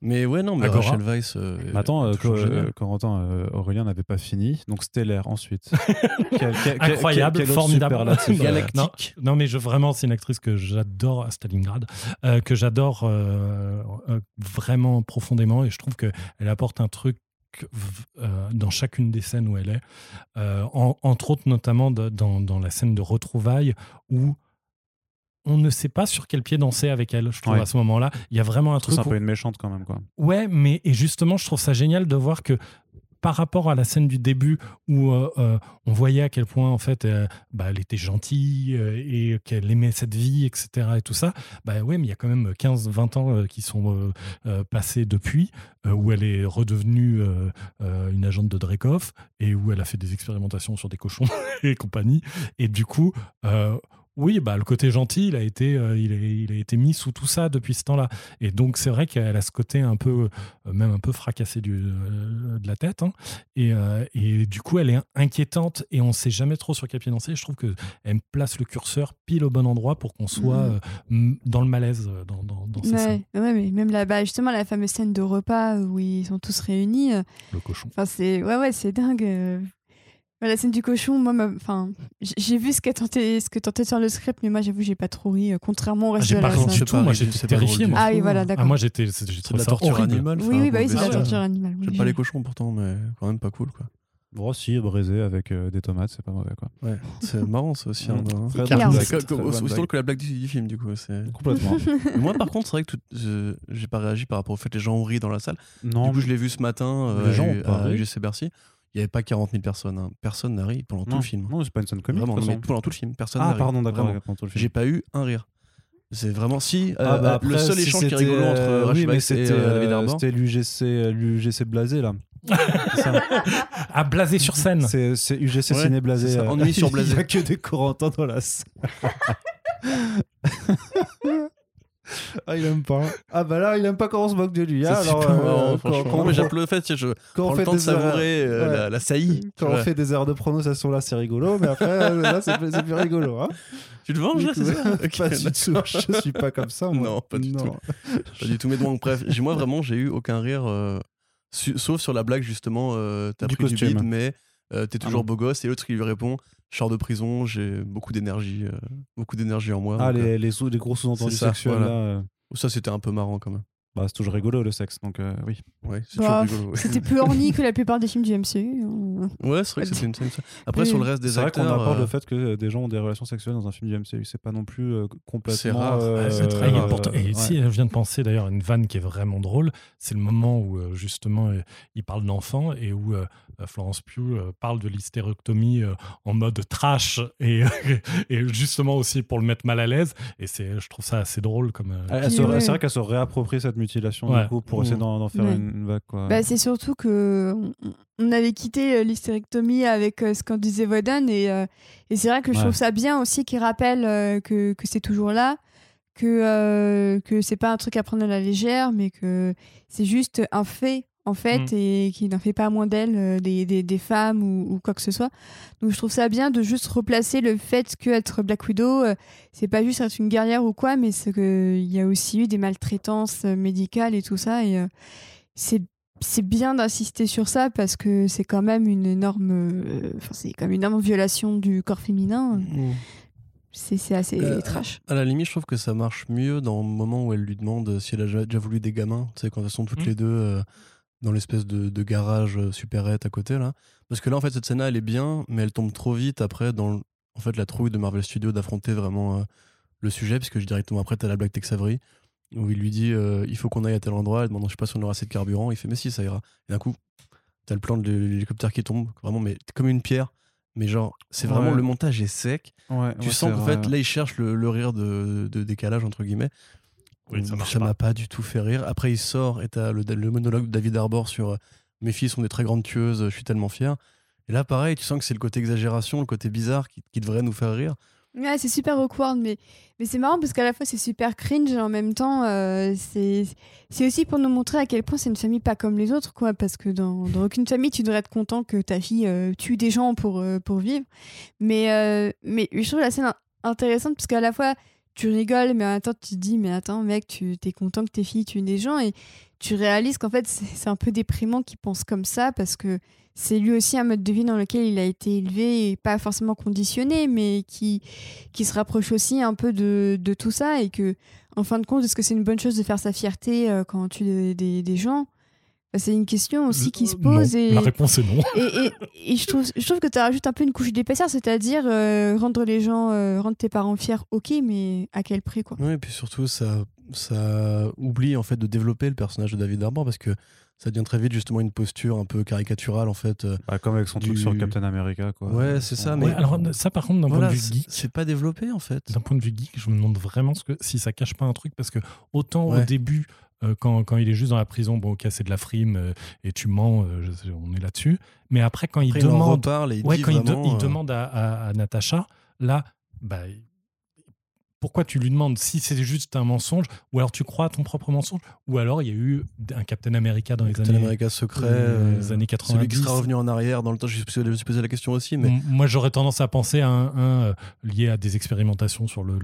Mais ouais, non, mais Agora. Rachel Weisz. euh, Mais Attends, euh, euh, Corentin, euh, Aurélien n'avait pas fini. Donc stellaire ensuite. Quel- quel- quel- Incroyable, quel formidable. superlatif, euh, Galactique. Non, non, mais je, vraiment, c'est une actrice que j'adore à Stalingrad, euh, que j'adore euh, euh, vraiment profondément, et je trouve qu'elle apporte un truc euh, dans chacune des scènes où elle est, Euh, en- entre autres notamment de- dans, dans la scène de retrouvailles où on ne sait pas sur quel pied danser avec elle, je trouve, Ouais. à ce moment-là. Il y a vraiment un C'est truc un où- peu une méchante quand même, quoi. Ouais, mais et justement, je trouve ça génial de voir que par rapport à la scène du début où euh, euh, on voyait à quel point en fait euh, bah, elle était gentille et qu'elle aimait cette vie, etc. et tout ça, bah mais il y a quand même 15-20 ans qui sont passés depuis, où elle est redevenue une agente de Dreykov et où elle a fait des expérimentations sur des cochons et compagnie. Et du coup, oui, bah, le côté gentil, il a, été, euh, il, a, il a été mis sous tout ça depuis ce temps-là. Et donc, c'est vrai qu'elle a ce côté un peu, euh, même un peu fracassé du, euh, de la tête. hein. Et, et du coup, elle est inquiétante et on ne sait jamais trop sur quel pied danser. Je trouve qu'elle place le curseur pile au bon endroit pour qu'on soit Mhm. euh, m- dans le malaise dans, dans, dans ces scènes. Ouais, ouais, mais même là-bas, justement, la fameuse scène de repas où ils sont tous réunis. Le cochon. Enfin, c'est ouais, ouais, c'est dingue. Euh. La scène du cochon, moi, enfin, j'ai vu ce que tentait, ce que tentait de faire le script, mais moi, j'avoue, j'ai pas trop ri, euh, contrairement au Ah, reste j'ai de pas la scène. tout. pas Moi, j'étais terrifié. moi. Ah oui, voilà, Ah, d'accord. moi, j'étais, j'ai de trouvé la ça torture horrible. animale. Oui, oui, bah oui, c'est bien la torture animale. oui, J'aime j'ai pas les cochons pourtant, mais quand même pas cool quoi. Bon, si, braisé avec euh, des tomates, c'est pas mauvais, quoi. Ouais, c'est marrant ça aussi. Hein, hein. Aussi bonne drôle que la blague du, du film du coup. Complètement. Moi par contre c'est vrai que tout- je- j'ai pas réagi par rapport au fait que les gens ont ri dans la salle. non, du coup je l'ai vu ce matin euh, Les gens à- ont pas Bercy. Il y avait pas 40 000 personnes. hein. Personne n'a ri pendant tout le film. non, c'est pas une scène comique. Vraiment, de non, toute mais façon. pendant tout le film, personne n'a Ah, ri. pardon, d'accord. J'ai pas eu un rire. C'est vraiment si. euh, Ah, bah, le seul si échange qui est rigolo entre euh, Rachel oui, mais c'était euh, David euh, c'était l'UGC, l'UGC blasé là. À blasé sur scène. C'est c'est UGC Ouais, ciné blasé. ennui sur blasé. Il y a que des Corentins dans la salle. ah, il aime pas. Ah, bah là, il aime pas quand on se moque de lui. Ah, alors, super euh, marrant, quand- franchement. quand- mais j'applaudis le fait, je quand prends on le fait temps de des erreurs- savourer euh, ouais. la, la saillie. Quand tu on vois. fait des erreurs de prononciation là, c'est rigolo, mais après, euh, là, c'est plus c'est plus rigolo. Hein Tu te venges, là, c'est ça Pas du tout. Je suis pas comme ça. Moi. Non, pas du Non. tout. Pas du tout. Mais donc, bref, moi vraiment, j'ai eu aucun rire, euh, su- sauf sur la blague justement, euh, t'as Du pris du costume. bide, mais euh, t'es toujours Ah beau gosse. Et l'autre qui lui répond, je sors de prison, j'ai beaucoup d'énergie, euh, beaucoup d'énergie en moi. Ah, donc, euh, les, les, sous- les gros sous-entendus sexuels voilà. là. euh, Ça, c'était un peu marrant quand même. Bah, c'est toujours rigolo le sexe, donc euh, oui. Ouais, c'est Bah, toujours rigolo. ouais. C'était plus orni que la plupart des films du MCU. hein. Ouais, c'est vrai que c'était une scène. ça. Après, Oui. sur le reste des C'est vrai qu'on acteurs. euh, le fait que des gens ont des relations sexuelles dans un film du MCU. C'est pas non plus euh, complètement. C'est rare. euh, Ouais, c'est très euh, important. Et ouais. ici, elle vient de penser d'ailleurs à une vanne qui est vraiment drôle. C'est le moment où justement il parle d'enfants et où Florence Pugh euh, parle de l'hystérectomie euh, en mode trash et, et justement aussi pour le mettre mal à l'aise. Et c'est, je trouve ça assez drôle comme. euh, ouais. C'est vrai qu'elle se réapproprie cette mutilation Ouais. du coup pour essayer Mmh. d'en d'en faire Ouais. une, vague. Quoi. Bah, c'est surtout que on- avait quitté euh, l'hystérectomie avec euh, ce qu'en disait Voden et, euh, et c'est vrai que je trouve ça bien aussi qu'il rappelle euh, que, que c'est toujours là que euh, que c'est pas un truc à prendre à la légère, mais que c'est juste un fait en fait Mm. et qui n'en fait pas moins d'elles euh, des, des, des femmes ou, ou quoi que ce soit. Donc je trouve ça bien de juste replacer le fait que être Black Widow, euh, c'est pas juste être une guerrière ou quoi, mais c'est qu'il y a aussi eu des maltraitances euh, médicales et tout ça et euh, c'est c'est bien d'insister sur ça parce que c'est quand même une énorme euh, enfin c'est quand même une énorme violation du corps féminin c'est c'est assez Euh, trash À la limite, je trouve que ça marche mieux dans le moment où elle lui demande si elle a déjà voulu des gamins. Tu sais, quand elles sont toutes Mhm. les deux euh, dans l'espèce de, de garage euh, supérette à côté, là. Parce que là, en fait, cette scène-là, elle est bien, mais elle tombe trop vite après dans en fait, la trouille de Marvel Studios d'affronter vraiment euh, le sujet, puisque directement après, t'as la Black Tex Avery, où il lui dit euh, il faut qu'on aille à tel endroit. Elle demande je sais pas si on aura assez de carburant. Il fait mais si, ça ira. Et d'un coup, t'as le plan de l'hélicoptère qui tombe, vraiment, mais comme une pierre. Mais genre, c'est vraiment Ouais. le montage est sec. Ouais, Tu ouais, sens qu'en fait, là, il cherche le, le rire de, de décalage, entre guillemets. Oui, ça pas. m'a pas du tout fait rire. Après, il sort et t'as le, le monologue de David Arbor sur euh, Mes filles sont des très grandes tueuses, je suis tellement fier. Et là, pareil, tu sens que c'est le côté exagération, le côté bizarre qui, qui devrait nous faire rire. Ouais, c'est super awkward, mais, mais c'est marrant parce qu'à la fois c'est super cringe et en même temps euh, c'est c'est aussi pour nous montrer à quel point c'est une famille pas comme les autres, quoi. Parce que dans, dans aucune famille tu devrais être content que ta fille euh, tue des gens pour, euh, pour vivre. Mais, euh, mais je trouve la scène in- intéressante parce qu'à la fois tu rigoles, mais en tu te dis, mais attends, mec, tu es content que tes filles tuent des gens. Et tu réalises qu'en fait c'est un peu déprimant qu'il pense comme ça parce que c'est lui aussi un mode de vie dans lequel il a été élevé et pas forcément conditionné, mais qui, qui se rapproche aussi un peu de, de tout ça. Et que, en fin de compte, est-ce que c'est une bonne chose de faire sa fierté euh, quand on tue des, des, gens? C'est une question aussi qui se Euh, pose non. et, La réponse est non. et, et- et je trouve, je trouve que tu rajoutes un peu une couche d'épaisseur, c'est-à-dire euh, rendre les gens, euh, rendre tes parents fiers, ok, mais à quel prix quoi? Ouais, et puis surtout, ça, ça oublie en fait de développer le personnage de David Arbor parce que ça devient très vite justement une posture un peu caricaturale en fait. euh, Bah, comme avec son truc sur Captain America. Quoi. Ouais, c'est ça, mais- Ouais, alors ça par contre d'un voilà, point de vue geek, c'est pas développé en fait. d'un point de vue geek, je me demande vraiment ce que, si ça cache pas un truc parce que autant au début euh, quand, quand il est juste dans la prison, bon ok c'est de la frime euh, et tu mens, euh, je on est là-dessus. Mais après quand il Après, il en demande, reparle et il ouais, quand il, de- vraiment, il demande à, à, à Natacha, là, bah, pourquoi tu lui demandes si c'est juste un mensonge ou alors tu crois à ton propre mensonge ou alors il y a eu un Captain America dans les Captain années, America secret, euh, euh, les années celui qui 90. sera revenu en arrière dans le temps. Je me suis posé la question aussi, mais Moi, j'aurais tendance à penser à un, un, euh, lié à des expérimentations sur le-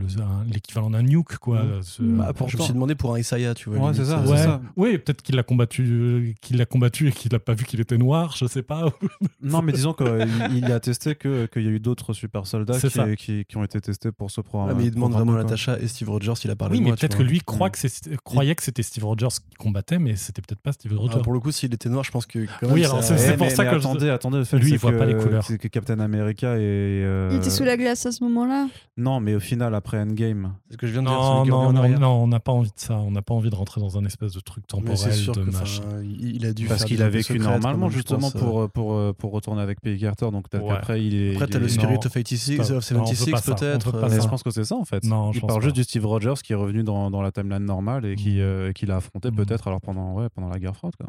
l'équivalent d'un nuke, quoi. Euh, ce- Bah, je me suis demandé pour un Isaiah, tu vois. Ouais, c'est ça, Ouais, ça. oui, peut-être qu'il l'a combattu, euh, qu'il l'a combattu et qu'il n'a pas vu qu'il était noir, je sais pas. Non, mais disons qu'il il a testé que- qu'il y a eu d'autres super soldats qui, qui, qui ont été testés pour ce programme. Ouais, mais il demande programme, vraiment. Natacha et Steve Rogers s'il a parlé oui, de mais peut-être que lui croit que c'est, croyait que c'était Steve Rogers qui combattait, mais c'était peut-être pas Steve Ah, Rogers. pour le coup, s'il était noir, je pense que. Quand Oui, alors c'est pour mais- ça mais que je- attendez, attendez, le fait Lui, il voit que, pas les couleurs. c'est que Captain America est. euh, Il était sous la glace à ce moment-là Non, mais au final, après Endgame. C'est ce que je viens de dire. Non, non, non, on n'a pas envie de ça. On n'a pas envie de rentrer dans un espèce de truc temporel de machin. il il a dû Parce qu'il a vécu normalement, justement, pense, euh. pour, pour, pour retourner avec Peggy Carter. Donc qu'après, il est. Après, il t'as le Spirit of 86, stop. of Non, on peut 76 pas ça, on peut-être. euh, je pense que c'est ça en fait. Non, je il parle pas. juste du Steve Rogers qui est revenu dans, dans la timeline normale et qui, Mm. euh, qui l'a affronté Mm. peut-être alors pendant, ouais, pendant la guerre froide. Quoi.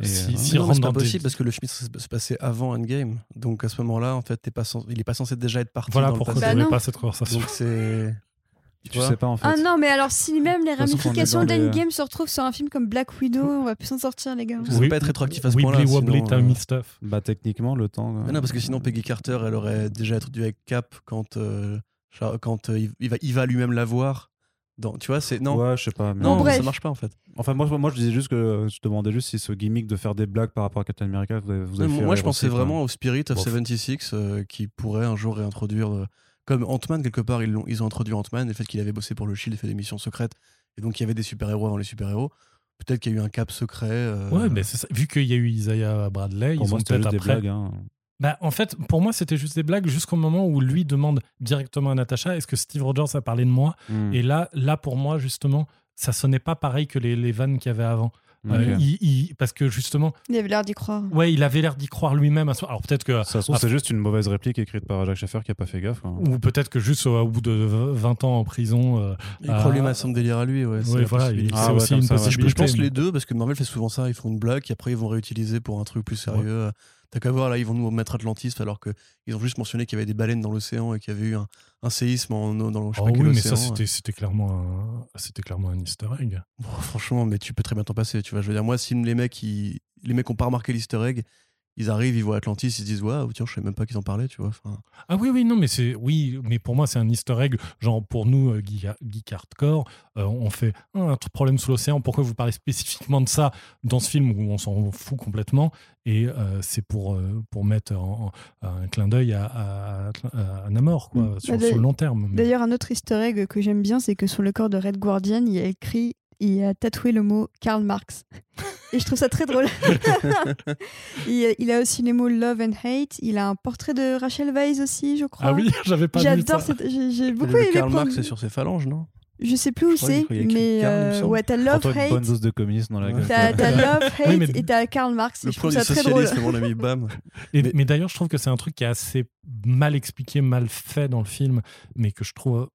Et, si euh, si non, c'est pas des- possible parce que le film se passait avant Endgame. Donc à ce moment-là, en fait, t'es pas cens- il est pas censé déjà être parti. Voilà dans pourquoi passé. Bah pas cette conversation. Donc c'est. Tu sais pas en fait. Ah non, mais alors si même les ramifications les- d'Endgame se retrouvent sur un film comme Black Widow, on va plus s'en sortir, les gars. Ça peut pas être rétroactif à ce point-là, Wibbly wobbly euh, stuff. Bah techniquement, le temps. euh, Mais non, parce que sinon Peggy Carter, elle aurait déjà introduit avec Cap quand, euh, genre, quand euh, il- va, il va lui-même la voir. Dans, tu vois, c'est non. Ouais, je sais pas. mais- Non, Non, bref. ça marche pas en fait. Enfin, moi, moi, je disais juste que je demandais juste si ce gimmick de faire des blagues par rapport à Captain America, vous avez, vous avez Non, fait moi, rire je pensais aussi, quoi. vraiment au Spirit of Bof. 76 euh, qui pourrait un jour réintroduire. euh, comme Ant-Man, quelque part, ils, l'ont- ils ont introduit Ant-Man, et le fait qu'il avait bossé pour le Shield et fait des missions secrètes. Et donc, il y avait des super-héros avant les super-héros. Peut-être qu'il y a eu un cap secret. euh, Ouais, mais c'est ça. vu qu'il y a eu Isaiah Bradley, Pour ils moi, ont c'était peut-être juste des après. blagues. hein. Bah, en fait, pour moi, c'était juste des blagues jusqu'au moment où lui demande directement à Natasha est-ce que Steve Rogers a parlé de moi? Hmm. Et là, là, pour moi, justement, ça sonnait pas pareil que les, les vannes qu'il y avait avant. Euh, Ok. il- il- parce que justement, Il avait l'air d'y croire. ouais, il avait l'air d'y croire lui-même. Alors peut-être que, Ça se trouve, c'est juste une mauvaise réplique écrite par Jacques Schaffer qui a pas fait gaffe. quoi. ou peut-être que juste au, au bout de 20 ans en prison, euh, Il croit lui-même à son délire à lui. Ouais, c'est ouais, la voilà, c'est Ah ouais, aussi une possibilité. je pense les deux, parce que Marvel fait souvent ça. Ils font une blague, et après ils vont réutiliser pour un truc plus sérieux. T'as qu'à voir là, ils vont nous mettre Atlantis alors qu'ils ont juste mentionné qu'il y avait des baleines dans l'océan et qu'il y avait eu un, un séisme en, dans je sais Oh pas quel oui, mais ça, océan. c'était c'était clairement, un- clairement un easter egg. Bon, franchement, mais tu peux très bien t'en passer. Tu vois, je veux dire, moi, si les mecs, ils, les mecs ont pas remarqué l'easter egg, ils arrivent, ils voient Atlantis, ils se disent, waouh, tiens, je savais même pas qu'ils en parlaient, tu vois. Enfin, Ah oui, oui, non, mais c'est oui, mais pour moi c'est un easter egg. Genre pour nous, euh, geek, hardcore, euh, on fait Ah, un problème sous l'océan. Pourquoi vous parlez spécifiquement de ça dans ce film où on s'en fout complètement? Et euh, c'est pour euh, pour mettre en, en- un clin d'œil à, à, à- à Namor, quoi, Mm. sur, Bah, sur le long terme. Mais- D'ailleurs, un autre easter egg que j'aime bien, c'est que sur le corps de Red Guardian, il y a écrit, il a tatoué le mot Karl Marx. Et je trouve ça très drôle. il, il a aussi les mots love and hate. Il a un portrait de Rachel Weisz aussi, je crois. ah oui, j'avais pas vu J'adore ça. cette. J'ai beaucoup aimé. Karl Marx, c'est sur ses phalanges, non? Je sais plus où c'est, mais euh, ouais, t'as love une bonne hate. dose de communisme dans la gueule. T'as love hate Oui, et t'as Karl Marx. Et Le je trouve premier ça très drôle. mon ami, bam. Et- Mais- mais d'ailleurs, je trouve que c'est un truc qui est assez mal expliqué, mal fait dans le film, mais que je trouve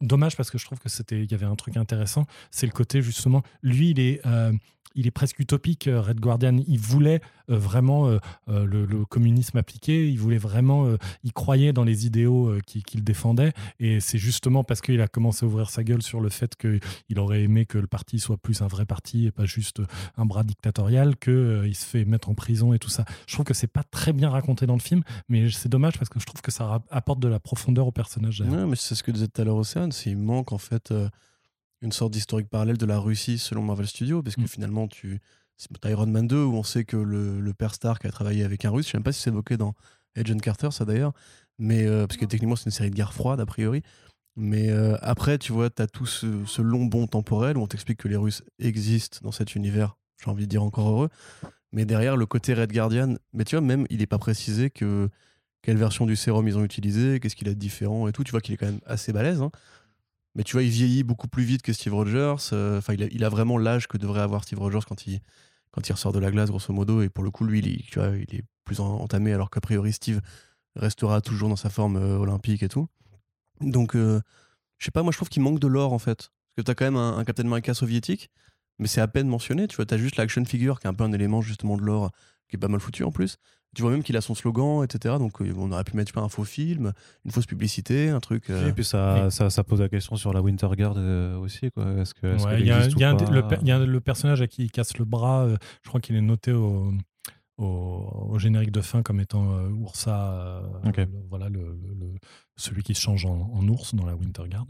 dommage parce que je trouve que c'était, il y avait un truc intéressant. C'est le côté justement, lui, il est, euh, il est presque utopique. euh, Red Guardian, il voulait euh, vraiment euh, le, communisme appliqué. Il voulait vraiment, il croyait dans les idéaux qu'il défendait. Et c'est justement parce qu'il a commencé à ouvrir sa gueule sur le fait qu'il aurait aimé que le parti soit plus un vrai parti et pas juste un bras dictatorial qu'il se fait mettre en prison et tout ça. Je trouve que c'est pas très bien raconté dans le film, mais c'est dommage parce que je trouve que ça apporte de la profondeur au personnage. Ouais, mais c'est ce que disait tout à l'heure Océane, il manque en fait une sorte d'historique parallèle de la Russie selon Marvel Studios, parce que Mm. finalement, tu Iron Man 2 où on sait que le, le père Stark a travaillé avec un russe, je sais même pas si c'est évoqué dans Agent Carter, ça d'ailleurs, mais euh, parce que techniquement c'est une série de guerre froide a priori. Mais euh, après, tu vois, tu as tout ce, ce long bond temporel où on t'explique que les Russes existent dans cet univers, j'ai envie de dire encore heureux. Mais derrière, le côté Red Guardian, mais tu vois, même, il n'est pas précisé que quelle version du sérum ils ont utilisé, qu'est-ce qu'il a de différent et tout. Tu vois qu'il est quand même assez balèze. hein. Mais tu vois, il vieillit beaucoup plus vite que Steve Rogers. euh, Enfin, il, a, vraiment l'âge que devrait avoir Steve Rogers quand il, quand ressort de la glace, grosso modo. Et pour le coup, lui, il, est- plus en- entamé, alors qu'a priori, Steve restera toujours dans sa forme euh, olympique et tout. Donc, euh, je sais pas, moi, je trouve qu'il manque de l'or, en fait. Parce que tu as quand même un, un Captain America soviétique, mais c'est à peine mentionné. Tu vois, tu as juste l'action figure, qui est un peu un élément, justement, de l'or, qui est pas mal foutu en plus. Tu vois même qu'il a son slogan, etc. Donc, euh, on aurait pu mettre je sais pas, un faux film, une fausse publicité, un truc. euh, Et puis ça, ça, ça pose la question sur la Winter Guard euh, aussi. Est-ce que, Ouais, Il y, a- y le, per- il y a le personnage à qui il casse le bras, euh, je crois qu'il est noté au, au, au générique de fin comme étant euh, Ursa, euh, le- voilà le, le- le- celui qui se change en, en ours dans la Winter Guard.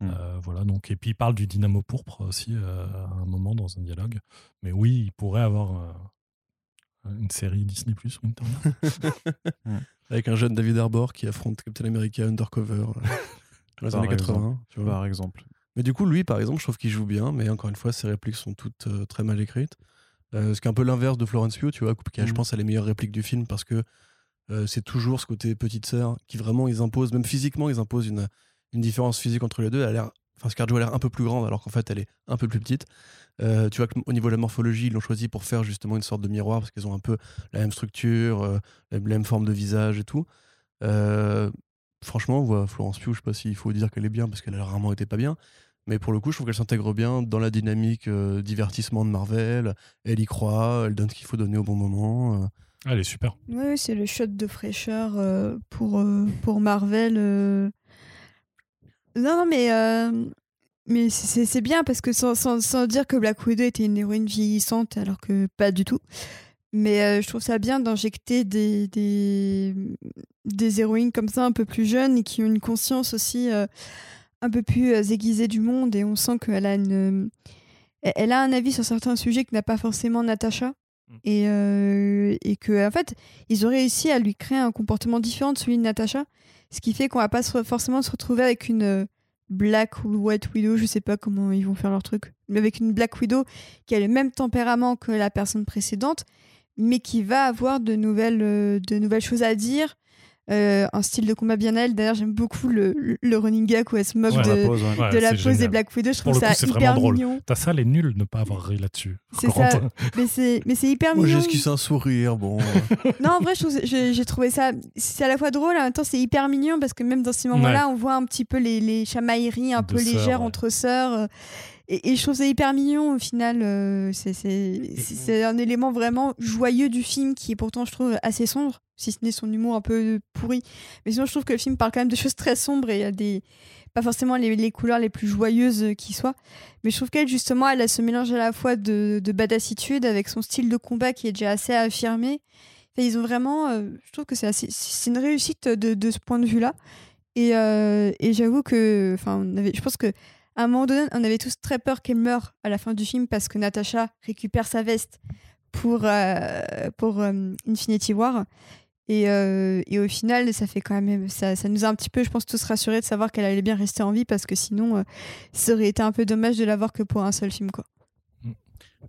Mm. Euh, voilà, donc, et puis il parle du dynamo pourpre aussi euh, à un moment dans un dialogue. Mais oui, il pourrait avoir euh, une série Disney Plus Winter Guard. avec un jeune David Arbor qui affronte Captain America Undercover euh, dans les Par années 80. tu vois. Par exemple. Mais du coup, lui, par exemple, je trouve qu'il joue bien, mais encore une fois, ses répliques sont toutes euh, très mal écrites. Euh, ce qui est un peu l'inverse de Florence Pugh, tu vois, qui a, je pense, a les meilleures répliques du film parce que euh, c'est toujours ce côté petite sœur qui vraiment, ils imposent, même physiquement, ils imposent une, une différence physique entre les deux. Elle a l'air, enfin, Scarjo a l'air un peu plus grande alors qu'en fait, elle est un peu plus petite. Euh, tu vois qu'au niveau de la morphologie, ils l'ont choisi pour faire justement une sorte de miroir parce qu'ils ont un peu la même structure, euh, la même forme de visage et tout. Euh, franchement, voilà, Florence Pugh, je sais pas s'il faut dire qu'elle est bien parce qu'elle a rarement été pas bien. Mais pour le coup, je trouve qu'elle s'intègre bien dans la dynamique euh, divertissement de Marvel. Elle y croit, elle donne ce qu'il faut donner au bon moment. Ah, elle est super. Oui, c'est le shot de fraîcheur euh, pour, euh, pour Marvel. Non, non, mais, euh, mais c'est- bien parce que sans, sans, sans dire que Black Widow était une héroïne vieillissante, alors que pas du tout. Mais euh, je trouve ça bien d'injecter des, des, des héroïnes comme ça, un peu plus jeunes et qui ont une conscience aussi euh, un peu plus aiguisée du monde. Et on sent qu'elle a une. Elle a un avis sur certains sujets que n'a pas forcément Natasha. Et, euh, et que, en fait, ils ont réussi à lui créer un comportement différent de celui de Natasha. Ce qui fait qu'on va pas forcément se retrouver avec une euh, Black ou White Widow, je sais pas comment ils vont faire leur truc, mais avec une Black Widow qui a le même tempérament que la personne précédente, mais qui va avoir de nouvelles, euh, de nouvelles choses à dire. Euh, un style de combat bien à elle. D'ailleurs, j'aime beaucoup le, le- running gag où elle se moque Ouais, de, la pause, ouais. Ouais, de la c'est pose des. Black Widow. Je trouve ça c'est hyper drôle. mignon. T'as ça, elle est nulle de ne pas avoir ri là-dessus. C'est ça. Mais c'est mais c'est hyper Moi, mignon. j'esquisse un sourire, bon. Non, en vrai, je trouve- j'ai trouvé ça. C'est à la fois drôle, en même temps, c'est hyper mignon parce que même dans ces moments-là, on voit un petit peu les, les chamailleries un De peu sœurs, légères ouais. entre sœurs. euh, et, et je trouve ça hyper mignon au final. euh, c'est- c'est c'est- c'est un élément vraiment joyeux du film qui est pourtant, je trouve, assez sombre, si ce n'est son humour un peu pourri. Mais sinon, je trouve que le film parle quand même de choses très sombres et il y a des. Pas forcément les, les couleurs les plus joyeuses euh, qui soient. Mais je trouve qu'elle, justement, elle a ce mélange à la fois de, de badassitude avec son style de combat qui est déjà assez affirmé. Ils ont vraiment. euh, je trouve que c'est une réussite de, de ce point de vue-là. Et, euh, et j'avoue que. Enfin, on avait, je pense que. Un moment donné, on avait tous très peur qu'elle meure à la fin du film parce que Natasha récupère sa veste pour, euh, pour euh, Infinity War. Et, euh, et au final, ça fait quand même, ça, ça nous a un petit peu, je pense, tous rassurés de savoir qu'elle allait bien rester en vie parce que sinon, euh, ça aurait été un peu dommage de l'avoir que pour un seul film, quoi.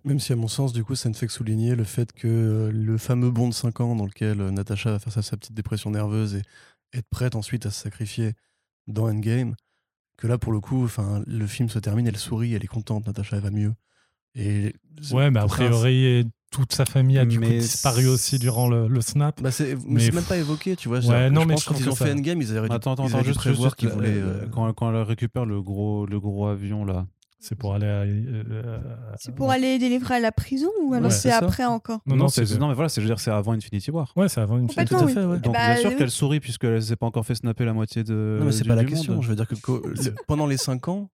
Même si, à mon sens, du coup, ça ne fait que souligner le fait que euh, le fameux bond de 5 ans dans lequel Natasha va faire sa, sa petite dépression nerveuse et être prête ensuite à se sacrifier dans Endgame, que là, pour le coup, enfin, le film se termine, elle sourit, elle est contente, Natasha, elle va mieux. Et Ouais, mais a priori, toute sa famille a du coup Mais disparu aussi durant le, le snap. Bah c'est Mais c'est même pas évoqué, tu vois. Ouais, c'est-à-dire que non, je mais pense je que quand ils ont ça- fait Endgame, ils auraient dû, Attends, attends, ils dû juste, prévoir juste qu'ils le- voulaient. le- euh, quand, quand elle récupère le gros, le gros avion là. C'est pour aller. à- euh, C'est pour aller délivrer à la prison ou alors Ouais, c'est après encore Non, non, c'est c'est. non mais voilà, c'est je veux dire c'est avant Infinity War. Ouais, c'est avant oui. ouais. Eh Donc bah, bien sûr oui. qu'elle sourit puisqu'elle s'est pas encore fait snapper la moitié de. Non, mais c'est du- pas la question. monde. Je veux dire que pendant les 5 ans,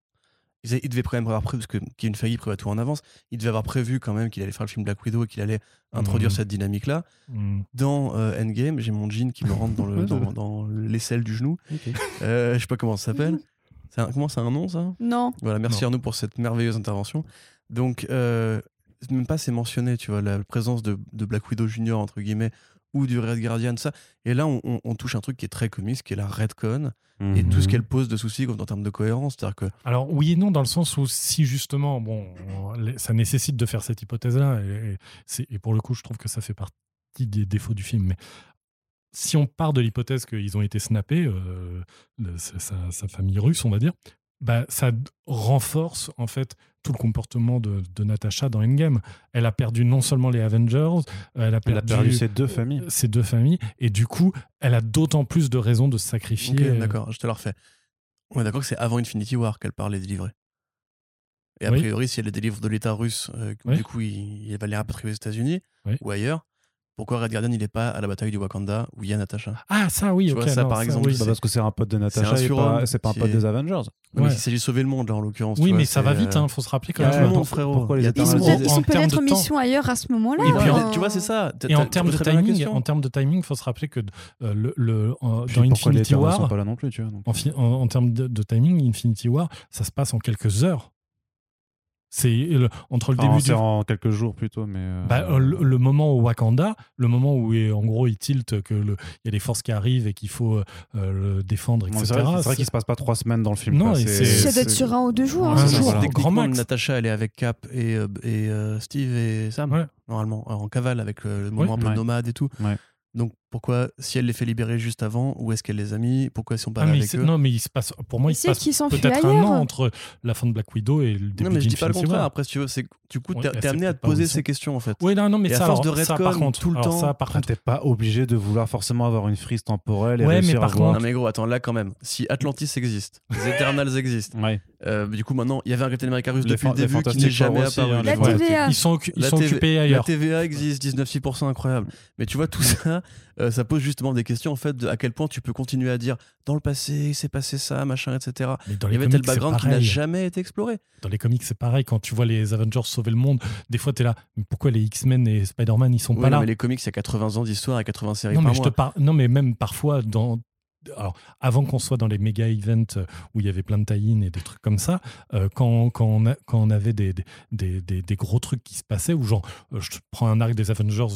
ils devaient quand même avoir prévu, parce que Kevin Feige prévoit tout en avance, il devait avoir prévu quand même qu'il allait faire le film Black Widow et qu'il allait introduire Mhm. cette dynamique-là. Hmm. Dans euh, Endgame, j'ai mon jean qui me rentre dans, le, dans, l'aisselle du genou. Ok. Euh, je sais pas comment ça s'appelle. C'est un- comment c'est un nom ça? Non. Voilà, merci Non. Arnaud pour cette merveilleuse intervention. Donc, euh, même pas c'est mentionné, tu vois, la présence de, de Black Widow Junior, entre guillemets, ou du Red Guardian, ça. Et là, on, on- on touche un truc qui est très comique, qui est la Redcon, et tout ce Mhm. qu'elle pose de soucis en termes de cohérence. C'est-à-dire que Alors oui et non dans le sens où si justement bon ça nécessite de faire cette hypothèse là et, et c'est- et pour le coup je trouve que ça fait partie des défauts du film mais si on part de l'hypothèse qu'ils ont été snappés euh, le- sa, sa- sa famille russe on va dire bah, ça renforce en fait tout le comportement de, de Natasha dans Endgame. Elle a perdu non seulement les Avengers, elle a perdu, Elle a perdu ses deux familles. ses deux familles, et du coup, elle a d'autant plus de raisons de se sacrifier. Euh, d'accord, je te le refais. On est d'accord que c'est avant Infinity War qu'elle part les délivrer. Et a Oui. priori, si elle les délivre de l'État russe, euh, Oui. du coup, il, il va les rapatrier aux États-Unis Oui. ou ailleurs. Pourquoi Red Guardian il n'est pas à la bataille du Wakanda où il y a Natasha? Ah, ça, oui, Tu ok. vois, ça, non, par exemple, oui. Bah, parce que c'est un pote de C'est Natasha surhomme pas- c'est pas un pote est- des Avengers. Oui, mais Ouais. il s'agit de sauver le monde là en l'occurrence. Oui, tu vois, mais ça c'est, va vite, euh, hein, faut se rappeler Il y a quand tout le même. monde, frérot. pourquoi les Il y a États tout Ils sont, ils en sont peut-être en temps. mission ailleurs à ce moment-là. Et puis, hein. tu vois, c'est ça. Et en termes de timing, en termes de timing, faut se rappeler que euh, le, dans pourquoi les Infinity War, pas là non plus, tu vois. donc. en, termes de timing, Infinity War, ça se passe en quelques heures. C'est le- entre le Enfin, début c'est du, en quelques jours plutôt, mais. euh, bah, euh, le, le moment au Wakanda, le moment où il- en gros il tilte que le- il y a des forces qui arrivent et qu'il faut euh, le défendre, etc. C'est vrai, c'est vrai qu'il se passe pas trois semaines dans le film. Non, c'est- Ça doit être sur un ou deux jours. Ouais, hein. Voilà. Techniquement, Grand max. Natasha, elle est avec Cap et, euh, et euh, Steve et Sam, Ouais. normalement, en cavale avec euh, le moment Ouais. un peu Ouais. nomade et tout. Ouais. Donc pourquoi, si elle les fait libérer juste avant, où est-ce qu'elle les a mis? Pourquoi ils sont pas Ah, là mais il avec eux? non, mais il se passe, pour moi, Mais il se passe peut-être un an entre la fin de Black Widow et le début Non, mais je dis pas le contraire. Après, si tu veux, du coup, Ouais, t'es amené à te poser ces questions en fait. Oui, non, non, mais Et à ça, force alors, de ça, retcon par contre, tout le temps, ça, par contre, t'es pas obligé de vouloir forcément avoir une frise temporelle et Ouais, mais réussir par à voir. Non mais gros, attends, là quand même, si Atlantis existe, les Eternals existent, Ouais. euh, du coup maintenant, il y avait un Captain America russe depuis le début qui n'est jamais apparu. hein, La. TVA. ils sont, La occupés La ailleurs. TVA existe, 19,6% incroyable. Mais tu vois, tout ça, euh, ça pose justement des questions en fait de à quel point tu peux continuer à dire dans le passé, il s'est passé ça, machin, etc. Il y les avait tel background qui n'a pareil. jamais été exploré. Dans les comics, c'est pareil. Quand tu vois les Avengers sauver le monde, des fois, tu es là. Mais pourquoi les X-Men et Spider-Man, ils sont Oui, pas non, là? mais les comics, il y a 80 ans d'histoire et 80 séries non, par mais je te. Non, mais même parfois, dans. Avant qu'on soit dans les méga events euh, où il y avait plein de tie-in et des trucs comme ça, euh, quand, quand, on avait des, gros trucs qui se passaient, où genre, euh, je prends un arc des Avengers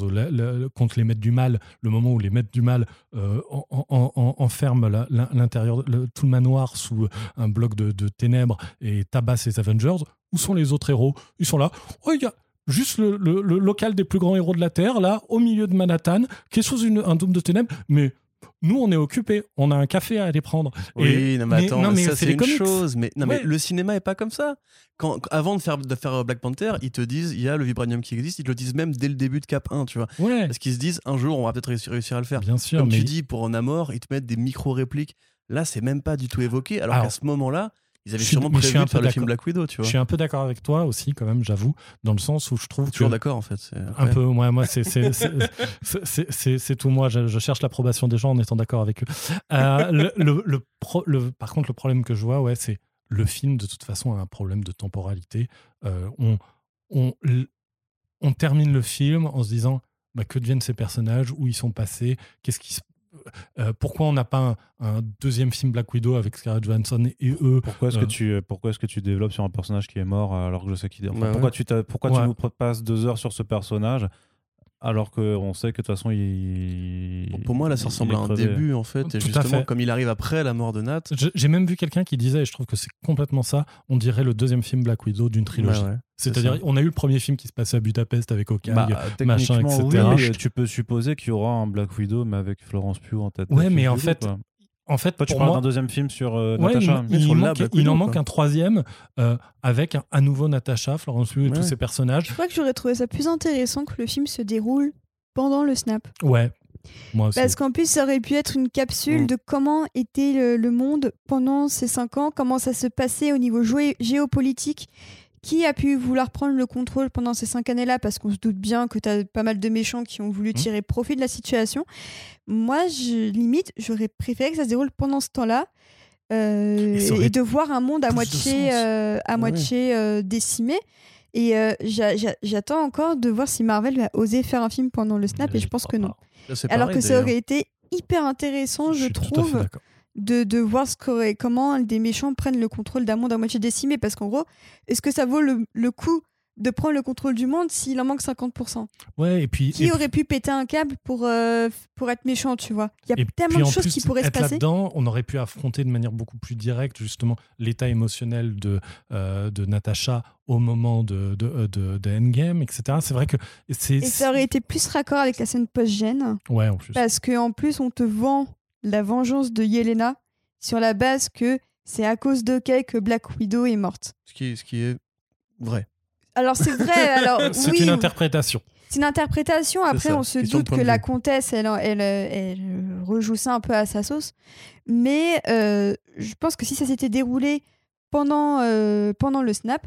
contre les maîtres du mal, le moment où les maîtres du mal euh, en- en- en- enferment l'intérieur, tout le manoir sous un bloc de, ténèbres et tabassent les Avengers, où sont les autres héros? Ils sont là. Oh, il y a juste le, local des plus grands héros de la Terre, là, au milieu de Manhattan, qui est sous un dôme de ténèbres, mais nous, on est occupés, on a un café à aller prendre. Oui, Et- non, mais attends, non, mais ça c'est une comics. chose. Mais, non, mais le cinéma est pas comme ça. Quand, avant de faire, de faire euh, Black Panther, ils te disent il y a le vibranium qui existe. Ils te le disent même dès le début de Cap 1, tu vois. Ouais, Parce qu'ils se disent un jour, on va peut-être réussir, à le faire. bien sûr, Comme mais tu dis, pour Namor, ils te mettent des micro-répliques. Là, c'est même pas du tout évoqué. Alors, Alors- qu'à ce moment-là, ils avaient sûrement prévu un peu le film d'accord. Black Widow, tu Je suis un peu d'accord avec toi aussi, quand même, j'avoue, dans le sens où je trouve Toujours d'accord, en fait. un peu, moi, moi, c'est tout moi. Je, je cherche l'approbation des gens en étant d'accord avec eux. Euh, le, le- le pro- le- par contre, le problème que je vois, ouais, c'est le film de toute façon a un problème de temporalité. Euh, on, on, l- on termine le film en se disant bah, que deviennent ces personnages, où ils sont passés, qu'est-ce qui se- euh, pourquoi on n'a pas un, un deuxième film Black Widow avec Scarlett Johansson et, eux Pourquoi est-ce Euh. que tu pourquoi est-ce que tu développes sur un personnage qui est mort alors que je sais qu'il est enfin, Bah ouais. pourquoi tu pourquoi Ouais. tu nous passes deux heures sur ce personnage alors qu'on sait que de toute façon il Pour- Pour moi, là, ça ressemble à un crevé. début, en fait. Tout Et à justement, fait. comme il arrive après la mort de Nat. J'ai même vu quelqu'un qui disait, et je trouve que c'est complètement ça, on dirait le deuxième film Black Widow d'une trilogie. Ouais, ouais, c'est C'est-à-dire, on a eu le premier film qui se passait à Budapest avec Hawkeye. Bah, machin, etc. oui, tu peux supposer qu'il y aura un Black Widow mais avec Florence Pugh en tête. Ouais, mais en fait, quoi. En fait, toi tu pour parles moi, d'un deuxième film sur euh, ouais, il, il sur manque, en manque un troisième euh, avec un- à nouveau Natasha, Florence Pugh et tous ces personnages. Je crois que j'aurais trouvé ça plus intéressant que le film se déroule pendant le snap. Ouais, moi aussi. Parce qu'en plus, ça aurait pu être une capsule Mm. de comment était le, le monde pendant ces cinq ans, comment ça se passait au niveau géo- géopolitique, qui a pu vouloir prendre le contrôle pendant ces cinq années-là, parce qu'on se doute bien que tu as pas mal de méchants qui ont voulu Mm. tirer profit de la situation. Moi, je, limite, j'aurais préféré que ça se déroule pendant ce temps-là. euh, Et de voir un monde à moitié, euh, à Ouais. moitié euh, décimé. Et j'a- j'a- j'attends encore de voir si Marvel va oser faire un film pendant le snap, et je pense que non. Alors que ça aurait été hyper intéressant, je, fait trouve, d'accord. De, de voir ce comment des méchants prennent le contrôle d'un monde à moitié décimé. Parce qu'en gros, est-ce que ça vaut le, le coup de prendre le contrôle du monde s'il en manque 50% Ouais, et puis. Qui et aurait pu péter un câble pour, euh, pour être méchant, tu vois? Il y a tellement de choses plus, qui pourraient se passer. là-dedans, on aurait pu affronter de manière beaucoup plus directe justement l'état émotionnel de, euh, de Natasha au moment de, de, euh, de, de Endgame, etc. C'est vrai que. Et ça aurait été plus raccord avec la scène post-gène. Ouais, en plus. Parce qu'en plus, on te vend la vengeance de Yelena sur la base que c'est à cause de Kay que Black Widow est morte. Ce qui, est- ce qui est vrai. Alors c'est vrai, alors c'est oui, une interprétation. C'est une interprétation. Après, ça, on se doute que la comtesse, elle, elle, elle, rejoue ça un peu à sa sauce. Mais euh, je pense que si ça s'était déroulé pendant, euh, pendant le snap,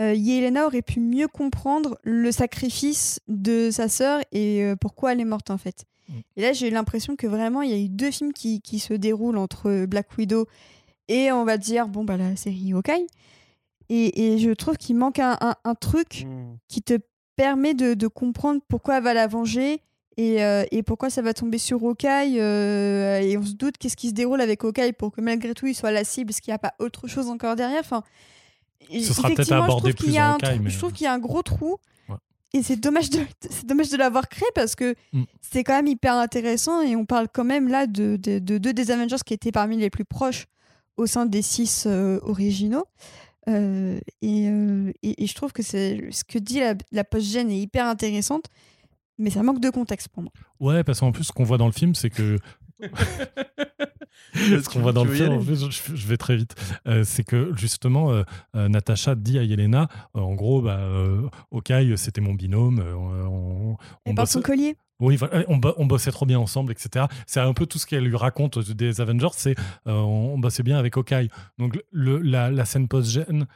euh, Yelena aurait pu mieux comprendre le sacrifice de sa sœur et pourquoi elle est morte en fait. Mm. Et là, j'ai eu l'impression que vraiment, il y a eu deux films qui, qui se déroulent entre Black Widow et on va dire, bon, bah, la série Hawkeye. Et, et je trouve qu'il manque un, un- un truc qui te permet de, de comprendre pourquoi elle va la venger et, euh, et pourquoi ça va tomber sur Hawkeye. euh, et on se doute qu'est-ce qui se déroule avec Hawkeye pour que malgré tout il soit la cible, parce qu'il n'y a pas autre chose encore derrière. Enfin, Ce sera peut-être je abordé trouve qu'il plus y mais- Je trouve qu'il y a un gros trou. Ouais. Et c'est dommage de, c'est dommage de l'avoir créé parce que Mm. c'est quand même hyper intéressant et on parle quand même là de, de, de deux des Avengers qui étaient parmi les plus proches au sein des six euh, originaux. Euh, et, euh, et, et je trouve que c'est ce que dit la, la post-gène est hyper intéressante, mais ça manque de contexte pour moi. Ouais, parce qu'en plus, ce qu'on voit dans le film, c'est que. Ce qu'on voit dans le film, en je, je vais très vite, Euh, c'est que justement, euh, euh, Natacha dit à Yelena, euh, en gros, bah, euh, Hawkeye, c'était mon binôme, euh, on, on Et par bosse- son collier. Oui, voilà, on, bo- on bossait trop bien ensemble, etc. C'est un peu tout ce qu'elle lui raconte des Avengers, c'est euh, on, on bossait bien avec Hawkeye. Donc le, la, la scène post-gène,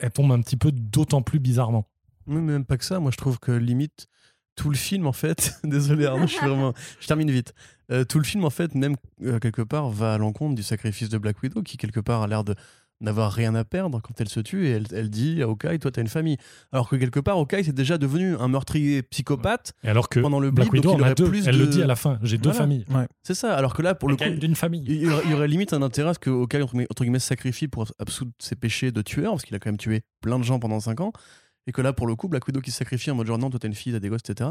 elle tombe un petit peu d'autant plus bizarrement. Oui, mais même pas que ça. Moi, je trouve que limite tout le film, en fait, désolé Arnaud, je suis vraiment, je termine vite. Euh, tout le film, en fait, même euh, quelque part, va à l'encontre du sacrifice de Black Widow, qui quelque part a l'air de n'avoir rien à perdre quand elle se tue et elle, elle dit à Hawkeye, toi, t'as une famille. Alors que quelque part, Hawkeye, c'est déjà devenu un meurtrier psychopathe. Et alors que Pendant le Black Widow donc il aurait deux. plus Elle le dit à la fin. J'ai deux Voilà. familles. C'est ça. Alors que là, pour le coup, d'une famille. il y aurait, il y aurait limite un intérêt à ce que Hawkeye, entre guillemets, entre guillemets, se sacrifie pour absoudre ses péchés de tueur, parce qu'il a quand même tué plein de gens pendant 5 ans. Et que là, pour le coup, Black Widow qui se sacrifie en mode genre non, toi t'as une fille, t'as des gosses, etc.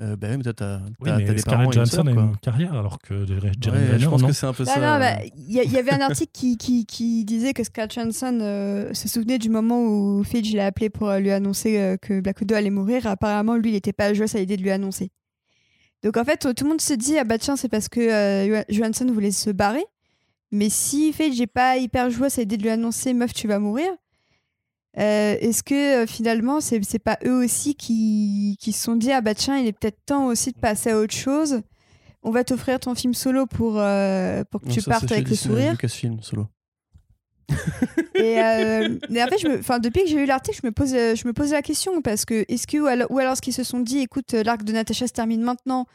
Euh, bah oui, mais toi t'as Oui, t'as- mais t'as des parents sœur, a quoi. une carrière, alors que Jeremy Ouais, Renner, je pense non. que c'est un peu ça. non, bah, il y, avait un article qui, qui, qui disait que Scarlett Johansson euh, se souvenait du moment où Fidge l'a appelé pour lui annoncer euh, que Black Widow allait mourir. Apparemment, lui, il n'était pas joyeux à l'idée de lui annoncer. Donc en fait, tout le monde se dit ah bah tiens, c'est parce que euh, Johansson voulait se barrer. Mais si Fidge n'est pas hyper joyeux à l'idée de lui annoncer meuf, tu vas mourir. Euh, Est-ce que euh, finalement, c'est pas eux aussi qui, qui se sont dit ah bah tiens, il est peut-être temps aussi de passer à autre chose. On va t'offrir ton film solo pour, euh, pour que Non, tu ça, partes avec le Disney, sourire. Lucasfilm, solo. et, euh, mais en fait, je me, depuis que j'ai lu l'article, je me pose, euh, je me pose la question parce que est-ce que ou alors, ou alors ce qu'ils se sont dit, écoute, euh, l'arc de Natasha se termine maintenant,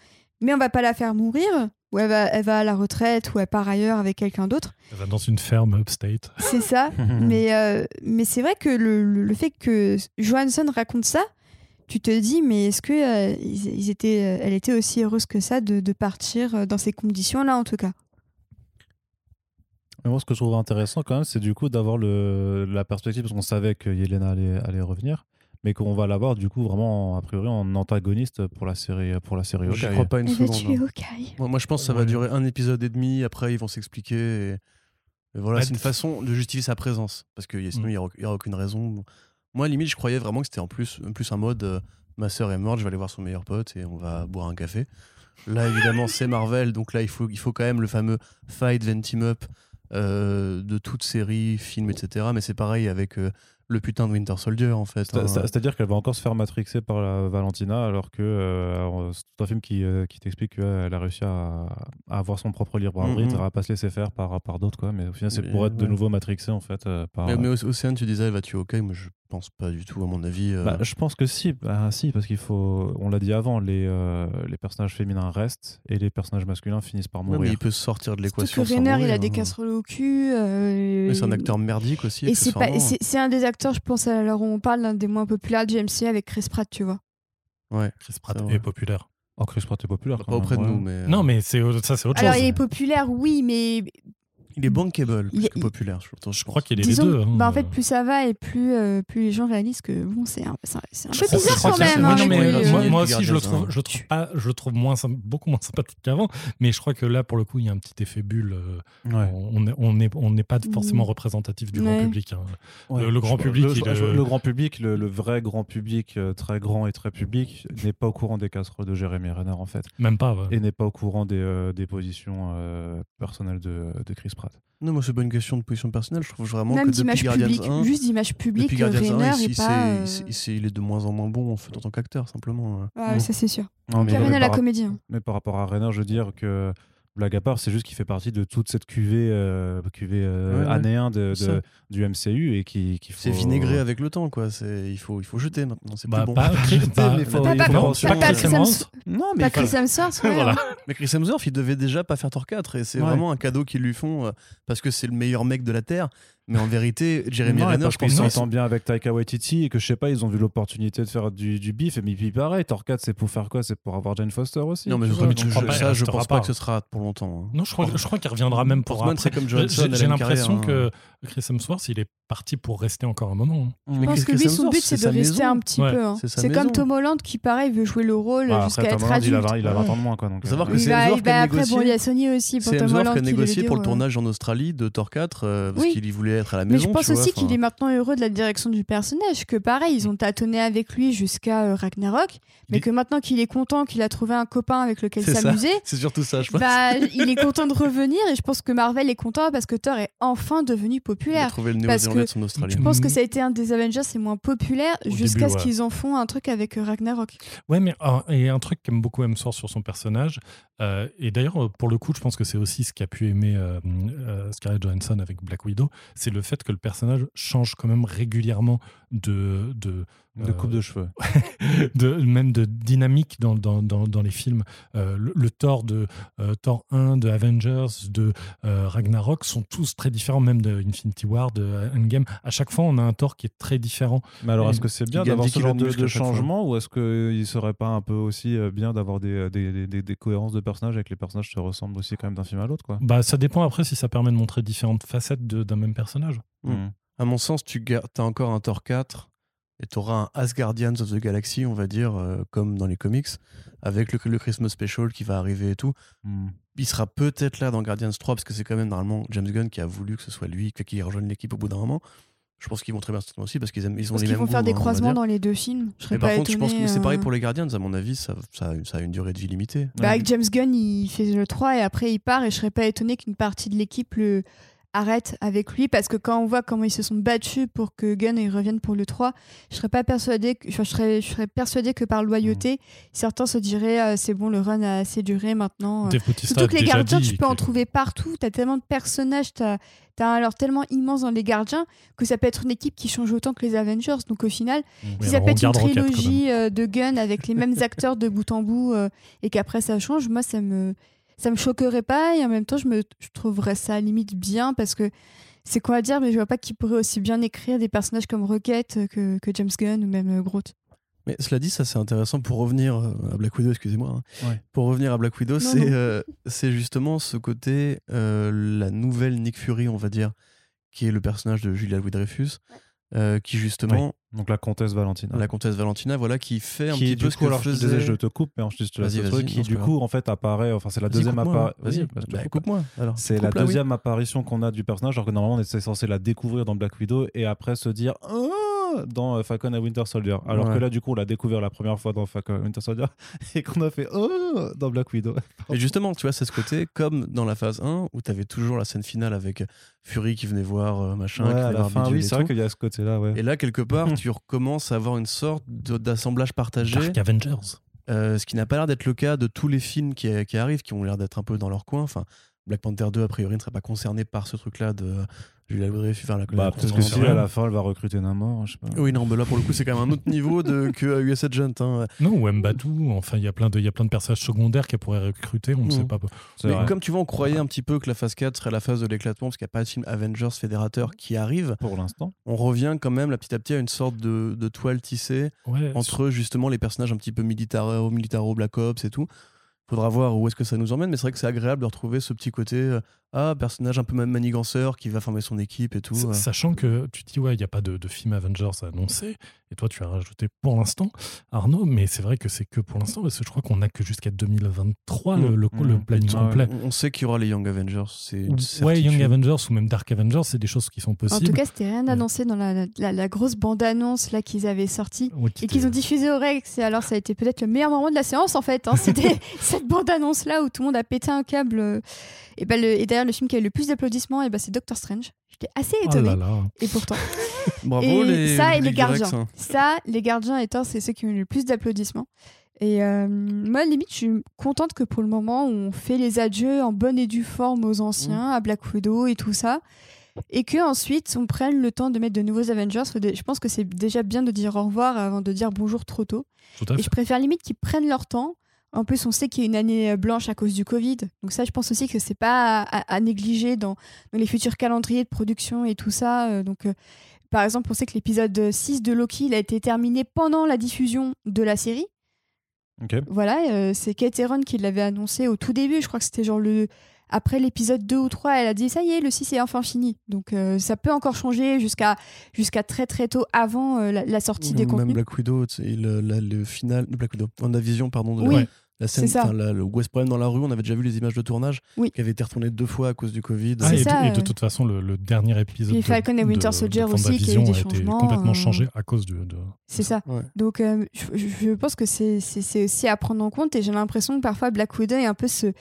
mais on va pas la faire mourir, ou elle va, elle va à la retraite, ou elle part ailleurs avec quelqu'un d'autre. Elle va dans une ferme upstate. C'est ça. mais euh, mais c'est vrai que le, le- fait que Johansson raconte ça, tu te dis, mais est-ce que euh, ils, ils étaient, euh, elle était aussi heureuse que ça de, de partir dans ces conditions-là, en tout cas? Mais moi, ce que je trouve intéressant quand même, c'est du coup d'avoir le, la perspective, parce qu'on savait que Yelena allait, allait revenir, mais qu'on va l'avoir du coup vraiment, a priori, en antagoniste pour la série, pour la série Hawkeye. crois pas une seconde. tuer hein. Hawkeye. Moi, moi, je pense que ça va Ouais. durer un épisode et demi. Après, ils vont s'expliquer. Et... et voilà, c'est une façon de justifier sa présence. Parce que sinon, Mm. il n'y aura, aucune raison. Moi, limite, je croyais vraiment que c'était en plus, en plus un mode euh, ma sœur est morte, je vais aller voir son meilleur pote et on va boire un café. Là, évidemment, c'est Marvel. Donc là, il faut, il faut quand même le fameux fight, then team up euh, de toute série, film, etc. Mais c'est pareil avec euh, le putain de Winter Soldier, en fait. Hein. c'est- C'est-à-dire qu'elle va encore se faire matrixer par la Valentina, alors que euh, alors, c'est tout un film qui, euh, qui t'explique qu'elle a réussi à, à avoir son propre libre arbitre, Mhm. à pas se laisser faire par, par d'autres, quoi. Mais au final, c'est pour être de nouveau matrixé, en fait. euh, par, Mais, mais Oc- Océane, tu disais, elle va tuer Hawkeye. Moi, je pense pas du tout, à mon avis. euh, Bah, je pense que si, bah, si parce qu'il faut, on l'a dit avant, les, euh, les personnages féminins restent et les personnages masculins finissent par ouais, mais mourir. il peut sortir de Surtout l'équation. que sans Renner, il mourir, a des hein. casseroles au cul. euh, Mais c'est un acteur merdique aussi. Et c'est un des acteurs, je pense, à l'heure où on parle, l'un des moins populaires du MCU avec Chris Pratt, tu vois. Ouais. Chris Pratt est populaire. Oh, Chris Pratt est populaire. Pas auprès de ouais. nous, mais. euh, Non, mais c'est ça, c'est autre Alors, chose. il est populaire, oui, mais Il est bankable Il- plus que il- populaire, je, crois qu'il est disons, les deux. hein. bah, en fait, plus ça va et plus, euh, plus les gens réalisent que bon, c'est un, c'est un- peu bizarre quand que même. ouais, hein, non, mais, oui, euh, euh, moi, euh, aussi, je le hein. trouve, je le trouve pas, je le trouve moins, beaucoup moins sympathique qu'avant. Mais je crois que là, pour le coup, il y a un petit effet bulle. euh, Ouais. On n'est on est, on n'est pas forcément Mm. représentatif du Ouais. grand public. hein. Ouais. Le- le grand public, le, il, euh, le grand public, le, le vrai grand public, euh, très grand et très public, n'est pas au courant des casseroles de Jérémy Renner en fait, Même pas. ouais. et n'est pas au courant des, euh, des positions euh, personnelles de, de Chris Pratt. Non, moi, c'est pas une question de position personnelle. Je trouve vraiment Même que depuis d'image Guardians publique, 1, juste d'image publique, depuis Guardians 1, Rainer il, est s'est- pas. il euh, il est de moins en moins bon en fait, en tant qu'acteur, simplement. ouais, Mm. ça c'est sûr. Non, mais, mais à la par, comédie. hein. mais par rapport à Renner, je veux dire que blague à part, c'est juste qu'il fait partie de toute cette cuvée, euh, cuvée euh, Ouais, ouais. année 1 de, C'est du MCU et qui, qui C'est faut- vinaigré avec le temps, quoi. C'est- Il faut, il faut jeter maintenant. C'est Bah, plus bon. pas, pas- mais faut- Pas- il pas- faut pas- Chris Hemsworth. Non, mais Pas Chris Hemsworth, ouais, Voilà. Mais Chris Hemsworth, il devait déjà pas faire Thor 4 et c'est Ouais. vraiment un cadeau qu'ils lui font euh, parce que c'est le meilleur mec de la Terre. Mais en vérité, Jeremy Non, Renner, je pense qu'il s'entend bien avec Taika Waititi et que je sais pas, ils ont vu l'opportunité de faire du, du bif. Et mais puis pareil, Thor 4, c'est pour faire quoi? C'est pour avoir Jane Foster aussi? Non, mais je, vois, je- je pas, ça, je pense pas pas. que ce sera pour longtemps. hein. Non, je crois, je crois qu'il reviendra même pour Portman, après. c'est comme J'ai- Johnson, l'impression carrière, que Chris Hemsworth, il est parti pour rester encore un moment. hein. Je Mais pense que lui, son but, c'est de rester un petit peu. hein. c'est comme. Tom Holland qui, pareil, veut jouer le rôle Bah, jusqu'à être adulte. 20 il a 20 ans de moins. Quoi, savoir euh, que c'est bah, bah, après, bon, il y a Sony aussi pour C'est Tom Holland qui a négocié pour le dire, tournage en Australie de Thor 4 euh, parce qu'il y être à la Mais maison. je pense vois, aussi qu'il est maintenant heureux de la direction du personnage, que pareil, ils ont tâtonné avec lui jusqu'à euh, Ragnarok, mais Il- que maintenant qu'il est content, qu'il a trouvé un copain avec lequel s'amuser, C'est surtout ça, je pense. bah, il est content de revenir et je pense que Marvel est content parce que Thor est enfin devenu Il a populaire. trouvé le parce que de son Australien. Je pense que ça a été un des Avengers les moins populaires jusqu'à ce ouais. qu'ils en font un truc avec euh, Ragnarok. Ouais, mais ah, et un truc qu'aime beaucoup Hemsworth sur son personnage, euh, et d'ailleurs, pour le coup, je pense que c'est aussi ce qu'a pu aimer euh, euh, Scarlett Johansson avec Black Widow, c'est le fait que le personnage change quand même régulièrement de de euh, coupe de cheveux. de, même de dynamique dans, dans, dans, dans les films. Euh, le, le Thor de euh, Thor 1, de Avengers, de euh, Ragnarok sont tous très différents, même de Infinity War, de Endgame. À chaque fois, on a un Thor qui est très différent. Mais alors, est-ce que c'est bien d'avoir 10 ce genre de changement ou est-ce qu'il serait pas un peu aussi bien d'avoir des, des, des, des cohérences de personnages avec les personnages se ressemblent aussi quand même d'un film à l'autre quoi? Bah, ça dépend après si ça permet de montrer différentes facettes de- d'un même personnage. Mm. Mm. À mon sens, tu as encore un Thor 4 et tu auras un Asgardians of the Galaxy, on va dire, euh, comme dans les comics, avec le, le Christmas Special qui va arriver et tout. Mm. Il sera peut-être là dans Guardians 3 parce que c'est quand même normalement James Gunn qui a voulu que ce soit lui qui rejoigne l'équipe au bout d'un moment. Je pense qu'ils vont très bien certainement aussi parce qu'ils aiment- ils ont Parce les qu'ils mêmes vont faire goûts, des hein, croisements dans les deux films. Je serais Mais par pas contre, je pense que c'est pareil euh, pour les Guardians. À mon avis, ça, ça, a- ça a une durée de vie limitée. Bah, avec James Gunn, il fait le 3 et après il part et je serais pas étonné qu'une partie de l'équipe le arrête avec lui parce que quand on voit comment ils se sont battus pour que Gunn il revienne pour le 3, je serais pas persuadée que, je serais, je serais persuadée que par loyauté, certains se diraient euh, c'est bon le run a assez duré maintenant. euh. Surtout que les gardiens, dit tu peux en trouver partout. Tu as tellement de personnages, tu as, un alors tellement immense dans les gardiens que ça peut être une équipe qui change autant que les Avengers. Donc au final, Oui, si ça peut être une trilogie euh, de Gun avec les mêmes acteurs de bout en bout et qu'après ça change, moi ça me ça me choquerait pas et en même temps je me je trouverais ça à la limite bien parce que c'est quoi à dire mais je vois pas qui pourrait aussi bien écrire des personnages comme Rocket euh, que, que James Gunn ou même euh, Groot. Mais cela dit, ça c'est intéressant pour revenir euh, à Black Widow, excusez-moi. hein. Ouais. Pour revenir à Black Widow, c'est euh, c'est justement ce côté, euh, la nouvelle Nick Fury, on va dire, qui est le personnage de Julia Louis-Dreyfus, euh, qui justement, Donc la comtesse Valentina. la comtesse Valentina, voilà, qui fait un qui petit peu coup, ce que alors je faisait... disais, je te coupe, mais je te laisse le truc, qui du coup en fait apparaît, enfin c'est la deuxième apparition. Vas-y, bah, bah, coupe-moi. C'est la deuxième apparition qu'on a du personnage, alors que normalement on était censé la découvrir dans Black Widow et après se dire Dans euh, Falcon et Winter Soldier. Alors Ouais. que là, du coup, on l'a découvert la première fois dans Falcon et Winter Soldier et qu'on a fait Oh dans Black Widow. Et justement, tu vois, c'est ce côté, comme dans la phase 1, où tu avais toujours la scène finale avec Fury qui venait voir euh, machin, Ouais, qui à la fin, oui, c'est vrai qu'il y a ce côté-là, ouais. Et là, quelque part, tu recommences à avoir une sorte d'assemblage partagé, Dark Avengers. euh, ce qui n'a pas l'air d'être le cas de tous les films qui, qui arrivent, qui ont l'air d'être un peu dans leur coin. Enfin, Black Panther 2, a priori, ne serait pas concerné par ce truc-là de Julia Louis-Dreyfus. Enfin, la- Bah, la- peut-être la- que si à la fin elle va recruter Namor, je sais pas. Oui, non, mais là, pour le coup, c'est quand même un autre niveau de, que US Agent. hein. Non, ou Mbatu. Enfin, il y a plein de, il y a plein de personnages secondaires qu'elle pourrait recruter. On ne sait Mhm. pas. Mais vrai. comme tu vois, on croyait un petit peu que la phase 4 serait la phase de l'éclatement, parce qu'il n'y a pas de film Avengers fédérateur qui arrive. Pour l'instant. On revient quand même, là, petit à petit, à une sorte de, de toile tissée Ouais, entre justement les personnages un petit peu militaro, militaro Black Ops et tout. Faudra voir où est-ce que ça nous emmène, mais c'est vrai que c'est agréable de retrouver ce petit côté euh, ah personnage un peu même maniganceur qui va former son équipe et tout. Euh. Sachant que tu dis, ouais, il n'y a pas de, de film Avengers annoncé, et toi tu as rajouté pour l'instant, Arnaud, mais c'est vrai que c'est que pour l'instant, parce que je crois qu'on n'a que jusqu'à 2023 le, Mm. le, le Mm. planning Ah ouais. complet. On sait qu'il y aura les Young Avengers, c'est une Ouais. Young Avengers ou même Dark Avengers, c'est des choses qui sont En possibles. tout cas, c'était rien annoncé dans la, la, la grosse bande-annonce là qu'ils avaient sortie. Ouais, Et qu'ils ont diffusé au Rex. Et alors, ça a été peut-être le meilleur moment de la séance, en fait. hein. C'était cette bande-annonce-là où tout le monde a pété un câble. euh. Et, ben, le- et d'ailleurs, le film qui a eu le plus d'applaudissements, et ben, c'est Doctor Strange. J'étais assez Oh étonnée. là là. Et pourtant. Bravo et les ça et le les gardiens. hein. Ça, les gardiens étant, c'est ceux qui ont eu le plus d'applaudissements. Et euh, moi, limite, je suis contente que pour le moment, on fait les adieux en bonne et due forme aux anciens, à Black Widow et tout ça. Et que ensuite on prenne le temps de mettre de nouveaux Avengers. Je pense que c'est déjà bien de dire au revoir avant de dire bonjour trop tôt. Et je préfère limite qu'ils prennent leur temps. En plus, on sait qu'il y a une année euh, blanche à cause du Covid. Donc ça, je pense aussi que c'est pas à, à- à négliger dans, dans les futurs calendriers de production et tout ça. Euh, Donc, euh, par exemple, on sait que l'épisode 6 de Loki, il a été terminé pendant la diffusion de la série. Voilà, euh, c'est Kate qui l'avait annoncé au tout début. Je crois que c'était genre le... Après l'épisode 2 ou 3, elle a dit ça y est, le 6 est enfin fini. Donc euh, ça peut encore changer jusqu'à jusqu'à très très tôt avant euh, la, la sortie des Même contenus. Black Widow, le, la- le final de Black Widow, WandaVision, pardon, de Oui, la, la scène, ça. la- le West Prime dans la rue, on avait déjà vu les images de tournage Oui. qui avaient été retournées deux fois à cause du Covid. Ah, et, de- ça, et de, toute façon, le, le dernier épisode Puis de, Falcon et Winter de- Soldier de aussi, qui a eu WandaVision des a été changements, complètement euh. changé à cause de. de- C'est ça. Ouais. Donc, euh, je, je pense que c'est aussi à prendre en compte et j'ai l'impression que parfois Black Widow est un peu ce.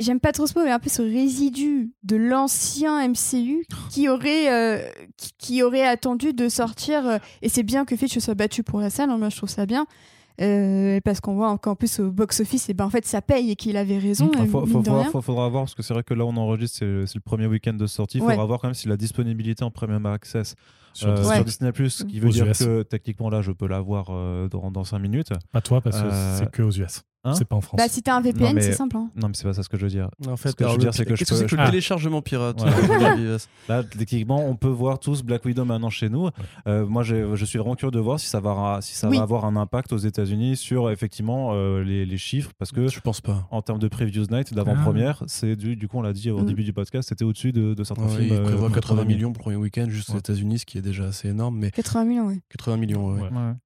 J'aime pas trop ce mot, mais un peu ce résidu de l'ancien MCU qui aurait, euh, qui, qui aurait attendu de sortir. euh, et c'est bien que Fitch soit battu pour la salle, hein, moi je trouve ça bien. Euh, parce qu'on voit qu'en plus au box-office, et ben en fait ça paye et qu'il avait raison. Ah, faut- faudra voir parce que c'est vrai que là on enregistre, c'est le premier week-end de sortie. Il Ouais. faudra voir quand même si la disponibilité en Premium Access sur euh, Disney. Ouais. sur Disney Plus, ce qui Aux veut dire US. que techniquement là je peux l'avoir euh, dans, dans 5 minutes. Pas toi, parce que c'est que aux US. Hein c'est pas en France. Bah, si t'as un VPN, mais- c'est simple. hein. Non mais c'est pas ça ce que je veux dire. En fait, Ce que je veux dire, c'est que je que peux- que le Ah. téléchargement pirate Là techniquement on peut voir tous Black Widow maintenant chez nous. Euh, moi je suis vraiment curieux de voir si ça va, si ça Oui. va avoir un impact aux États-Unis sur effectivement euh, les, les chiffres parce que Je pense pas. en termes de previews night d'avant-première, c'est du, du coup on l'a dit au Mm. début du podcast, c'était au-dessus de, de certains Ouais, films. il prévoit euh, 80 premiers. millions pour le premier week-end juste aux. États-Unis, ce qui est déjà assez énorme. Mais 80 millions, oui. 80 millions. Ouais.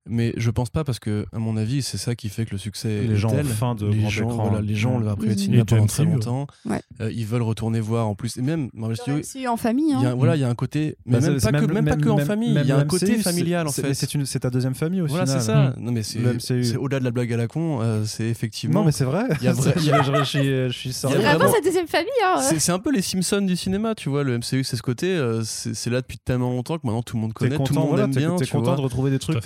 Mais je pense pas parce que, à mon avis, c'est ça qui fait que le succès Les est gens. Fin de les grand gens, écran. voilà, les gens Mm. l'ont appris au Mhm. cinéma pendant très longtemps. Ouais. Euh, ils veulent retourner voir en plus. Et même Marvel Studios, C'est en famille. il y a, Hein. voilà, il y a un côté, mais Bah, même, pas, que, même, pas que en famille, il y a un le côté MCU, familial en c'est- fait. c'est une- c'est ta deuxième famille au Voilà, c'est ça. Non, mais c'est Le au-delà de la blague à la con. euh, c'est effectivement. Non, mais c'est vrai. Il y a vrai- il y a- je, suis- C'est vraiment sa deuxième famille. Hein. c'est un peu les Simpsons du cinéma, tu vois. Le MCU, c'est ce côté. euh, c'est là depuis tellement longtemps que maintenant tout le monde connaît, tout le monde aime bien. t'es content de retrouver des trucs.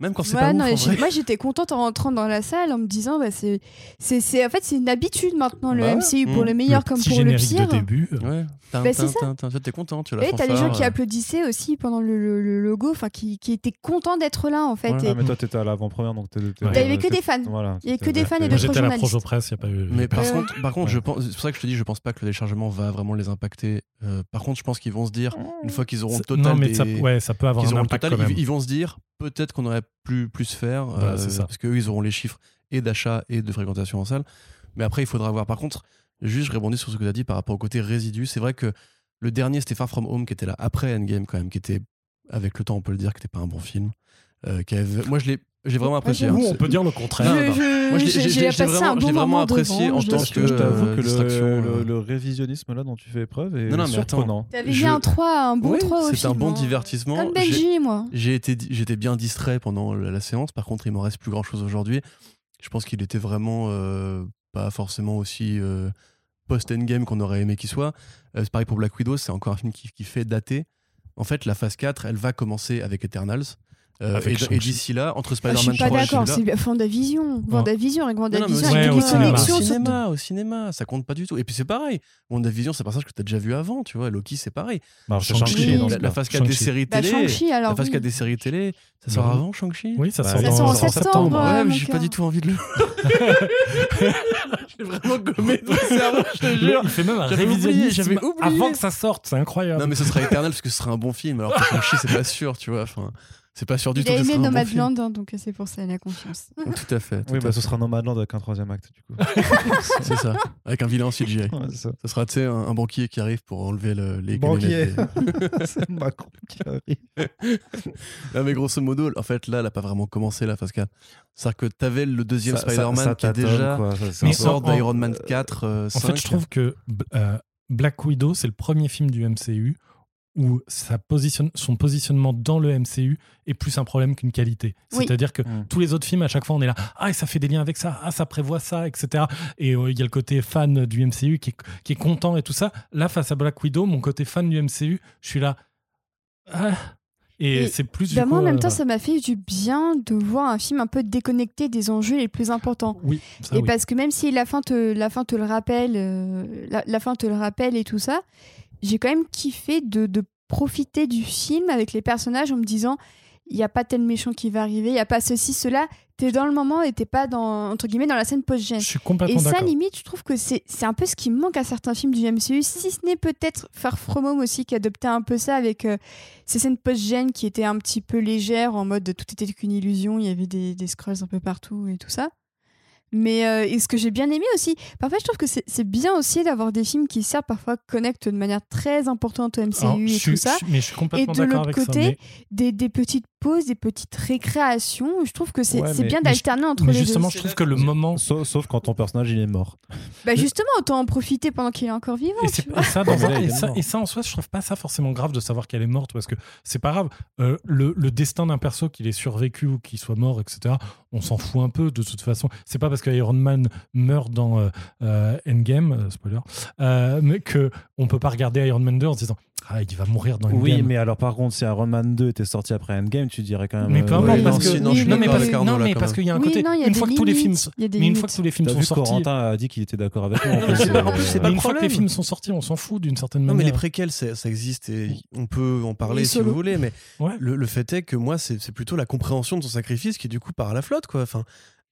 Même quand c'est pas moi j'étais contente en rentrant dans la salle en me disant bah, c'est c'est c'est- en fait c'est une habitude maintenant le Bah. MCU pour Mm. le meilleur le comme pour le générique pire. de début. Ouais. Tin, Bah, c'est ça. tin, tin. Toi, T'es content, tu as la Et t'as des gens qui euh. applaudissaient aussi pendant le, le- le logo, enfin qui, qui étaient contents d'être là en fait. Et Ah, mais toi, t'étais à l'avant-première, donc Ouais. Il y avait que des fans. Voilà. Il y avait que t'étais- des fans et t'étais- Moi, j'étais à la journalistes. projo presse, il n'y a pas eu. Mais par Ouais. contre, par contre, je pense, c'est pour ça que je te dis, je pense pas que le téléchargement va vraiment les impacter. Euh, par contre, je pense qu'ils vont se dire, une fois qu'ils auront le C'est- total non, mais des- ça, ouais, ça peut avoir qu'ils un auront le impact total, quand même. ils, vont se dire, peut-être qu'on aurait pu plus faire, Voilà, euh, c'est ça. parce qu'eux, ils auront les chiffres et d'achat et de fréquentation en salle. Mais après, il faudra voir. Par contre, juste, je rebondis sur ce que tu as dit par rapport au côté résidu. C'est vrai que le dernier, c'était Far From Home, qui était là après Endgame, quand même, qui était, avec le temps, on peut le dire, qui n'était pas un bon film. Euh, qui avait- Moi, je l'ai j'ai vraiment apprécié. hein. On peut dire le contraire. j'ai- vraiment- bon l'ai vraiment moment apprécié devant, en je tant que- que je t'avoue que distraction, le, le- euh. le révisionnisme là dont tu fais preuve est Non, non, mais surprenant. T'avais Je- un 3, un bon Oui, 3 au c'est un bon divertissement. Comme Benji, moi. J'étais bien distrait pendant la, la séance. Par contre, il m'en reste plus grand chose aujourd'hui. Je pense qu'il était vraiment pas forcément aussi post-endgame qu'on aurait aimé qu'il soit. C'est pareil pour Black Widow, c'est encore un film qui, qui fait dater. En fait, la phase 4, elle va commencer avec Eternals. Euh, Avec et, d'ici là, entre Ah, je Spider-Man suis pas 3 et d'accord, celui-là- c'est Vendavision. Vendavision avec Vendavision, au avec Ouais, une au cinéma. connexion au sur cinéma, au cinéma, ça compte pas du tout. Et puis c'est pareil. WandaVision, c'est un personnage que tu as déjà vu avant, tu vois. Loki, c'est pareil. Bah, Shang-Chi, dans La, phase 4 des séries télé. Alors. la phase oui. 4 des séries télé, ça sort Bah, avant Shang-Chi? Oui, ça Bah, sort Ça dans- sort en en septembre. Ouais, mais mon j'ai pas du tout envie de le. j'ai vraiment gommé ton cerveau, je te jure. Il fait même un révisionnisme avant que ça sorte, c'est incroyable. Non, mais ce sera éternel parce que ce sera un bon film. Alors que Shang-Chi, c'est pas sûr, tu vois. Enfin, c'est pas sûr du Il tout a que ce aimé un bon. Nomadland, hein, donc c'est pour ça, il a confiance. Tout à fait. tout Oui, à bah fait. ce sera Nomadland avec un troisième acte du coup. c'est ça. Avec un vilain en CGI. Ouais, ça. Ce sera, tu sais, un, un banquier qui arrive pour enlever le- les Banquier. c'est Macron qui arrive. Non, mais grosso modo, en fait, là, elle a pas vraiment commencé la phase 4. C'est-à-dire que t'avais le deuxième Spider-Man qui est déjà quoi. Ça, une sorte d'Iron Man 4, euh, En 5. fait, je trouve que euh, Black Widow, c'est le premier film du MCU où sa positionne, son positionnement dans le MCU est plus un problème qu'une qualité. Oui. C'est-à-dire que Mm. tous les autres films, à chaque fois, on est là, ah, et ça fait des liens avec ça, ah, ça prévoit ça, etc. Et euh, il y a le côté fan du MCU qui est, qui est content et tout ça. Là, face à Black Widow, mon côté fan du MCU, je suis là. Ah. Et, Et c'est plus. Bah, du moi, en même euh, temps, ça m'a fait du bien de voir un film un peu déconnecté des enjeux les plus importants. Oui, ça, et oui. parce que même si la fin te, la fin te le rappelle, euh, la, la fin te le rappelle et tout ça, j'ai quand même kiffé de, de profiter du film avec les personnages en me disant il n'y a pas tel méchant qui va arriver, il n'y a pas ceci, cela. T'es dans le moment et t'es pas dans, entre guillemets, dans la scène post-gène. Je suis Et complètement ça, d'accord. limite, je trouve que c'est c'est un peu ce qui manque à certains films du MCU, si ce n'est peut-être Far From Home aussi, qui adoptait un peu ça avec euh, ces scènes post-gènes qui étaient un petit peu légères, en mode tout était qu'une illusion, il y avait des, des scrolls un peu partout et tout ça. Mais euh, et ce que j'ai bien aimé aussi, parfois je trouve que c'est bien aussi d'avoir des films qui servent parfois connectent de manière très importante au MCU Alors, et tout ça. je- mais je suis complètement de d'accord l'autre ça. côté, mais- Des, des petites pauses, des petites récréations. Je trouve que c'est Ouais, bien d'alterner entre Mais les justement, deux. je trouve que le moment. Sauf, sauf quand ton personnage il est mort. Bah justement, autant en profiter pendant qu'il est encore vivant. Et, tu vois. et ça, dans Mais un- là, il et est ça- mort. et ça, en soi, je trouve pas ça forcément grave de savoir qu'elle est morte parce que c'est pas grave. Euh, le, le destin d'un perso, qu'il ait survécu ou qu'il soit mort, etc., on s'en fout un peu de toute façon. C'est pas parce que Iron Man meurt dans euh, euh, Endgame, euh, spoiler, euh, mais que on peut pas regarder Iron Man 2 en se disant Ah, il va mourir dans Endgame. Oui, mais alors par contre, si Iron Man 2 était sorti après Endgame, tu dirais quand même. Mais peu importe, parce non, que. si, non, je suis mais d'accord parce, qu'il y a un côté. une fois que tous les films. limites, il y a des Mais une fois limites. que tous les films T'as sont vu sortis. Corentin a dit qu'il était d'accord avec moi. Une fois que les problème. films sont sortis, on s'en fout d'une certaine Non, mais les manière. préquels, ça existe et on peut en parler Oui, si vous voulez, mais Ouais. le, le fait est que moi, c'est plutôt la compréhension de son sacrifice qui, du coup, part à la flotte, quoi. Enfin,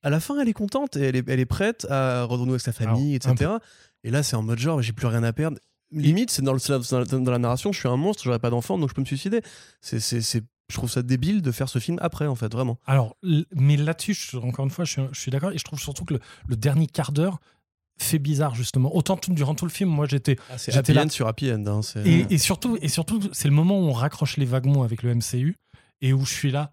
à la fin, elle est contente et elle est, elle est prête à renouer avec sa famille, Alors, un etc. Et là, c'est en mode genre, j'ai plus rien à perdre. Limite, c'est dans, le- dans, la- narration, je suis un monstre, j'aurais pas d'enfant, donc je peux me suicider. C'est, c'est, c'est- je trouve ça débile de faire ce film après, en fait, vraiment. Alors, mais là-dessus, je- encore une fois, je suis, je suis d'accord et je trouve surtout que le, le dernier quart d'heure fait bizarre justement. Autant tout- durant tout le film, moi j'étais c'est J'étais happy là. end sur happy end. hein, c'est- et, et surtout et surtout c'est le moment où on raccroche les wagons avec le MCU et où je suis là.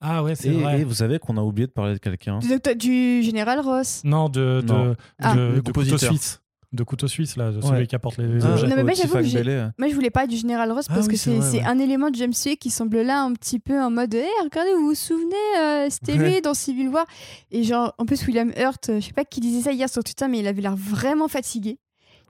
Ah ouais, c'est Et, vrai. et vous savez qu'on a oublié de parler de quelqu'un. Du, général Ross. Non, de, de, Non. Ah. de, Le couteau suisse. De couteau suisse, là, de Ouais. celui qui apporte les, les Ah, objets. Non, mais moi, j'avoue que. Moi, je voulais parler du général Ross Ah parce oui, que c'est ouais. un élément de James Way qui semble là un petit peu en mode Eh, regardez, vous vous souvenez, euh, c'était Ouais. lui dans Civil War? Et genre, en plus, William Hurt, euh, je sais pas qui disait ça hier sur Twitter, mais il avait l'air vraiment fatigué.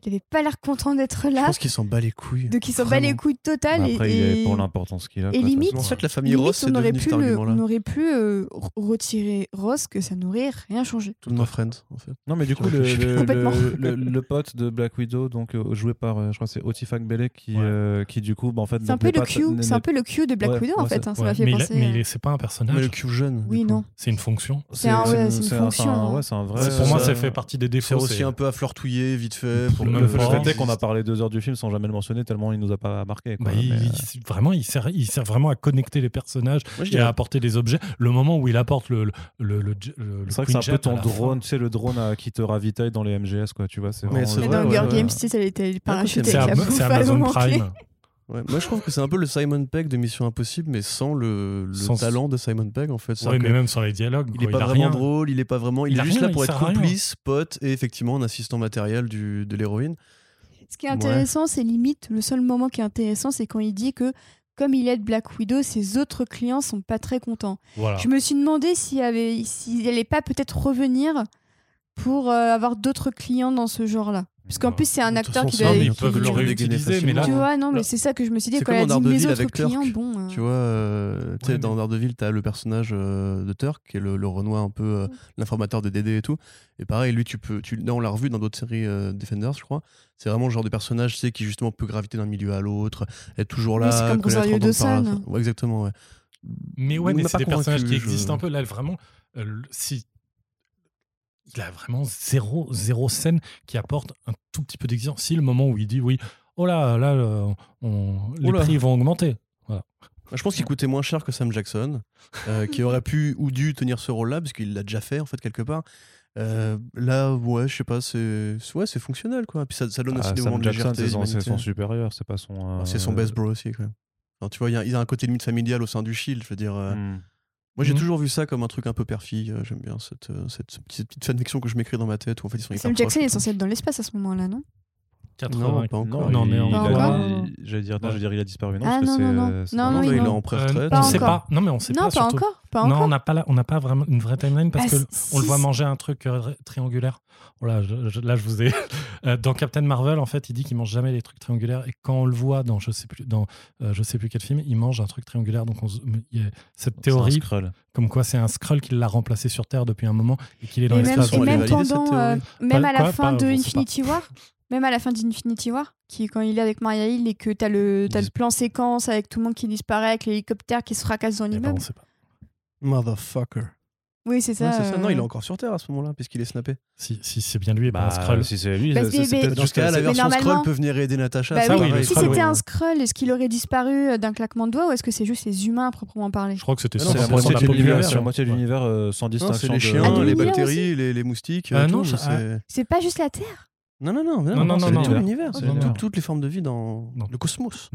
Il avait pas l'air content d'être Je là. pense qu'il s'en bat les couilles. Donc, il s'en bat les couilles totales. Bah et- Après, il est pour l'importance qu'il a. et quoi, limite-. En fait, la famille limite, Ross, on aurait pu, le- on aurait pu euh, retirer Ross, que ça n'aurait rien changé. Tout le monde Friends, en fait. Non, mais du coup, Je le, le, Complètement. le- le- le pote de Black Widow, donc euh, joué par, euh, je crois, que c'est Otifak Bellet, qui, Ouais. euh, qui du coup, bah, en fait, C'est un peu le Q, n'est- c'est un peu le Q de Black Ouais, Widow en ouais, fait. c'est- hein, ça m'a fait mais, il a- penser. mais c'est pas un personnage. Mais le Q jeune. Oui, non. C'est une fonction. C'est une un- fonction, un- ouais, c'est un vrai. Ouais, Pour moi, ça- fait partie des C'est défauts. aussi c'est- un peu à flirtouiller, vite fait. Pour Le Le fait est qu'on a parlé deux heures du film sans jamais le mentionner, tellement il nous a pas marqué. quoi. Bah, il- euh, vraiment, il sert, il sert vraiment à connecter les personnages et dirais- à apporter des objets. Le moment où il apporte le, le, le, le, le C'est vrai que Queen c'est un peu ton drone, tu sais, le drone à- qui te ravitaille dans les MGS, quoi, tu vois. C'est dans ouais, Hunger ouais. Games, tu sais, ça a été parachuté c'est Amazon. Prime. Ouais, moi, je trouve que c'est un peu le Simon Pegg de Mission Impossible, mais sans le, le Sans- talent de Simon Pegg, en fait. Ouais, C'est-à-dire mais que même sur les dialogues. il quoi, est pas a vraiment rien. drôle, il est pas vraiment. Il, Il est juste rien, là pour être complice, pote et effectivement un assistant matériel du, de l'héroïne. Ce qui est intéressant, c'est limite, le seul moment qui est intéressant, c'est quand il dit que comme il aide Black Widow, ses autres clients sont pas très contents. Voilà. Je me suis demandé s'il avait, s'il allait pas peut-être revenir pour euh, avoir d'autres clients dans ce genre-là. Parce qu'en plus, c'est un acteur qui doit. ils peuvent le réutiliser, mais là, Tu vois, non, mais c'est ça que je me suis dit quand elle a dit mes autres clients, bon. euh, Tu vois, euh, tu sais, dans Daredevil, t'as le personnage euh, de Turk, qui est le, Renoir un peu euh, l'informateur de DD et tout. Et pareil, lui, tu peux. Tu, là, on l'a revu dans d'autres séries Defenders, je crois. C'est vraiment le genre de personnage, tu sais, qui justement peut graviter d'un milieu à l'autre, être toujours là. c'est comme Rosario. Dawson. Ouais, exactement, ouais. Mais ouais, mais m'a c'est pas des personnages qui existent un peu. Là, vraiment, si. Il a vraiment zéro, zéro scène qui apporte un tout petit peu d'existence. Si le moment où il dit oui, oh là, là, euh, on- les Oula. prix vont augmenter. Je pense qu'il coûtait moins cher que Sam Jackson, euh, qui aurait pu ou dû tenir ce rôle-là, parce qu'il l'a déjà fait, en fait, quelque part. Euh, là, ouais, je sais pas, c'est ouais, c'est fonctionnel, quoi. Puis ça, ça donne aussi Ah, des Sam moments de Jackson, légèreté. c'est son, c'est d'humanité. son supérieur, c'est pas son. euh, Ah, C'est son best bro aussi, quand même. Alors, tu vois, il y a- il y, a un côté limite familial au sein du Shield, je veux dire. euh, hmm. Moi, j'ai Mhm. toujours vu ça comme un truc un peu perfide. euh, J'aime bien cette, euh, cette, cette petite, fanfiction que je m'écris dans ma tête, où en fait, ils sont Sam Jackson est censé être dans l'espace à ce moment-là, non? 80. pas encore. Non, mais Pas j'allais dire, non, je dire, il a disparu. Non, Ah, parce que non, c'est, non, non. Non, pas- non, il est en pré-retraite. Pas on sait pas. Non, mais on sait Non, pas. pas surtout. encore. Pas non, encore. on n'a pas, on n'a pas vraiment une vraie timeline parce Bah, que on le voit manger un truc triangulaire. Je- là, je vous ai. Dans Captain Marvel, en fait, il dit qu'il mange jamais les trucs triangulaires et quand on le voit dans je sais plus dans euh, je sais plus quel film, il mange un truc triangulaire. Donc, il y a cette théorie comme quoi c'est un Skrull qui l'a remplacé sur Terre depuis un moment et qu'il est dans l'espace. et même pendant, même Pas- à la fin Pas- de pas. Infinity War, même à la fin d'Infinity War, qui quand il est avec Maria Hill et que t'as le, t'as le plan séquence avec tout le monde qui disparaît, avec l'hélicoptère qui se fracasse dans l'immeuble. Motherfucker. Oui, c'est ça. Ouais, c'est ça. Non, il est encore sur Terre à ce moment-là, puisqu'il est snappé. Si, si c'est bien lui, pas un Bah, Skrull. si c'est lui, Bah, c'est- peut-être Dans juste ce cas, que la version normalement- Skrull peut venir aider Natasha. Bah ça, oui, oui, pareil. le si c'était oui. un Skrull, est-ce qu'il aurait disparu euh, d'un claquement de doigts ou est-ce que c'est juste les humains à proprement parler? Je crois que c'était Ah la 100% moitié de la l'univers, moitié de l'univers euh, sans distinction. c'est les de- chiens, Ah, les bactéries, les, moustiques. Euh, non, je- c'est- C'est pas juste la Terre non, non, non, Non, non, non, c'est non, tout non. l'univers. Toutes les formes de vie dans Non. le cosmos.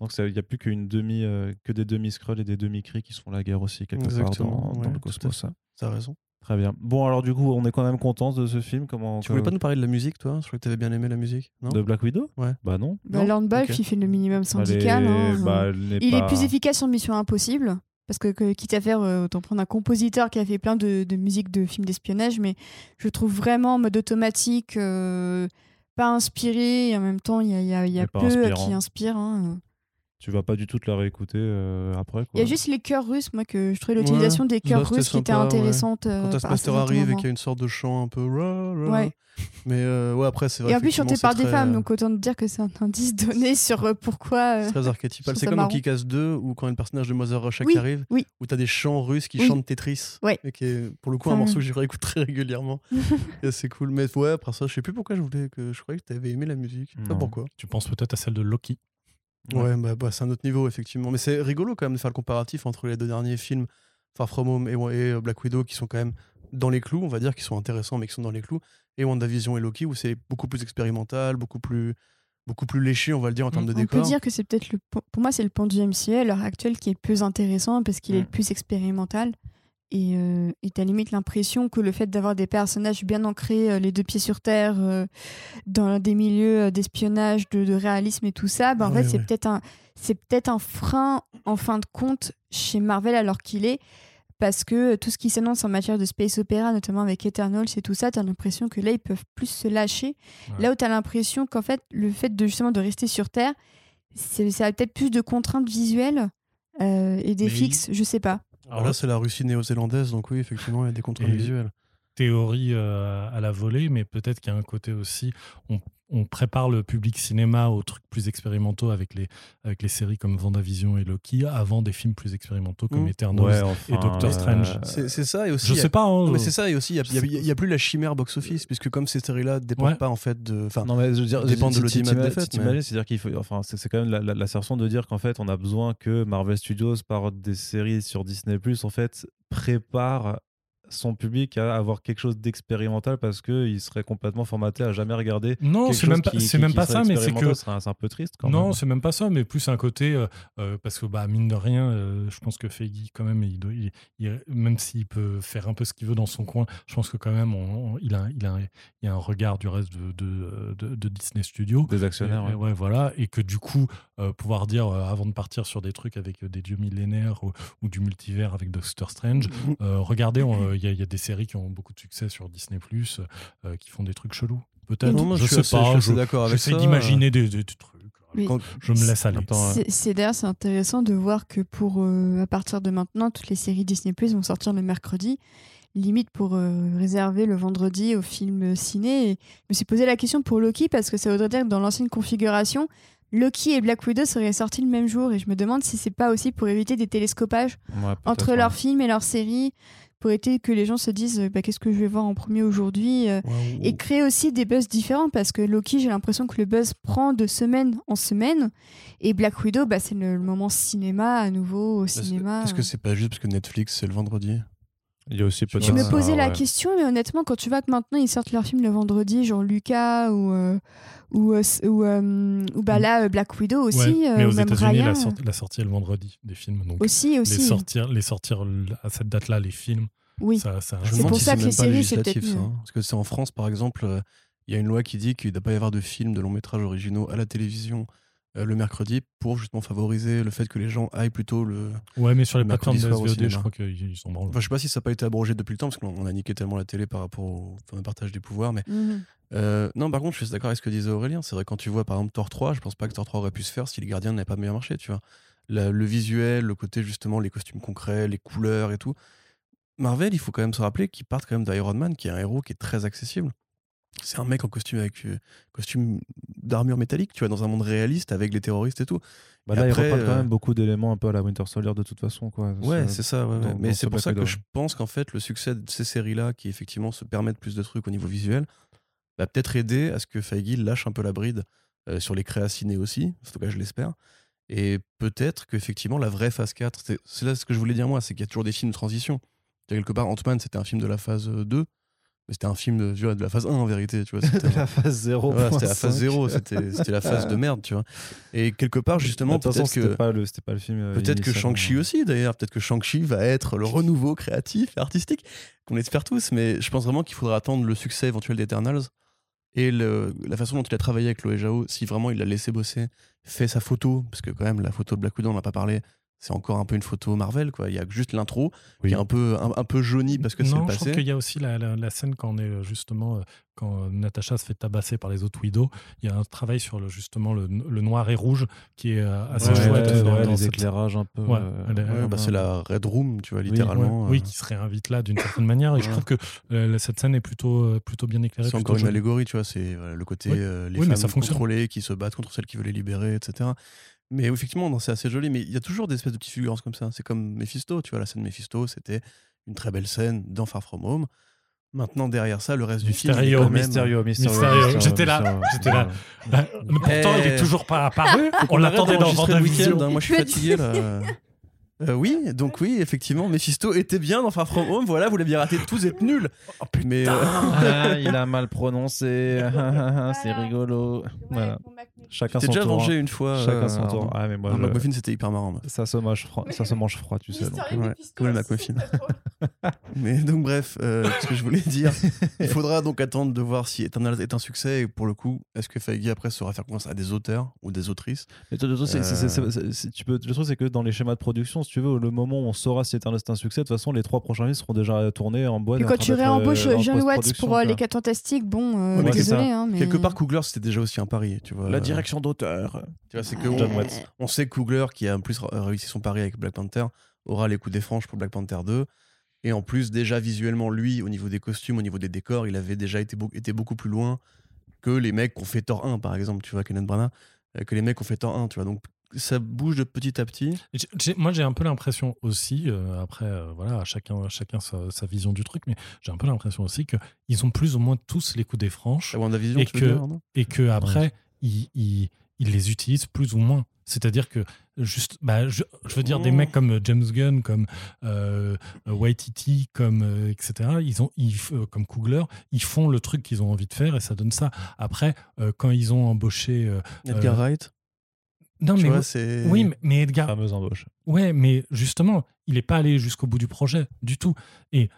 Donc il n'y a plus qu'une demi, euh, que des demi Skrull et des demi Kree qui se font la guerre aussi quelque Exactement, part dans, le cosmos. ça. T'as raison. Très bien. Bon alors du coup on est quand même content de ce film. Comment Tu voulais pas nous parler de la musique, toi? Je crois que t'avais bien aimé la musique. Non? De Black Widow? Ouais. Bah non. bah, Non Lord Balfe, Ok. il fait le minimum syndical. hein. bah, n'est Il pas- est plus efficace sur Mission Impossible. Parce que, que quitte à faire, euh, autant prendre un compositeur qui a fait plein de, de musique de films d'espionnage, mais je trouve vraiment en mode automatique, euh, pas inspiré, et en même temps, il y a, y y peu qui inspire. hein. Tu vas pas du tout te la réécouter euh, après. Il y a juste les chœurs russes, moi, que je trouvais l'utilisation des chœurs russes qui était sympa, ouais. intéressante. euh, Quand Taskmaster arrive et qu'il y a une sorte de chant un peu. Ouais. Mais euh, ouais, après, c'est vrai. Et en plus, chanté par des très, femmes, euh, donc autant te dire que c'est un indice donné sur euh, pourquoi. euh, C'est très archétypal. C'est comme dans Kick-Ass 2 où quand un personnage de Mother Russia Oui, qui arrive, oui. où t'as des chants russes qui Oui. chantent Tetris. Ouais. Et qui est pour le coup un morceau que je réécoute très régulièrement. et c'est cool. Mais ouais, après ça, je sais plus pourquoi je voulais que je croyais que t'avais aimé la musique. Je sais pas pourquoi. Tu penses peut-être à celle de Loki. Ouais. Ouais, bah, bah, c'est un autre niveau, effectivement. Mais c'est rigolo quand même de faire le comparatif entre les deux derniers films, Far From Home et, et, euh, Black Widow, qui sont quand même dans les clous, on va dire, qui sont intéressants, mais qui sont dans les clous, et WandaVision et Loki, où c'est beaucoup plus expérimental, beaucoup plus. beaucoup plus léché, on va le dire, en termes de On peut décor. dire que c'est peut-être le. po- Pour moi, c'est le point du MCA à l'heure actuelle qui est le plus intéressant parce qu'il est Mm. le plus expérimental. Et euh, et t'as limite l'impression que le fait d'avoir des personnages bien ancrés, euh, les deux pieds sur terre, euh, dans des milieux euh, d'espionnage, de, de réalisme et tout ça, bah, en fait, c'est peut-être un, peut-être un frein en fin de compte chez Marvel alors qu'il est. Parce que tout ce qui s'annonce en matière de space opéra, notamment avec Eternals et tout ça, t'as l'impression que là, ils peuvent plus se lâcher. Ouais. Là où t'as l'impression qu'en fait, le fait de justement de rester sur Terre, ça a peut-être plus de contraintes visuelles et des Mais fixes, je sais pas. Alors là, c'est la Russie néo-zélandaise, donc oui, effectivement, il y a des contraintes visuelles. théorie euh, à la volée, mais peut-être qu'il y a un côté aussi, on, on prépare le public cinéma aux trucs plus expérimentaux avec les, avec les séries comme Vendavision et Loki avant des films plus expérimentaux comme Mm. Eternals. enfin, et Doctor Strange. euh, C'est c'est ça, et aussi. Je il y a- sais pas. hein, Non, mais c'est ça, et aussi, il je sais n'y a, plus la chimère box-office, puisque comme ces séries-là ne dépendent Ouais. pas en fait de. Enfin, Non, mais je veux dire, dépend de l'audimat c'est-à-dire qu'il faut, enfin, c'est quand même la- la- l'assertion de dire qu'en fait, on a besoin que Marvel Studios, par des séries sur Disney+, en fait, prépare son public à avoir quelque chose d'expérimental parce qu'il serait complètement formaté à jamais regarder Non, c'est même pas, qui- c'est qui- même qui pas ça, mais c'est que ce serait un- c'est un peu triste quand non, c'est même pas ça, mais plus un côté euh, euh, parce que bah mine de rien, euh, je pense que Feige quand même, il doit, il- il- même s'il peut faire un peu ce qu'il veut dans son coin, je pense que quand même, on- on- il a, il a, un- il y a un regard du reste de, de, de- de Disney Studios. Des actionnaires, Et- et ouais. ouais, voilà, et que du coup, euh, pouvoir dire euh, avant de partir sur des trucs avec euh, des dieux millénaires ou, ou du multivers avec Doctor Strange, euh, regardez, on, euh, il y, a- il y a des séries qui ont beaucoup de succès sur Disney euh, qui font des trucs chelous. Peut-être. Je, je sais assez- je pas. je- d'accord avec J'essaie ça. d'imaginer des, des trucs. Mais Quand- Je me laisse aller. C'est- C'est d'ailleurs c'est intéressant de voir que pour euh, à partir de maintenant, toutes les séries Disney Plus vont sortir le mercredi, limite pour euh, réserver le vendredi au film ciné. Et je me suis posé la question pour Loki parce que ça voudrait dire que dans l'ancienne configuration, Loki et Black Widow seraient sortis le même jour. Et je me demande si c'est pas aussi pour éviter des télescopages Ouais, entre leurs films et leurs séries, pour éviter que les gens se disent euh, bah, qu'est-ce que je vais voir en premier aujourd'hui euh, et créer aussi des buzz différents parce que Loki, j'ai l'impression que le buzz prend de semaine en semaine et Black Widow, bah, c'est le, le moment cinéma à nouveau au cinéma. est-ce que c'est pas juste parce que Netflix, c'est le vendredi? Il y a aussi peut-être Je me posais la ouais. question, mais honnêtement, quand tu vois que maintenant ils sortent leur film le vendredi, genre Lucas ou euh, ou, euh, ou, euh, ou bah là euh, Black Widow aussi, Ouais, mais aux États-Unis, la, sorti- la sortie est le vendredi des films. Donc aussi les aussi. sortir, les sortir à cette date-là, les films, Oui. ça, ça C'est pour ça que les séries, c'est peut-être hein. Parce que c'est en France, par exemple, euh, il y a une loi qui dit qu'il ne doit pas y avoir de films de long métrage originaux à la télévision le mercredi pour justement favoriser le fait que les gens aillent plutôt le. Ouais, mais sur les Le plateformes de SVOD, je crois qu'ils sont branlent. Enfin, je sais pas si ça n'a pas été abrogé depuis le temps parce qu'on on a niqué tellement la télé par rapport au partage des pouvoirs, mais Mhm. Euh, non, par contre, je suis d'accord avec ce que disait Aurélien. C'est vrai, quand tu vois par exemple Thor 3, je pense pas que Thor 3 aurait pu se faire si les gardiens n'avaient pas bien marché, tu vois. La- le visuel, le côté justement, les costumes concrets, les couleurs et tout. Marvel, il faut quand même se rappeler qu'ils partent quand même d'Iron Man, qui est un héros qui est très accessible. C'est un mec en costume avec euh, costume d'armure métallique, tu vois, dans un monde réaliste avec les terroristes et tout. Bah Et là, après, il reprend quand euh, même beaucoup d'éléments un peu à la Winter Soldier de toute façon. Quoi. Ouais, c'est ça. ouais, ouais. dans- Mais c'est ce pour ça que je pense qu'en fait, le succès de ces séries-là, qui effectivement se permettent plus de trucs au niveau visuel, va peut-être aider à ce que Feige lâche un peu la bride euh, sur les créas ciné aussi. En tout cas, je l'espère. Et peut-être qu'effectivement, la vraie phase 4, c'est là ce que je voulais dire moi, c'est qu'il y a toujours des films de transition. Quelque part, Ant-Man, c'était un film de la phase euh, 2, mais c'était un film de, tu vois, de la phase 1 en vérité. Tu vois, c'était la phase 0. voilà, c'était la phase 0, c'était c'était la phase de merde, tu vois. Et quelque part, justement, peut-être que. c'était pas, le- pas le film. euh, Peut-être que. Shang-Chi aussi, d'ailleurs. Peut-être que Shang-Chi va être le renouveau créatif et artistique, qu'on espère tous. Mais je pense vraiment qu'il faudra attendre le succès éventuel d'Eternals et le- la façon dont il a travaillé avec Chloé Zhao. Si vraiment il l'a laissé bosser, fait sa photo, parce que quand même, la photo de Black Widow, on n'a pas parlé. C'est encore un peu une photo Marvel, quoi. Il y a juste l'intro Oui. qui est un peu, un, un peu jaunie parce que c'est le non, je trouve passé. qu'il y a aussi la, la- la scène quand on est euh, justement euh, quand euh, Natasha se fait tabasser par les autres Widow. Il y a un travail sur le, justement le, le noir et rouge qui est assez Ouais, chouette. ouais, les cette- éclairages un peu. Euh, bah, c'est la Red Room, tu vois, Oui, littéralement. oui, euh, qui se réinvite là d'une certaine manière. Et je trouve que euh, cette scène est plutôt, plutôt bien éclairée. C'est encore une jolie. allégorie, tu vois, c'est voilà, le côté Oui. euh, les femmes contrôlées qui se battent contre celles qui veulent les libérer, etc. Mais effectivement, c'est assez joli, mais il y a toujours des espèces de petites figurances comme ça. C'est comme Mephisto, tu vois, la scène Mephisto, c'était une très belle scène dans Far From Home. Maintenant, derrière ça, le reste du film. quand même- Mysterio. Mysterio, J'étais là, j'étais là. Bah, mais pourtant, il est Eh. toujours pas apparu. On l'attendait dans le week-end, hein. Moi, je suis fatigué, là. Euh, oui, donc oui, effectivement, Mephisto était bien dans Far From Home. Voilà, vous l'aviez raté tous, vous êtes nuls. Mais euh, Ah, il a mal prononcé. c'est rigolo. Voilà. Chacun son déjà tour. vengé hein. une fois. Chacun euh, son tour. Ah, mais moi, je- McMuffin, c'était hyper marrant. moi. ça, se mange froid, ça se mange froid, tu sais. donc. Ouais, comme le McMuffin. Mais donc bref, euh, ce que je voulais dire, il faudra donc attendre de voir si Eternal est un succès et pour le coup, est-ce que Feige après saura faire confiance à des auteurs ou des autrices? Mais peux- le truc, c'est que dans les schémas de production, si tu veux, le moment où on saura si Eternal c'est un succès, de toute façon, les trois prochains films seront déjà tournés en boîte. Et quand tu réembauches euh, John Watts post-production, pour euh, quoi. les 4 fantastiques, bon, euh, désolé. Hein, mais... Quelque part, Coogler, c'était déjà aussi un pari, tu vois. La direction d'auteur. Tu vois, c'est que John on, Watts. on sait que Coogler, qui a en plus réussi son pari avec Black Panther, aura les coups des franges pour Black Panther 2. Et en plus, déjà visuellement, lui, au niveau des costumes, au niveau des décors, il avait déjà été, été beaucoup plus loin que les mecs qui ont fait Thor 1, par exemple, tu vois, Kenneth Branagh, euh, que les mecs qui ont fait Thor 1, tu vois. Donc ça bouge de petit à petit. Moi, j'ai un peu l'impression aussi, euh, après, euh, voilà, chacun, chacun sa, sa vision du truc, mais j'ai un peu l'impression aussi qu'ils ont plus ou moins tous les coups des franches La WandaVision, Et tu veux que- dire, Arnaud et que après ils, ils- ils les utilisent plus ou moins. C'est-à-dire que juste, bah, je, je veux dire des Mm. mecs comme James Gunn, comme euh, Waititi, comme euh, etc. Ils ont, ils, euh, comme Coogler, ils font le truc qu'ils ont envie de faire et ça donne ça. Après, euh, quand ils ont embauché, euh, Edgar Euh, Wright, non tu mais vois, c'est. oui, mais- Edgar, Fameuse embauche. Ouais, mais justement, il n'est pas allé jusqu'au bout du projet du tout. Et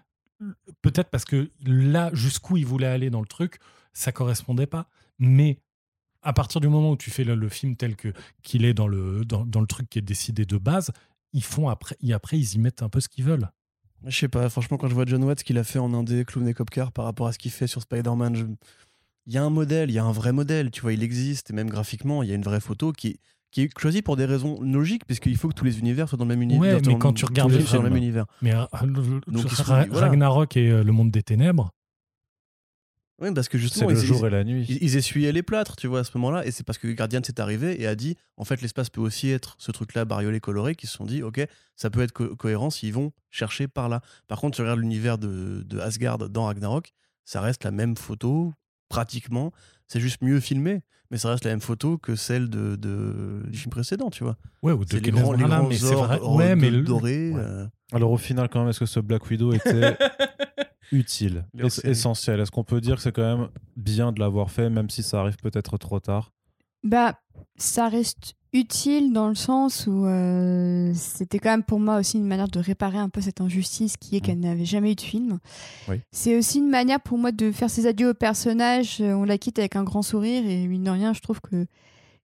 peut-être parce que là, jusqu'où il voulait aller dans le truc, ça correspondait pas. Mais à partir du moment où tu fais le, le film tel que qu'il est dans le dans, dans le truc qui est décidé de base, ils font après, et après ils y mettent un peu ce qu'ils veulent. Je sais pas, franchement, quand je vois John Watts qu'il a fait en indé, Clown et Copcar par rapport à ce qu'il fait sur Spider-Man, je- il y a un modèle, il y a un vrai modèle, tu vois, il existe, et même graphiquement, il y a une vraie photo qui, qui est choisie pour des raisons logiques, puisqu'il faut que tous les univers soient dans le même univers. Ouais, mais quand tu regardes le dans le film- même univers. Mais euh, Donc, voilà. Ragnarok et euh, le monde des ténèbres, Oui, parce que C'est justement, le ils, jour et la nuit. ils, ils essuyaient les plâtres, tu vois, à ce moment-là, et c'est parce que Guardian s'est arrivé et a dit, en fait, l'espace peut aussi être ce truc-là, bariolé, coloré, qui se sont dit, ok, ça peut être co- cohérent s'ils vont chercher par là. Par contre, tu regardes l'univers de, de Asgard dans Ragnarok, ça reste la même photo, pratiquement. C'est juste mieux filmé, mais ça reste la même photo que celle de, de- du film précédent, tu vois. ouais, ou de les grands, les grands mais c'est vrai. Ouais, mais de- le- dorés. ouais. euh, Alors au final, quand même, est-ce que ce Black Widow était utile, essentiel? Est-ce qu'on peut dire que c'est quand même bien de l'avoir fait, même si ça arrive peut-être trop tard? Bah, ça reste utile dans le sens où euh, c'était quand même pour moi aussi une manière de réparer un peu cette injustice qui est qu'elle n'avait jamais eu de film. Oui. C'est aussi une manière pour moi de faire ses adieux au personnage. Euh, On la quitte avec un grand sourire et mine de rien, je trouve que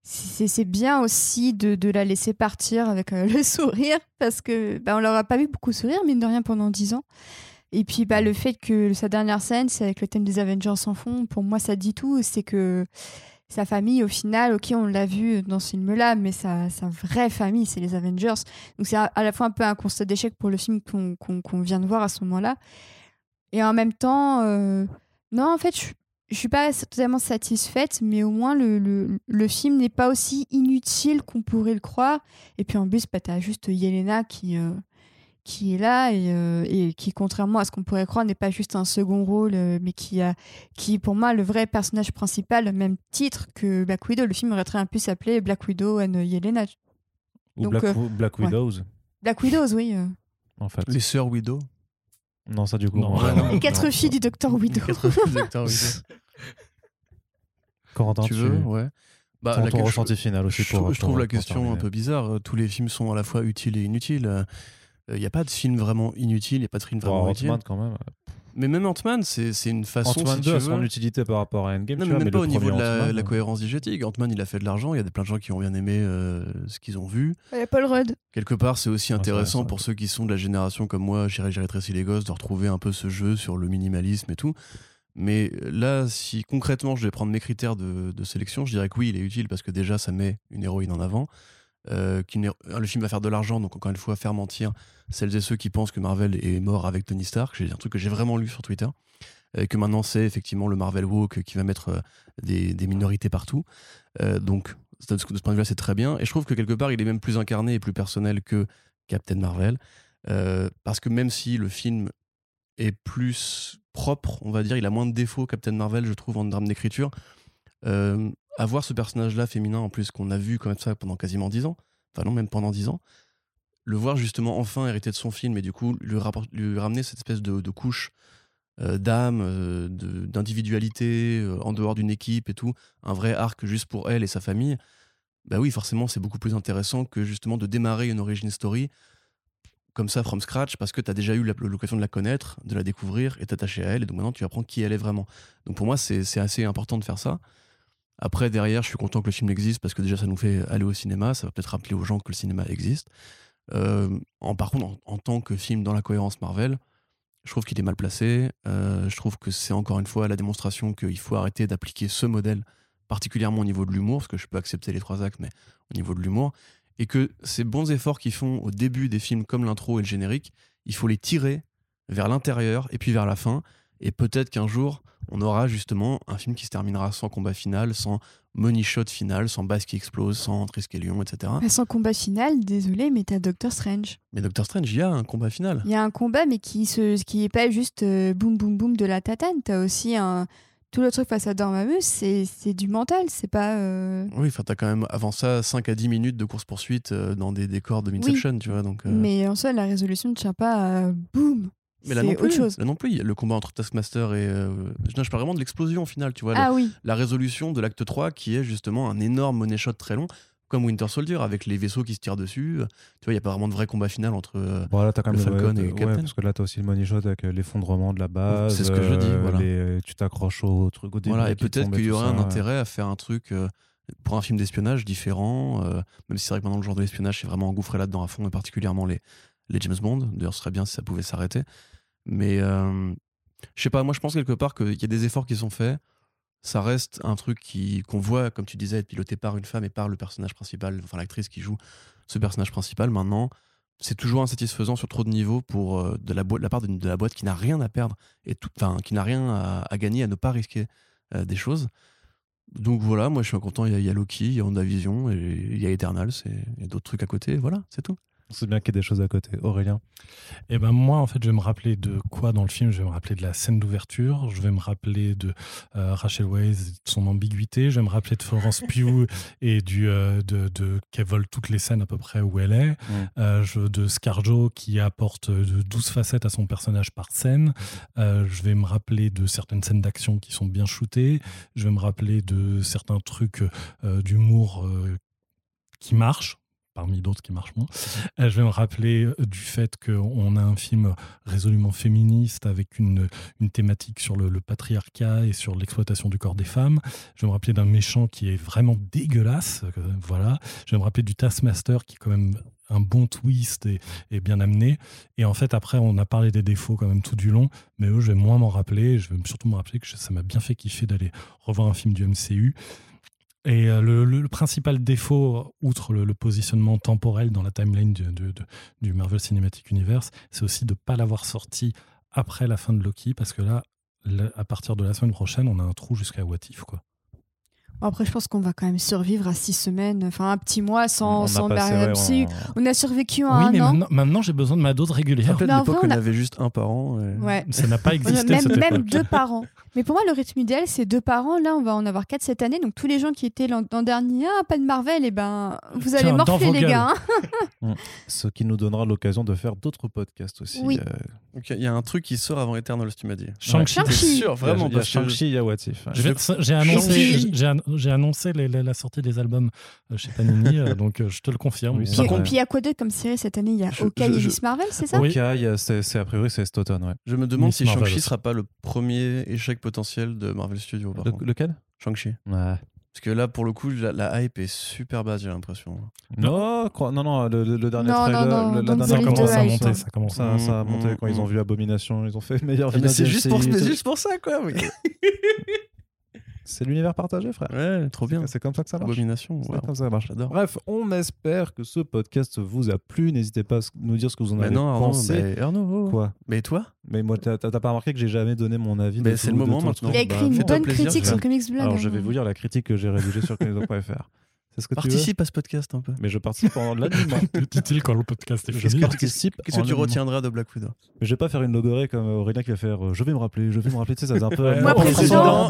c'est bien aussi de, de la laisser partir avec euh, le sourire parce que bah, on l'aura pas vu beaucoup sourire mine de rien pendant dix ans. Et puis bah, le fait que sa dernière scène, c'est avec le thème des Avengers en fond, pour moi ça dit tout. C'est que sa famille, au final, ok, on l'a vu dans ce film-là, mais sa, sa vraie famille, c'est les Avengers. Donc c'est à, la fois un peu un constat d'échec pour le film qu'on qu'on vient de voir à ce moment-là. Et en même temps, euh, non, en fait, je, je suis pas totalement satisfaite, mais au moins le, le, le film n'est pas aussi inutile qu'on pourrait le croire. Et puis en plus, bah, tu as juste Yelena qui, euh, qui est là et, euh, et qui, contrairement à ce qu'on pourrait croire, n'est pas juste un second rôle, euh, mais qui a qui pour moi le vrai personnage principal, même titre que Black Widow. Le film aurait très bien pu s'appeler Black Widow and Yelena. Ou Donc, Black, euh, ouais. Widows, Black Widows, oui. euh. en fait. Les sœurs Widow. Non, ça du coup. Non, non. Les quatre non. filles du Docteur Widow. Quatre acteurs Widow. Corentin, tu veux Ouais. Bah, ton, la- ton je- ressenti final aussi je, pour. trouve- je pour- trouve la question un peu bizarre. Tous les films sont à la fois utiles et inutiles. Il n'y a pas de film vraiment inutile, il n'y a pas de film vraiment utile. Ant-Man quand même. Mais même Ant-Man, c'est c'est une façon. Ant-Man si 2 tu a son utilité par rapport à Endgame. Non, tu mais vois, même pas au niveau de la, euh, cohérence diégétique. Ant-Man, il a fait de l'argent. Il y a des- plein de gens qui ont bien aimé euh, ce qu'ils ont vu. Il y a Paul Rudd. Quelque part, c'est aussi Ah, intéressant pour ceux qui sont de la génération comme moi, J'irai j'ai rétréci les gosses, de retrouver un peu ce jeu sur le minimalisme et tout. Mais là, si concrètement je vais prendre mes critères de, de sélection, je dirais que oui, il est utile parce que déjà, ça met une héroïne en avant. Euh, héro- le film va faire de l'argent, donc encore une fois, faire mentir celles et ceux qui pensent que Marvel est mort avec Tony Stark. C'est un truc que j'ai vraiment lu sur Twitter. Et que maintenant, c'est effectivement le Marvel Walk qui va mettre euh, des, minorités partout. Euh, donc, de ce point de vue-là, c'est très bien. Et je trouve que quelque part, il est même plus incarné et plus personnel que Captain Marvel. Euh, parce que même si le film est plus propre, on va dire, il a moins de défauts, Captain Marvel, je trouve, en drame d'écriture. Euh, avoir ce personnage-là féminin, en plus, qu'on a vu comme ça pendant quasiment 10 ans, enfin non, même pendant 10 ans, le voir justement enfin hériter de son film et du coup lui, lui ramener cette espèce de, couche euh, d'âme, euh, d'individualité euh, en dehors d'une équipe et tout, un vrai arc juste pour elle et sa famille, bah oui, forcément, c'est beaucoup plus intéressant que justement de démarrer une origin story comme ça, from scratch, parce que tu as déjà eu l'occasion de la connaître, de la découvrir et t'attacher à elle, et donc maintenant tu apprends qui elle est vraiment. Donc pour moi, c'est assez important de faire ça. Après, derrière, je suis content que le film existe parce que déjà, ça nous fait aller au cinéma. Ça va peut-être rappeler aux gens que le cinéma existe. Euh, en, par contre, en, tant que film dans la cohérence Marvel, je trouve qu'il est mal placé. Euh, je trouve que c'est encore une fois la démonstration qu'il faut arrêter d'appliquer ce modèle, particulièrement au niveau de l'humour, parce que je peux accepter les trois actes, mais au niveau de l'humour. Et que ces bons efforts qu'ils font au début des films, comme l'intro et le générique, il faut les tirer vers l'intérieur et puis vers la fin. Et peut-être qu'un jour, on aura justement un film qui se terminera sans combat final, sans money shot final, sans base qui explose, sans Triskelion, etc. Mais Sans combat final, désolé, mais t'as Doctor Strange. Mais Doctor Strange, il y a un combat final. Il y a un combat, mais qui se, qui est pas juste euh, boum boum boum de la tatane. T'as aussi un tout le truc face à Dormammu, c'est c'est du mental, c'est pas. euh, Oui, enfin, t'as quand même avant ça 5 à 10 minutes de course-poursuite euh, dans des décors de Inception, tu vois. Donc, euh, Mais en soi, la résolution ne tient pas à boum. Mais là non autre plus. chose. Là non plus, il y a le combat entre Taskmaster et. euh, Non, je parle vraiment de l'explosion au final, tu vois. Ah oui. La résolution de l'acte 3 qui est justement un énorme money shot très long, comme Winter Soldier, avec les vaisseaux qui se tirent dessus. Euh, Tu vois, il n'y a pas vraiment de vrai combat final entre. euh, Bon, là, t'as quand Le même Falcon et ouais, Captain. parce que là, t'as aussi le money shot avec euh, l'effondrement de la base. C'est ce que je dis, euh, voilà. les- tu t'accroches au truc au début. Voilà, et peut-être qu'il y aurait un intérêt à faire un truc euh, pour un film d'espionnage différent, euh, même si c'est vrai que maintenant le genre de l'espionnage c'est vraiment engouffré là-dedans à fond, et particulièrement les, les James Bond. D'ailleurs, ce serait bien si ça pouvait s'arrêter. Mais euh, je sais pas, moi je pense quelque part qu'il y a des efforts qui sont faits. Ça reste un truc qui- qu'on voit, comme tu disais, être piloté par une femme et par le personnage principal, enfin l'actrice qui joue ce personnage principal. Maintenant, c'est toujours insatisfaisant sur trop de niveaux pour euh, de, la de la part de, la boîte qui n'a rien à perdre et tout, qui n'a rien à, gagner, à ne pas risquer euh, des choses. Donc voilà, moi je suis content. Il y, y a Loki, il y a WandaVision, et il y a Eternals, et il y a d'autres trucs à côté. Voilà, c'est tout. C'est bien qu'il y ait des choses à côté. Aurélien. Et ben moi, en fait, je vais me rappeler de quoi dans le film? Je vais me rappeler de la scène d'ouverture. Je vais me rappeler de euh, Rachel Weisz, et de son ambiguïté. Je vais me rappeler de Florence Pugh et du euh, de, de qu'elle vole toutes les scènes à peu près où elle est. Euh, je, de Scarjo qui apporte de 12 facettes à son personnage par scène. Euh, je vais me rappeler de certaines scènes d'action qui sont bien shootées. Je vais me rappeler de certains trucs euh, d'humour euh, qui marchent parmi d'autres qui marchent moins. Euh, je vais me rappeler euh, du fait qu'on a un film résolument féministe avec une, une thématique sur le, patriarcat et sur l'exploitation du corps des femmes. Je vais me rappeler d'un méchant qui est vraiment dégueulasse. euh, voilà. Je vais me rappeler du Taskmaster qui est quand même un bon twist et, et bien amené. Et en fait, après, on a parlé des défauts quand même tout du long, mais eux, je vais moins m'en rappeler. Je vais surtout me rappeler que ça m'a bien fait kiffer d'aller revoir un film du MCU. Et euh, le, le- le principal défaut, outre le, le positionnement temporel dans la timeline du, Marvel Cinematic Universe, c'est aussi de ne pas l'avoir sorti après la fin de Loki, parce que là, le- à partir de la semaine prochaine, on a un trou jusqu'à What If, quoi. Après, je pense qu'on va quand même survivre à six semaines, enfin un petit mois sans, On a sans MCU. on- On a survécu à oui, un mais an. maintenant, maintenant, j'ai besoin de ma dose régulière. En l'époque on a- avait juste un par an. et- Ouais. Ça n'a pas a existé même, cette même deux par an. Mais pour moi, le rythme idéal, c'est deux par an. Là, on va en avoir quatre cette année. Donc, tous les gens qui étaient l'an dernier, ah, pas de Marvel, et ben, vous allez Tiens, morfler, les gueules. gars. hein. Ce qui nous donnera l'occasion de faire d'autres podcasts aussi. Oui. euh, il y a un truc qui sort avant Eternals, tu m'as dit. Shang-Chi. T'es sûr, vraiment Il y a Shang-Chi, il y a What If. ouais. J'ai annoncé, j'ai an- j'ai annoncé les- les- la sortie des albums euh, chez Panini, euh, donc je te le confirme. Oui, Puis, il y a quoi d'autre comme série cette année? Il y a Hawkeye je- et Miss Marvel, c'est ça? Oui. A- c'est c'est- a priori c'est cet automne, ouais. Je me demande Miss si Shang-Chi sera pas le premier échec potentiel de Marvel Studios. Par Le- contre. lequel? Shang-Chi. Ouais. Parce que là, pour le coup, la, la hype est super basse, j'ai l'impression. Non, non, non, le, dernier Non, trailer, non, non, le- la dernière commence à monter, ça commence à... Ça a monté Mm, quand ils ont mm. vu Abomination, ils ont fait meilleur Ah, c'est juste, pour- MCU, mais c'est- juste pour ça, quoi. oui. C'est l'univers partagé, frère. ouais, trop bien. C'est comme ça que ça marche. Abomination. C'est wow. comme ça que ça marche. J'adore. Bref, on espère que ce podcast vous a plu. N'hésitez pas à nous dire ce que vous en Mais avez non, Arnaud, pensé. mais Arnaud, oh, oh. Quoi Mais toi Mais moi, t'as pas remarqué que j'ai jamais donné mon avis Mais c'est le moment maintenant. Il a truc. écrit Bah, une bonne plaisir, critique sur vais- Comics Blog. Alors, je vais hein. vous lire la critique que j'ai rédigée sur comicsblog.fr. Ce que tu Participe à ce podcast un peu. Mais je participe en l'animant. Le titre quand le podcast est Je fini. participe Qu'est-ce que tu retiendras de Black Widow? Mais je vais pas faire une logorée comme Aurélien qui va faire euh, Je vais me rappeler, je vais me rappeler. Tu sais, ça faisait un peu. Ouais, Moi, président.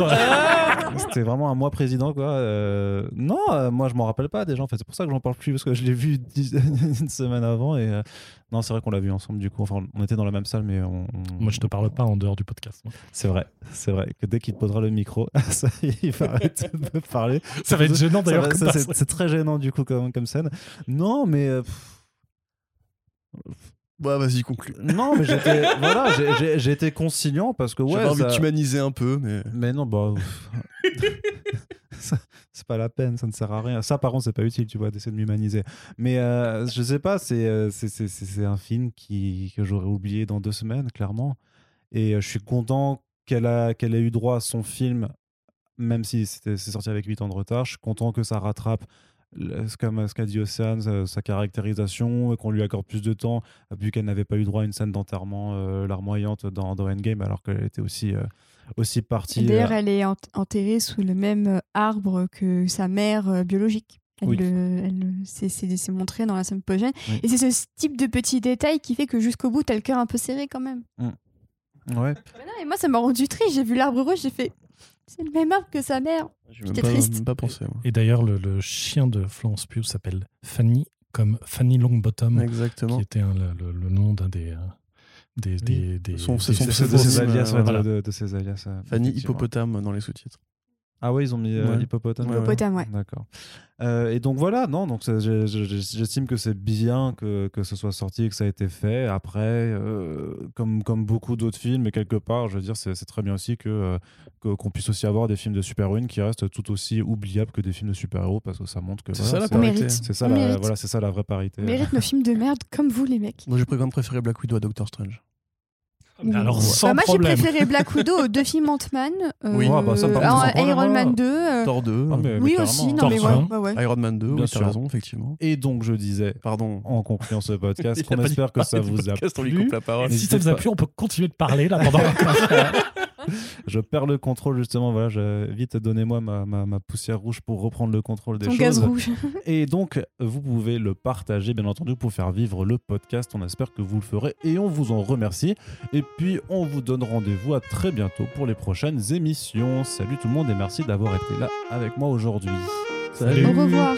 C'était vraiment un mois président, quoi. Euh, non, euh, moi, je m'en rappelle pas déjà. En fait, c'est pour ça que j'en parle plus, parce que je l'ai vu dix- une semaine avant. Et euh, non, c'est vrai qu'on l'a vu ensemble, du coup. Enfin, on était dans la même salle, mais on. on- Moi, je te parle pas en dehors du podcast. moi. C'est vrai, c'est vrai que dès qu'il te posera le micro, ça, il va arrêter de parler. Ça va être gênant Ça d'ailleurs. va- ça, c'est c'est très gênant du coup comme, comme scène. Non, mais pff, Bah, vas-y, conclue. non, mais j'étais voilà, été conciliant parce que ouais, J'avais envie ça- de t'humaniser un peu, mais. mais non, bah c'est pas la peine, ça ne sert à rien. Ça, par contre, c'est pas utile, tu vois, d'essayer de m'humaniser. Mais euh, je sais pas, c'est euh, c'est- un film qui, que j'aurais oublié dans deux semaines, clairement. Et euh, je suis content qu'elle a, qu'elle ait eu droit à son film, même si c'est sorti avec 8 ans de retard. Je suis content que ça rattrape, comme ce qu'a dit Océane, sa, sa caractérisation, et qu'on lui accorde plus de temps, vu qu'elle n'avait pas eu droit à une scène d'enterrement euh, larmoyante dans, dans Endgame, alors qu'elle était aussi, euh, aussi partie. D'ailleurs, euh, elle est ent- enterrée sous le même euh, arbre que sa mère euh, biologique. Elle Oui. c'est- montré dans la scène post Oui. Et c'est ce type de petit détail qui fait que jusqu'au bout, t'as le cœur un peu serré quand même. Ouais. Mais non, et moi, ça m'a rendu triste. J'ai vu l'arbre rouge, j'ai fait. C'est le même arbre que sa mère. J'ai même J'étais pas, triste. même pas pensé. moi. Et d'ailleurs, le, le chien de Florence Pugh s'appelle Fanny, comme Fanny Longbottom, Exactement. qui était le, le- le nom d'un des, euh, des, des, des- Son- des- son de, des- ses- de pseudo, ses euh, alias, voilà. de, de ses alias. euh, Fanny. Hippopotame dans les sous-titres. Ah ouais, ils ont mis euh, Ouais. hippopotame. Ouais, ouais. Hippopotame, ouais. D'accord. Euh, et donc voilà, non, donc j'estime que c'est bien que, que ce soit sorti et que ça a été fait. Après, euh, comme, comme beaucoup d'autres films, et quelque part, je veux dire, c'est c'est très bien aussi que que- qu'on puisse aussi avoir des films de super-héroïnes qui restent tout aussi oubliables que des films de super-héros parce que ça montre que C'est voilà, ça la parité. c'est ça la mérite. voilà, c'est ça la vraie parité. On mérite nos films de merde comme vous, les mecs. Moi, j'ai quand même préféré Black Widow à Doctor Strange. Mais alors, Bah, sans moi, j'ai problème. préféré Black Widow aux deux films Ant-Man. euh, Oui. Ah, bah, ça, par contre, sans problème, Iron Man ouais. 2. euh, Thor 2, Ah, mais- mais oui, aussi. Non, Thor mais ouais, 1. ouais, ouais. Iron Man 2, Bien oui, sûr. raison, effectivement. Et donc je disais Pardon. en concluant ce podcast Il a qu'on pas dit espère que ça parler du vous a podcast, on lui plu. coupe la parole. Si ça vous a plu, on peut continuer de parler là pendant. Je perds le contrôle justement. Voilà, je- vite donnez-moi ma, ma, ma poussière rouge pour reprendre le contrôle des Ton choses. gaz rouge. Et donc, vous pouvez le partager, bien entendu, pour faire vivre le podcast. On espère que vous le ferez et on vous en remercie. Et puis, on vous donne rendez-vous à très bientôt pour les prochaines émissions. Salut tout le monde et merci d'avoir été là avec moi aujourd'hui. Salut. Au revoir.